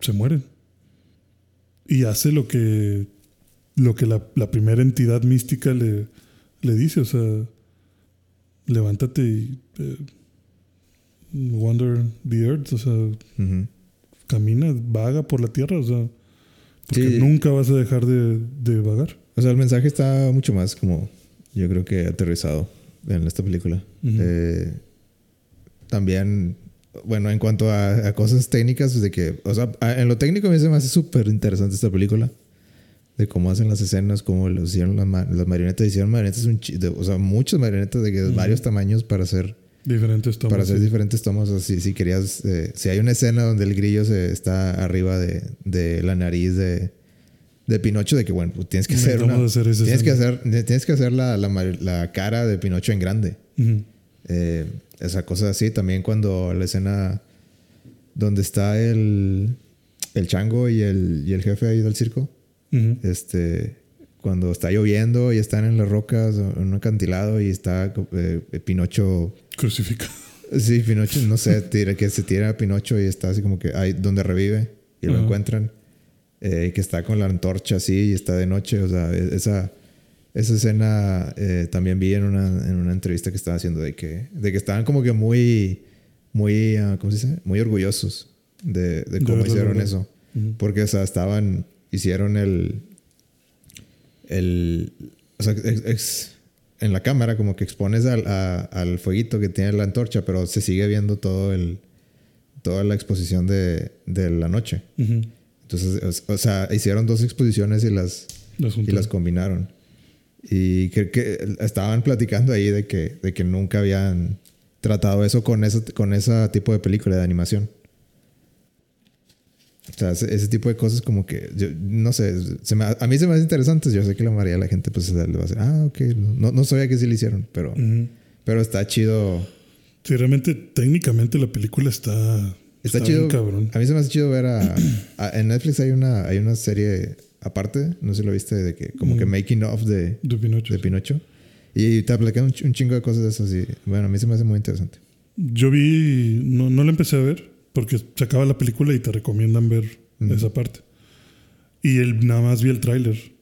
se mueren. Y hace lo que, lo que la, la primera entidad mística le, le dice. O sea, levántate y eh, wander the earth. O sea. Camina, vaga por la tierra, o sea, porque
Sí.
nunca vas a dejar de, de vagar.
O sea, el mensaje está mucho más como, yo creo que aterrizado en esta película. Eh, también, bueno, en cuanto a, a cosas técnicas, de que, o sea, en lo técnico a mí se me hace súper interesante esta película. De cómo hacen las escenas, cómo lo hicieron las, ma- las marionetas. Hicieron marionetas, un de- o sea, muchas marionetas de que
Ujú.
varios tamaños para hacer
Diferentes tomas.
para hacer
sí.
diferentes tomas. Sea, si, querías, eh, si hay una escena donde el grillo se está arriba de, de la nariz de, de Pinocho, de que bueno, pues tienes que hacer una, tienes que hacer, tienes que hacer la, la, cara de Pinocho en grande.
Ujú.
Eh, esa cosa así. También cuando la escena donde está el, el chango y el, y el jefe ahí del circo, este, cuando está lloviendo y están en las rocas, en un acantilado y está eh, Pinocho
Crucifica.
Sí, Pinocho, no sé, tira, que se tira a Pinocho y está así como que ahí donde revive y lo
Ajá.
encuentran. Eh, que está con la antorcha así y está de noche. O sea, e- esa, esa escena eh, también vi en una, en una entrevista que estaba haciendo de que, de que estaban como que muy, muy, ah, ¿cómo se dice? Muy orgullosos de, de cómo
verdad,
hicieron
de
eso.
Ujú.
Porque, o sea, estaban, hicieron el, el, o sea, ex- en la cámara como que expones al, a- al fueguito que tiene la antorcha, pero se sigue viendo todo el, toda la exposición de, de la noche. Entonces, o, o sea, hicieron dos exposiciones y las,
Las
y las combinaron. Y creo que estaban platicando ahí de que, de que nunca habían tratado eso con ese, con ese tipo de película de animación. O sea, ese, tipo de cosas como que, yo, no sé, se me- a mí se me hace interesante. Yo sé que la mayoría de la gente pues le va a decir, ah, ok, no, no sabía que sí lo hicieron, pero,
Ujú.
pero está chido.
Sí, realmente, técnicamente la película está.
Está,
bien
chido.
cabrón.
A mí se me hace chido ver a, a- En Netflix hay una, hay una serie aparte, no sé si lo viste, de que como que
Mm.
making of de,
De Pinocho.
de Pinocho. Y te aplican un, ch- un chingo de cosas de. Y bueno, a mí se me hace muy interesante.
Yo vi. No, no la empecé a ver porque se acaba la película y te recomiendan ver esa parte. Y el, nada más vi el tráiler.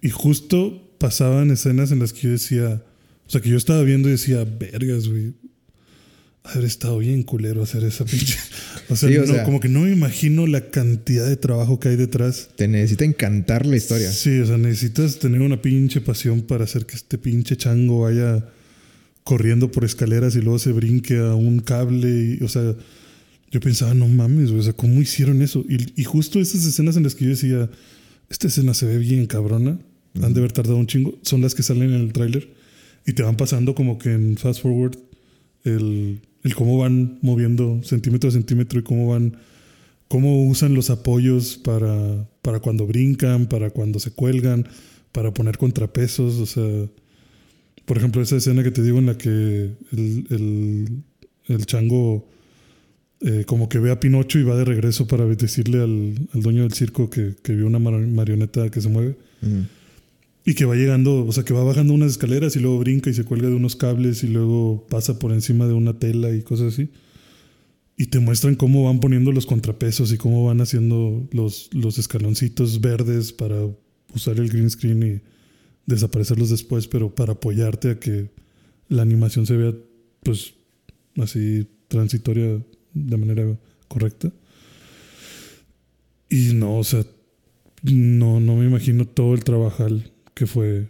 Y justo pasaban escenas en las que yo decía. O sea, que yo estaba viendo y decía, vergas, güey. Haber estado bien culero hacer esa pinche. O sea,
Sí, o
no,
sea-
como que no me imagino la cantidad de trabajo que hay detrás.
Te necesita encantar la historia.
Sí, o sea, necesitas tener una pinche pasión para hacer que este pinche chango vaya corriendo por escaleras y luego se brinque a un cable. Y, o sea, yo pensaba, no mames, o sea, ¿cómo hicieron eso? Y, y justo esas escenas en las que yo decía, esta escena se ve bien cabrona, han de haber tardado un chingo, son las que salen en el tráiler y te van pasando como que en fast forward el, el cómo van moviendo centímetro a centímetro y cómo van cómo usan los apoyos para, para cuando brincan, para cuando se cuelgan, para poner contrapesos. O sea, por ejemplo, esa escena que te digo en la que el, el, el chango eh, como que ve a Pinocho y va de regreso para decirle al, al dueño del circo que, que vio una mar- marioneta que se mueve. Y que va llegando, o sea, que va bajando unas escaleras y luego brinca y se cuelga de unos cables y luego pasa por encima de una tela y cosas así. Y te muestran cómo van poniendo los contrapesos y cómo van haciendo los, los escaloncitos verdes para usar el green screen y desaparecerlos después, pero para apoyarte a que la animación se vea, pues, así transitoria de manera correcta. Y no, o sea, no, no me imagino todo el trabajal que fue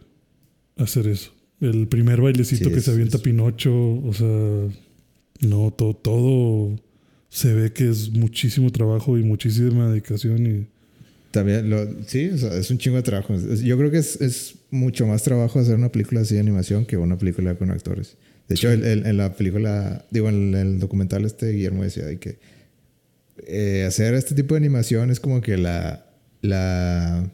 hacer eso. El primer bailecito
Sí,
que
es-
se avienta
es-
Pinocho, o sea, no, todo, todo se ve que es muchísimo trabajo y muchísima dedicación y
También, lo, sí, o sea, es un chingo de trabajo. Yo creo que es, es mucho más trabajo hacer una película así de animación que una película con actores. De hecho,
Sí.
el- el- en la película, digo, en el documental este, Guillermo decía de que eh, hacer este tipo de animación es como que la, la,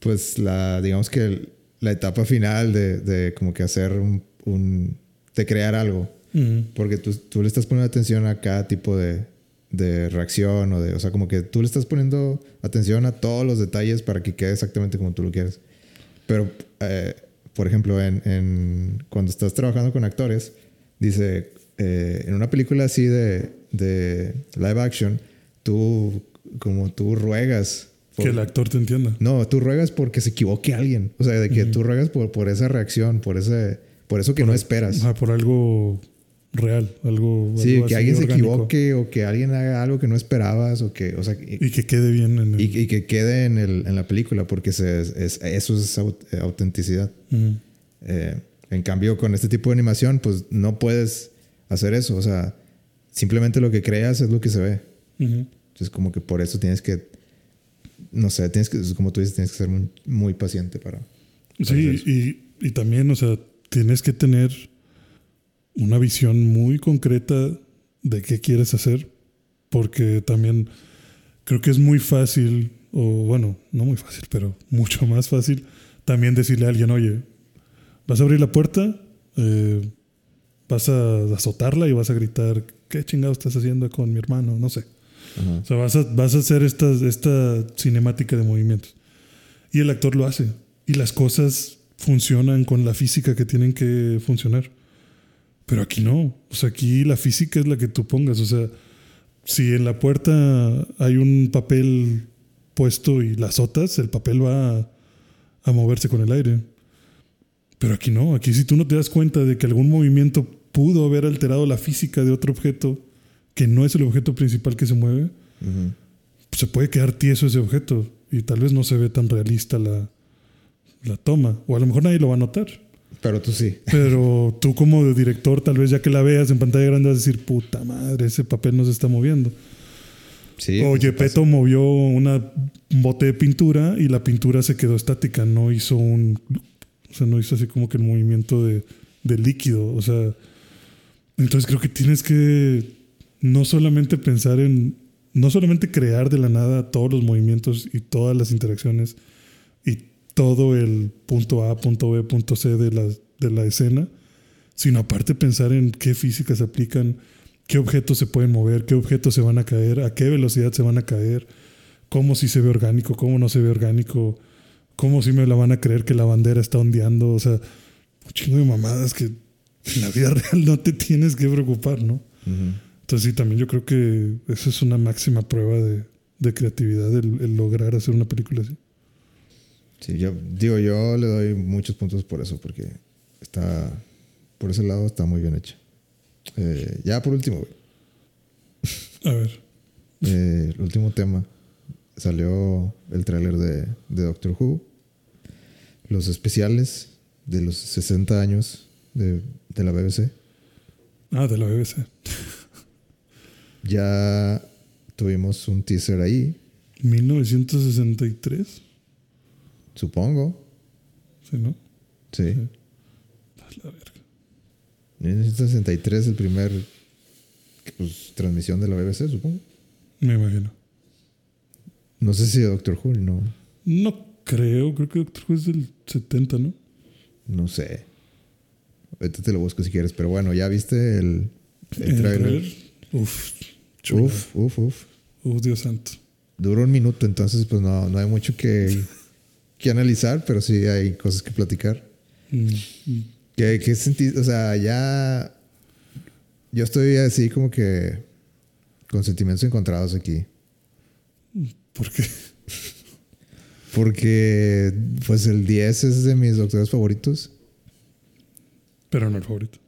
pues la, digamos que el- la etapa final de, de como que hacer un, un, de crear algo.
Ujú.
Porque tú, tú le estás poniendo atención a cada tipo de, de reacción o de... O sea, como que tú le estás poniendo atención a todos los detalles para que quede exactamente como tú lo quieres. Pero, eh, por ejemplo, en, en- cuando estás trabajando con actores, dice, eh, en una película así de, de live action, tú, como tú ruegas... por-
que el actor te entienda.
no, tú ruegas porque se equivoque alguien. O sea, de que tú ruegas por, por esa reacción, por ese... Por eso que no esperas.
Ajá, por algo real, algo.
Sí,
algo
que alguien se
orgánico.
equivoque o que alguien haga algo que no esperabas o que, o sea, y,
Y que quede bien en el.
y- y que quede en, el, en la película porque se, es, eso es aut- eh, autenticidad.
Ujú.
Eh, en cambio, con este tipo de animación, pues no puedes hacer eso. O sea, simplemente lo que creas es lo que se ve.
Ujú.
Entonces, como que por eso tienes que, no sé, tienes que, como tú dices, tienes que ser muy, muy paciente para...
Sí,
hacer
y, y también, o sea, tienes que tener una visión muy concreta de qué quieres hacer, porque también creo que es muy fácil, o bueno, no muy fácil, pero mucho más fácil, también decirle a alguien, oye, vas a abrir la puerta, eh, vas a azotarla y vas a gritar, ¿qué chingado estás haciendo con mi hermano? No sé.
Ajá.
O sea, vas a, vas a hacer esta, esta cinemática de movimientos. Y el actor lo hace. Y las cosas funcionan con la física que tienen que funcionar. Pero aquí no. O sea, aquí la física es la que tú pongas. O sea, si en la puerta hay un papel puesto y la azotas, el papel va a, a moverse con el aire. Pero aquí no. Aquí si tú no te das cuenta de que algún movimiento pudo haber alterado la física de otro objeto que no es el objeto principal que se mueve, se puede quedar tieso ese objeto y tal vez no se ve tan realista la, la toma. O a lo mejor nadie lo va a notar.
Pero tú sí.
Pero tú como director, tal vez ya que la veas en pantalla grande vas a decir, puta madre, ese papel no se está moviendo.
Sí.
o
pues,
Gepetto movió una, un bote de pintura y la pintura se quedó estática, no hizo un... O sea, no hizo así como que el movimiento de, de líquido. O sea, entonces creo que tienes que no solamente pensar en... No solamente crear de la nada todos los movimientos y todas las interacciones todo el punto A, punto B, punto C de la, de la escena, sino aparte pensar en qué físicas se aplican, qué objetos se pueden mover, qué objetos se van a caer, a qué velocidad se van a caer, cómo si se ve orgánico, cómo no se ve orgánico, cómo si me la van a creer que la bandera está ondeando, o sea, un chingo de mamadas que en la vida real no te tienes que preocupar, ¿no?
Ujú.
Entonces sí, también yo creo que eso es una máxima prueba de, de creatividad, el, el lograr hacer una película así.
Sí, yo digo, yo le doy muchos puntos por eso, porque está, por ese lado está muy bien hecho. Eh, ya por último, güey,
A ver,
eh, el último tema, salió el tráiler de, de Doctor Who, los especiales de los 60 años de, de la BBC.
ah, de la BBC.
Ya tuvimos un teaser ahí,
1963,
supongo.
¿sí, no?
Sí.
A la verga.
1963, el primer pues, transmisión de la BBC, supongo.
Me imagino.
No sé si Doctor Who, no.
No creo, creo que Doctor Who es del 70, ¿no?
No sé. Ahorita te lo busco si quieres, pero bueno, ya viste el, el
El
trailer.
trailer, Uf, chulada.
Uf, uf, uf.
Uf, Dios santo.
Duró un minuto, entonces pues no, no hay mucho que, que analizar, pero sí hay cosas que platicar.
Mm, mm.
¿Qué, qué sentido? O sea, ya. Yo estoy así como que. con sentimientos encontrados aquí.
¿Por qué?
Porque, pues el 10 es de mis doctores favoritos.
Pero no el favorito.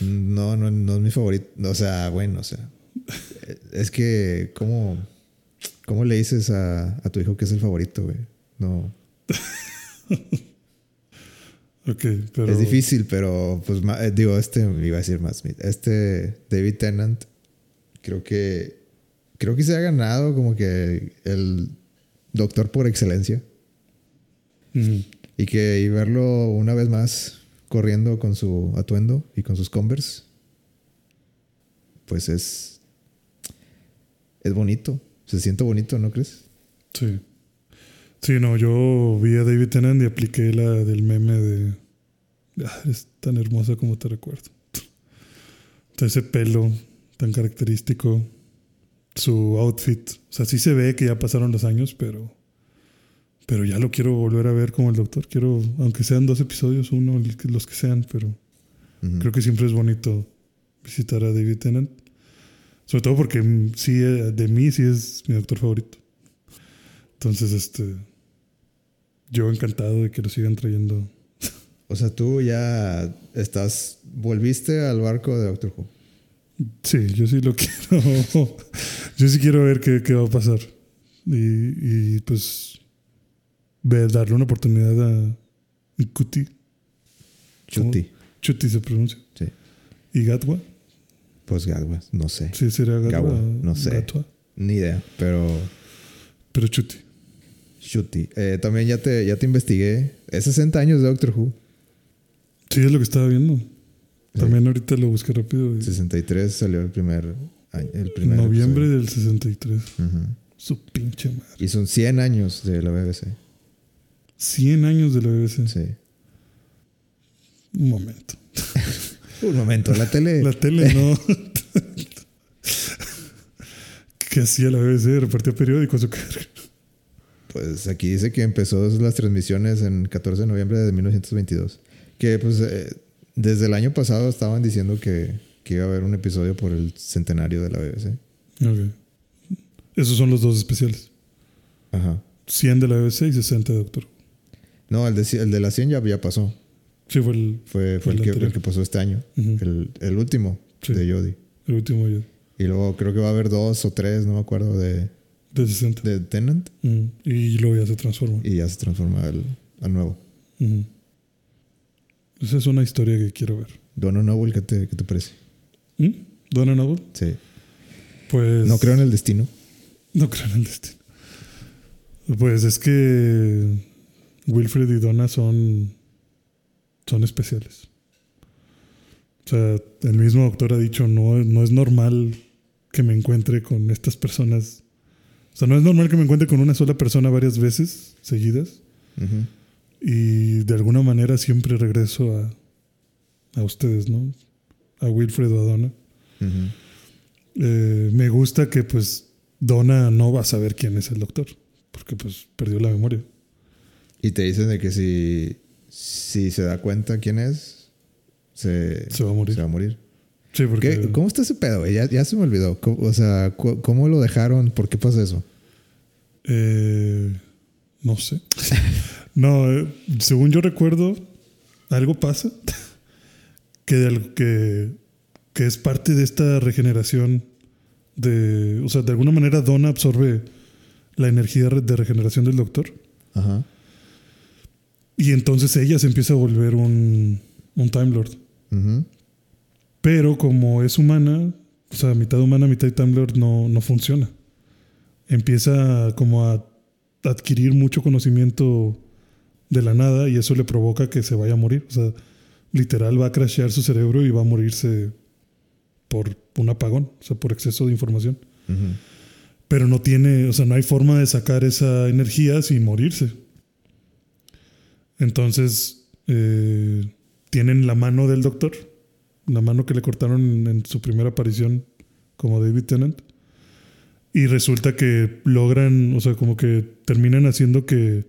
No, no, no es mi favorito. O sea, bueno, o sea. Es que, ¿cómo, cómo le dices a, a tu hijo que es el favorito, güey? No.
Ok, pero.
Es difícil, pero pues eh, digo, este iba a decir más. Este David Tennant, creo que creo que se ha ganado como que el doctor por excelencia.
Mm,
Y que y verlo una vez más corriendo con su atuendo y con sus Converse, pues es es bonito. Se siente bonito, ¿no crees?
sí. Sí, no, yo vi a David Tennant y apliqué la del meme de. Ah, eres tan hermosa como te recuerdo. Ese pelo tan característico. Su outfit. O sea, sí se ve que ya pasaron los años, pero. Pero ya lo quiero volver a ver como el doctor. Quiero, aunque sean dos episodios, uno, los que sean, pero creo que siempre es bonito visitar a David Tennant. Sobre todo porque sí, eh, de mí sí es mi doctor favorito. Entonces, este. Yo encantado de que lo sigan trayendo.
O sea, tú ya estás volviste al barco de Doctor Who.
Sí, yo sí lo quiero. yo sí quiero ver qué, qué va a pasar. Y, y, pues. Ver, darle una oportunidad a Ikuti.
Chuti.
Chuti se pronuncia.
Sí.
¿Y Gatwa?
Pues Gadwa, no sé.
Sí, sería Gatwa.
Gawa, no sé.
Gatwa.
Ni idea, pero
Pero Chuti.
Chuti. Eh, también ya te, ya te investigué. Es 60 años de Doctor Who.
Sí, es lo que estaba viendo. También ahorita lo busqué rápido. y-
63 salió el primer año. El primer
Noviembre del 63.
episodio. Ujú.
Su pinche madre.
Y son 100 años de la BBC.
100 años de la BBC.
Sí.
Un momento.
Un momento, la tele.
La tele no. ¿Qué hacía la BBC? Repartía periódicos o qué?
Pues aquí dice que empezó las transmisiones en 14 de noviembre de 1922. Que pues eh, desde el año pasado estaban diciendo que, que iba a haber un episodio por el centenario de la BBC.
Ok. Esos son los dos especiales.
Ajá.
100 de la BBC y 60 de Doctor.
No, el de, el de la 100 ya, ya pasó.
Sí, fue el,
Fue, fue
El
el, que,
anterior.
el que pasó este año. El, el último
Sí.
de Jodie.
el último ya.
Y luego creo que va a haber dos o tres, no me acuerdo, de,
De 60.
de Tennant.
Mm. Y luego ya se transforma.
Y ya se transforma al, al nuevo.
Esa es una historia que quiero ver.
Dono Noble, ¿qué te, qué te parece?
¿Mm? ¿Donna Noble?
Sí.
Pues.
No creo en el destino.
No creo en el destino. Pues es que Wilfred y Donna son, son especiales. O sea, el mismo doctor ha dicho, no, no es normal que me encuentre con estas personas. O sea, no es normal que me encuentre con una sola persona varias veces seguidas. Y de alguna manera siempre regreso a, a ustedes, ¿no? A Wilfred o a Donna. Eh, me gusta que pues Donna no va a saber quién es el doctor, porque pues perdió la memoria.
Y te dicen de que si, si se da cuenta quién es, se,
Se va a morir.
Se va a morir.
Sí, porque
¿Qué- ¿Cómo está ese pedo? güey? Ya, ya se me olvidó. ¿Cómo- o sea, ¿cómo lo dejaron? ¿Por qué pasa eso?
eh, no sé. no, eh, según yo recuerdo, algo pasa que, de que, que es parte de esta regeneración de, o sea, de alguna manera Donna absorbe la energía de regeneración del doctor
Ajá.
y entonces ella se empieza a volver un, un Time Lord.
Ujú.
Pero como es humana, o sea, mitad humana, mitad Time Lord, no, no funciona. Empieza como a adquirir mucho conocimiento de la nada y eso le provoca que se vaya a morir. O sea, literal va a crashear su cerebro y va a morirse por un apagón, o sea, por exceso de información. Pero no tiene, o sea, no hay forma de sacar esa energía sin morirse. Entonces, eh, tienen la mano del doctor, la mano que le cortaron en su primera aparición como David Tennant. Y resulta que logran, o sea, como que terminan haciendo que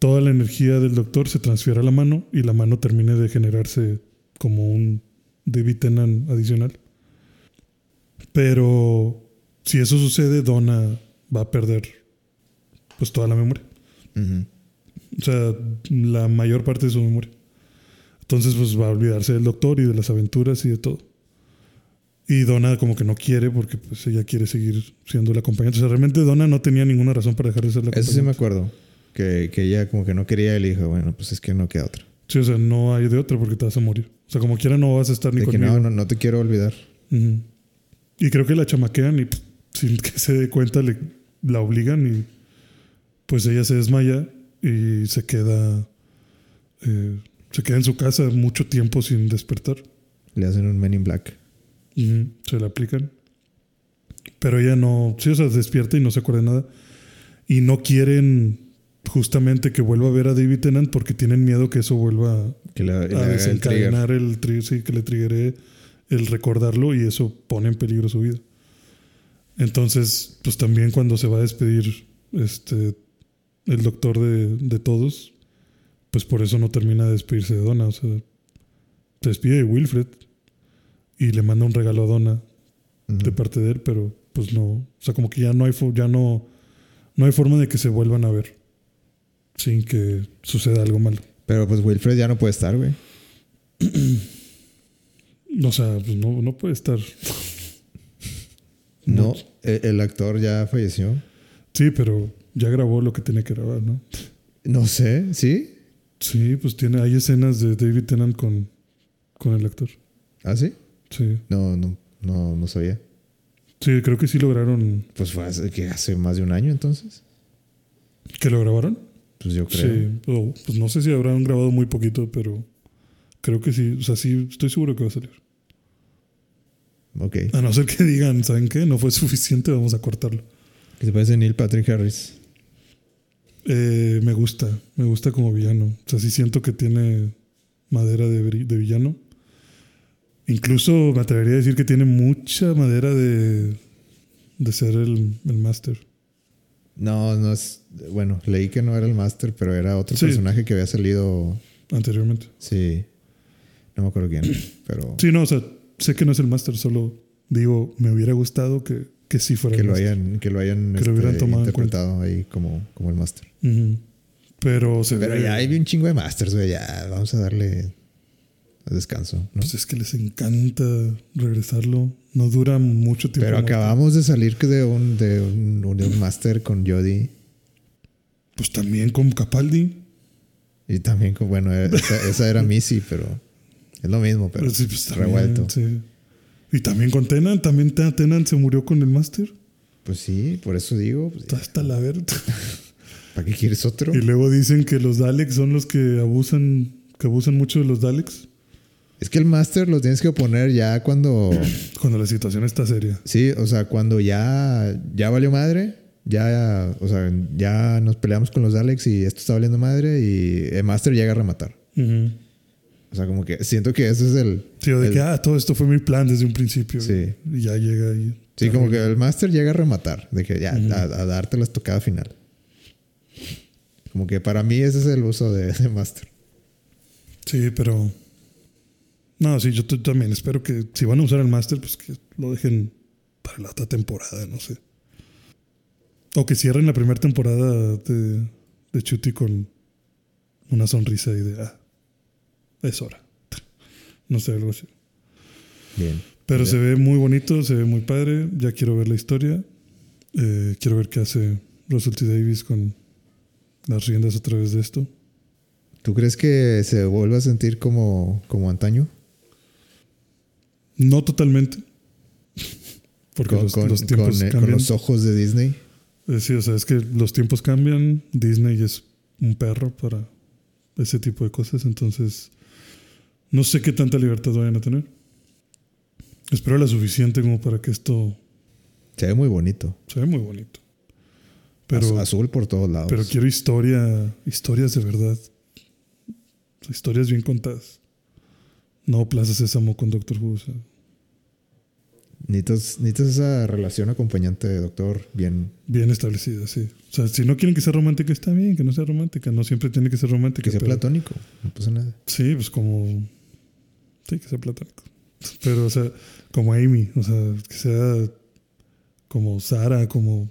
toda la energía del doctor se transfiera a la mano y la mano termine de generarse como un David Tennant adicional. Pero si eso sucede, Donna va a perder pues toda la memoria. O sea, la mayor parte de su memoria. Entonces, pues va a olvidarse del doctor y de las aventuras y de todo. Y Donna como que no quiere porque pues ella quiere seguir siendo la acompañante. O sea, realmente Donna no tenía ninguna razón para dejar de ser la
Eso sí me
acompañante.
acuerdo. Que, que ella como que no quería y le dijo, bueno, pues es que no queda otra.
Sí, o sea, no hay de otra porque te vas a morir. O sea, como quiera no vas a estar ni
De que
conmigo.
no, no, no te quiero olvidar.
Y creo que la chamaquean y pff, sin que se dé cuenta le, la obligan y pues ella se desmaya y se queda eh, se queda en su casa mucho tiempo sin despertar.
Le hacen un Men in Black.
Ujú. Se la aplican. Pero ella no, sí, o sea, despierta y no se acuerda de nada. Y no quieren justamente que vuelva a ver a David Tennant porque tienen miedo que eso vuelva a,
Que le, le
a
haga el trigger.
desencadenar el sí, que le triggeré el recordarlo y eso pone en peligro su vida. Entonces, pues también cuando se va a despedir este el doctor de, de todos, pues por eso no termina de despedirse de Donna. O sea, se despide de Wilfred y le manda un regalo a Donna de parte de él, pero pues no, o sea, como que ya no hay ya no no hay forma de que se vuelvan a ver sin que suceda algo malo.
Pero pues Wilfred ya no puede estar, güey.
O sea, pues no, no puede estar.
No, el, el actor ya falleció.
Sí, pero ya grabó lo que tenía que grabar, ¿no?
No sé, ¿sí?
Sí, pues tiene, hay escenas de David Tennant con, con el actor.
¿Ah, sí?
Sí.
No, no, no, no sabía.
Sí, creo que sí lograron.
Pues fue hace, que hace más de un año entonces.
¿Que lo grabaron?
Pues yo creo.
Sí. Pues no sé si habrán grabado muy poquito, pero creo que sí. O sea, sí, estoy seguro que va a salir.
Ok.
A no ser que digan, ¿saben qué? No fue suficiente, vamos a cortarlo.
¿Qué te parece Neil Patrick Harris?
Eh, me gusta, me gusta como villano. O sea, sí siento que tiene madera de, villano. Incluso me atrevería a decir que tiene mucha madera de, de ser el, el máster.
No, no es. Bueno, leí que no era el Master, pero era otro
Sí.
personaje que había salido.
anteriormente.
Sí. No me acuerdo quién. Pero
Sí, no, o sea, sé que no es el máster, solo digo, me hubiera gustado que, que sí fuera
que
el
lo
máster.
hayan, que lo hayan
Que lo hubieran
este,
tomado
interpretado ahí como, como el Master.
Ujú. Pero se
Pero
ve.
ya hay un chingo de Masters, güey. Ya vamos a darle descanso. ¿no?
Pues es que les encanta regresarlo. No dura mucho tiempo.
Pero acabamos de salir de un, de un, Master con Jodie.
Pues también con Capaldi.
Y también, con- bueno, esa, esa era Missy, pero es lo mismo, pero
Sí, pues, también,
revuelto.
sí. Y también con Tenan, también Te- Tenan se murió con el Master.
Pues sí, por eso digo, pues,
Está hasta la verga.
¿para qué quieres otro?
Y luego dicen que los Daleks son los que abusan, que abusan mucho de los Daleks
Es que el Master lo tienes que poner ya cuando,
cuando la situación está seria.
sí, o sea, cuando ya, ya valió madre, ya, o sea, ya nos peleamos con los Alex y esto está valiendo madre y el Master llega a rematar.
Ujú.
O sea, como que siento que ese es el...
Sí, o de
el-
que, ah, todo esto fue mi plan desde un principio.
Sí.
Y ya llega ahí.
Sí, como que el Master llega a rematar, de que ya, a, a darte la estocada final. Como que para mí ese es el uso de, de Master.
Sí, pero. No, sí, yo también espero que si van a usar el Master, pues que lo dejen para la otra temporada, no sé. O que cierren la primera temporada de, de Chuty con una sonrisa y de, ah, es hora. No sé, algo así.
Bien.
Pero se ve muy bonito, se ve muy padre. Ya quiero ver la historia. Eh, quiero ver qué hace Russell T. Davis con las riendas a través de esto.
¿Tú crees que se vuelva a sentir como, como antaño?
No totalmente. Porque
Con,
los,
con-
los tiempos
con, eh, con los ojos de Disney.
Eh, sí, o sea, es que los tiempos cambian. Disney es un perro para ese tipo de cosas. Entonces, no sé qué tanta libertad vayan a tener. Espero la suficiente como para que esto
Se ve muy bonito.
se ve muy bonito. Pero,
Az- azul por todos lados.
pero quiero historia, historias de verdad. Historias bien contadas. No Plaza Sésamo con Doctor Who. o sea,
necesitas, necesitas esa relación acompañante de doctor bien
bien establecida, sí. O sea, si no quieren que sea romántica, está bien, que no sea romántica. No siempre tiene que ser romántica.
que sea
pero-
platónico. No pasa nada.
Sí, pues como. Sí, que sea platónico. Pero, o sea, como Amy, o sea, que sea como Sara, como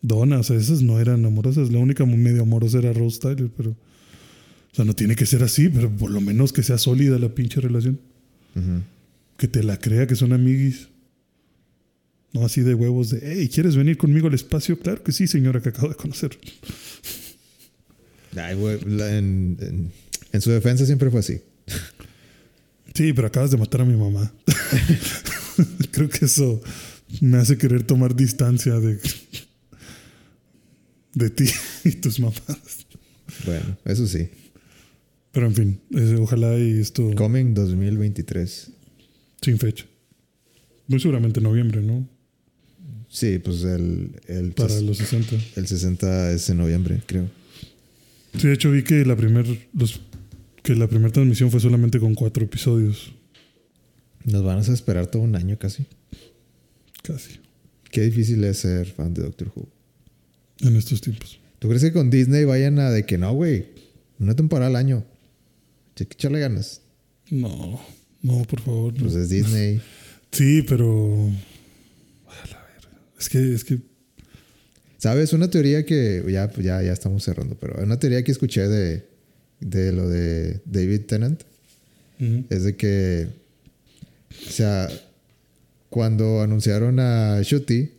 Donna, o sea, esas no eran amorosas. La única medio amorosa era Rose Tyler, pero. O sea, no tiene que ser así, pero por lo menos que sea sólida la pinche relación.
Ujú.
Que te la crea que son amiguis. No así de huevos de, hey, ¿quieres venir conmigo al espacio? Claro que sí, señora, que acabo de conocer.
Ay, en, en- en su defensa siempre fue así.
Sí, pero acabas de matar a mi mamá. Creo que eso me hace querer tomar distancia de, de ti y tus mamás.
Bueno, eso sí.
Pero en fin, eh, ojalá y esto
Coming 2023.
sin fecha. Muy seguramente en noviembre, ¿no?
Sí, pues el, el,
Para los 60.
el 60 es en noviembre, creo.
Sí, de hecho vi que la primer, los, que la primera transmisión fue solamente con cuatro episodios.
Nos van a esperar todo un año casi.
Casi.
Qué difícil es ser fan de Doctor Who.
En estos tiempos.
¿Tú crees que con Disney vayan a de que no, güey? Una temporada al año. Hay que echarle ganas.
No, no, por favor. no.
Pues es Disney.
Sí, pero. Es que, es que.
¿Sabes? Una teoría que ya, ya, ya estamos cerrando, pero una teoría que escuché de, de lo de David Tennant es de que, o sea, cuando anunciaron a Shuti,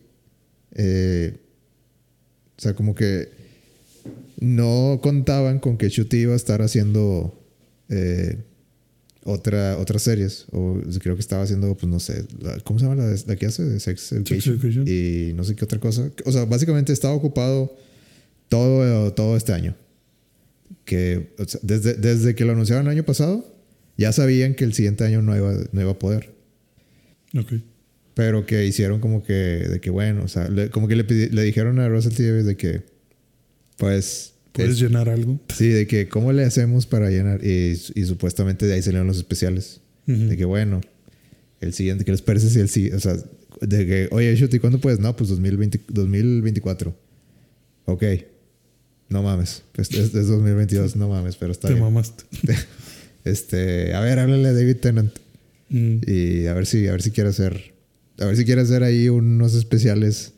eh, o sea, como que no contaban con que Shuti iba a estar haciendo eh, otra, otras series. O creo que estaba haciendo, pues no sé, la- ¿cómo se llama la, la que hace? De Sex Education.
Education.
Y no sé qué otra cosa. O sea, básicamente estaba ocupado todo, todo este año. Que o sea, desde, desde que lo anunciaron el año pasado, ya sabían que el siguiente año no iba, no iba a poder.
Ok.
Pero que hicieron como que, de que bueno, o sea, le- como que le, le dijeron a Russell T. De que, pues,
¿Puedes
es-
llenar algo?
sí, de que, ¿cómo le hacemos para llenar? Y, y supuestamente de ahí salieron los especiales. De que, bueno, el siguiente, que les parece si el siguiente, o sea, de que, oye, Shuti, ¿cuándo puedes? No, pues 2020, 2024. Ok. No mames. Pues es, es 2022, no mames, pero está
Te
bien.
mamaste.
Este, a ver, háblale a David Tennant.
Mm.
Y a ver si, a ver si quiere hacer. A ver si quiere hacer ahí unos especiales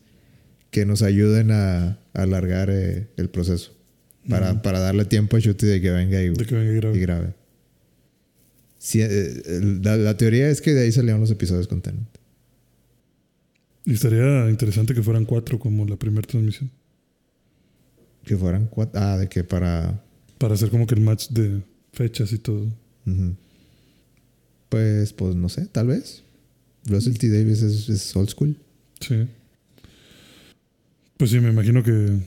que nos ayuden a, a alargar eh, el proceso. Para, para darle tiempo a Shuti de que venga y,
De que venga y grabe.
y grabe. Sí, eh, la, la teoría es que de ahí salieron los episodios con Tennant.
Y estaría interesante que fueran cuatro como la primera transmisión.
Que fueran cuatro. Ah, de que para.
Para hacer como que el match de fechas y todo.
Pues, pues no sé, tal vez. Russell T. Davis es, es old school.
Sí. Pues sí, me imagino que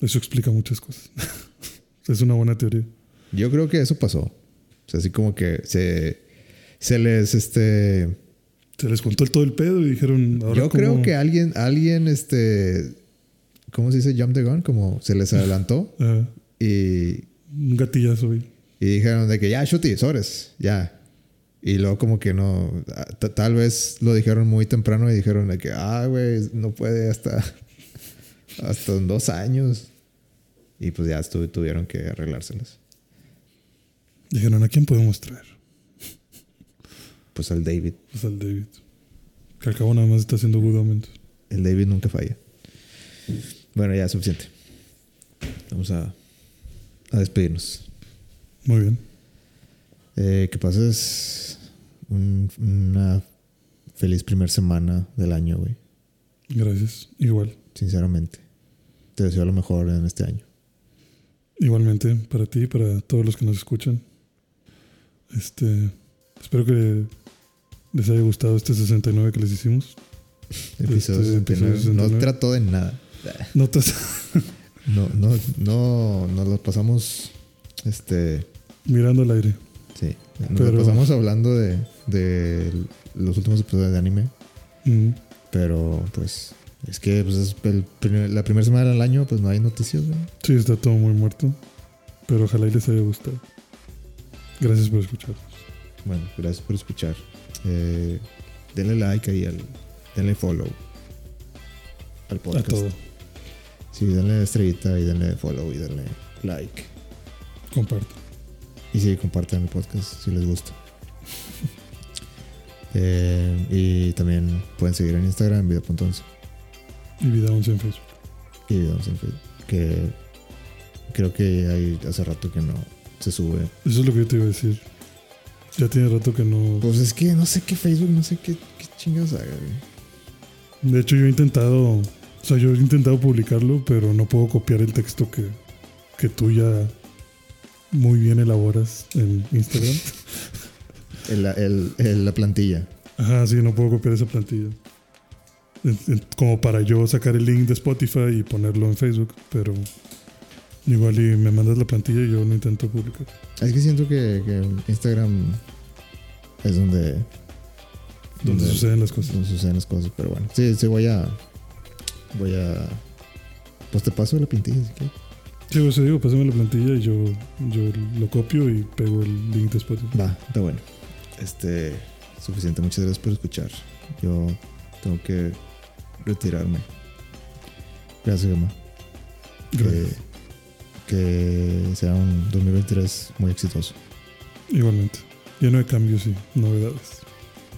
eso explica muchas cosas. es una buena teoría.
Yo creo que eso pasó. O sea, así como que se, se les, este...
Se les contó el todo el pedo y dijeron. Ahora
Yo creo que alguien, alguien, este... ¿Cómo se dice? Jump the gun. Como se les adelantó y,
un gatillazo, güey.
y dijeron de que ya, shuti, sobres, ya. Y luego como que no... ta- Tal vez lo dijeron muy temprano y dijeron de que, ah, güey, no puede hasta... Hasta en dos años. Y pues ya tuvieron que arreglárselas.
Dijeron, ¿a quién podemos traer?
Pues al David.
Pues al David. Que al cabo nada más está haciendo good.
El David nunca falla. Bueno, ya suficiente. Vamos a, a despedirnos.
Muy bien.
Eh, que pases un- una feliz primer semana del año, güey.
Gracias. Igual.
Sinceramente. Te deseo lo mejor en este año.
Igualmente para ti y para todos los que nos escuchan. Este. Espero que les haya gustado este 69 que les hicimos.
Episodio
Este,
69.
episodio
No
69.
trató de nada.
Notas
No, no, no, nos lo pasamos. Este.
mirando al aire.
Sí. Nos
Pero-
lo pasamos hablando de, de los últimos episodios de anime.
Mm,
Pero pues es que pues, es el primer- la primera semana del año pues no hay noticias. güey.
Sí, está todo muy muerto. Pero ojalá y les haya gustado. Gracias por escuchar.
Bueno, gracias por escuchar. Eh, denle like ahí, al, denle follow al
A
podcast.
todo.
Sí, denle estrellita y denle follow y denle like.
Compartan.
Y sí, compartan el podcast si les gusta. Eh, y también pueden seguir en Instagram, video.11
Y vida 11 en Facebook.
y videos en Facebook. Que creo que hay hace rato que no se sube
Eso es lo que yo te iba a decir. Ya tiene rato que no.
Pues es que no sé qué Facebook, no sé qué, qué chingados haga, güey.
De hecho, yo he intentado. O sea, yo he intentado publicarlo, pero no puedo copiar el texto que, que tú ya muy bien elaboras en Instagram.
El- el- el- la plantilla.
Ajá, sí, no puedo copiar esa plantilla. Como para yo sacar el link de Spotify y ponerlo en Facebook, pero igual y me mandas la plantilla y yo lo intento publicar.
Es que siento que, que Instagram es donde,
Donde suceden las cosas.
donde suceden las cosas, pero bueno. Sí, sí, voy a. Voy a. Pues te paso la plantilla si quieres.
Sí, pues digo, pásame la plantilla y yo, yo lo copio y pego el link de Spotify.
Va, está bueno. Este. Suficiente. Muchas gracias por escuchar. Yo tengo que retirarme. Gracias, Gemma.
Gracias.
Que, que sea un 2023 muy exitoso.
Igualmente. Lleno de cambios y novedades.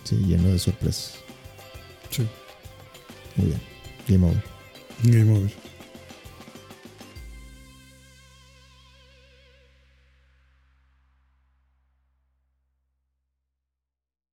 Sí, lleno de sorpresas.
Sí.
Muy bien. Game over.
Game over.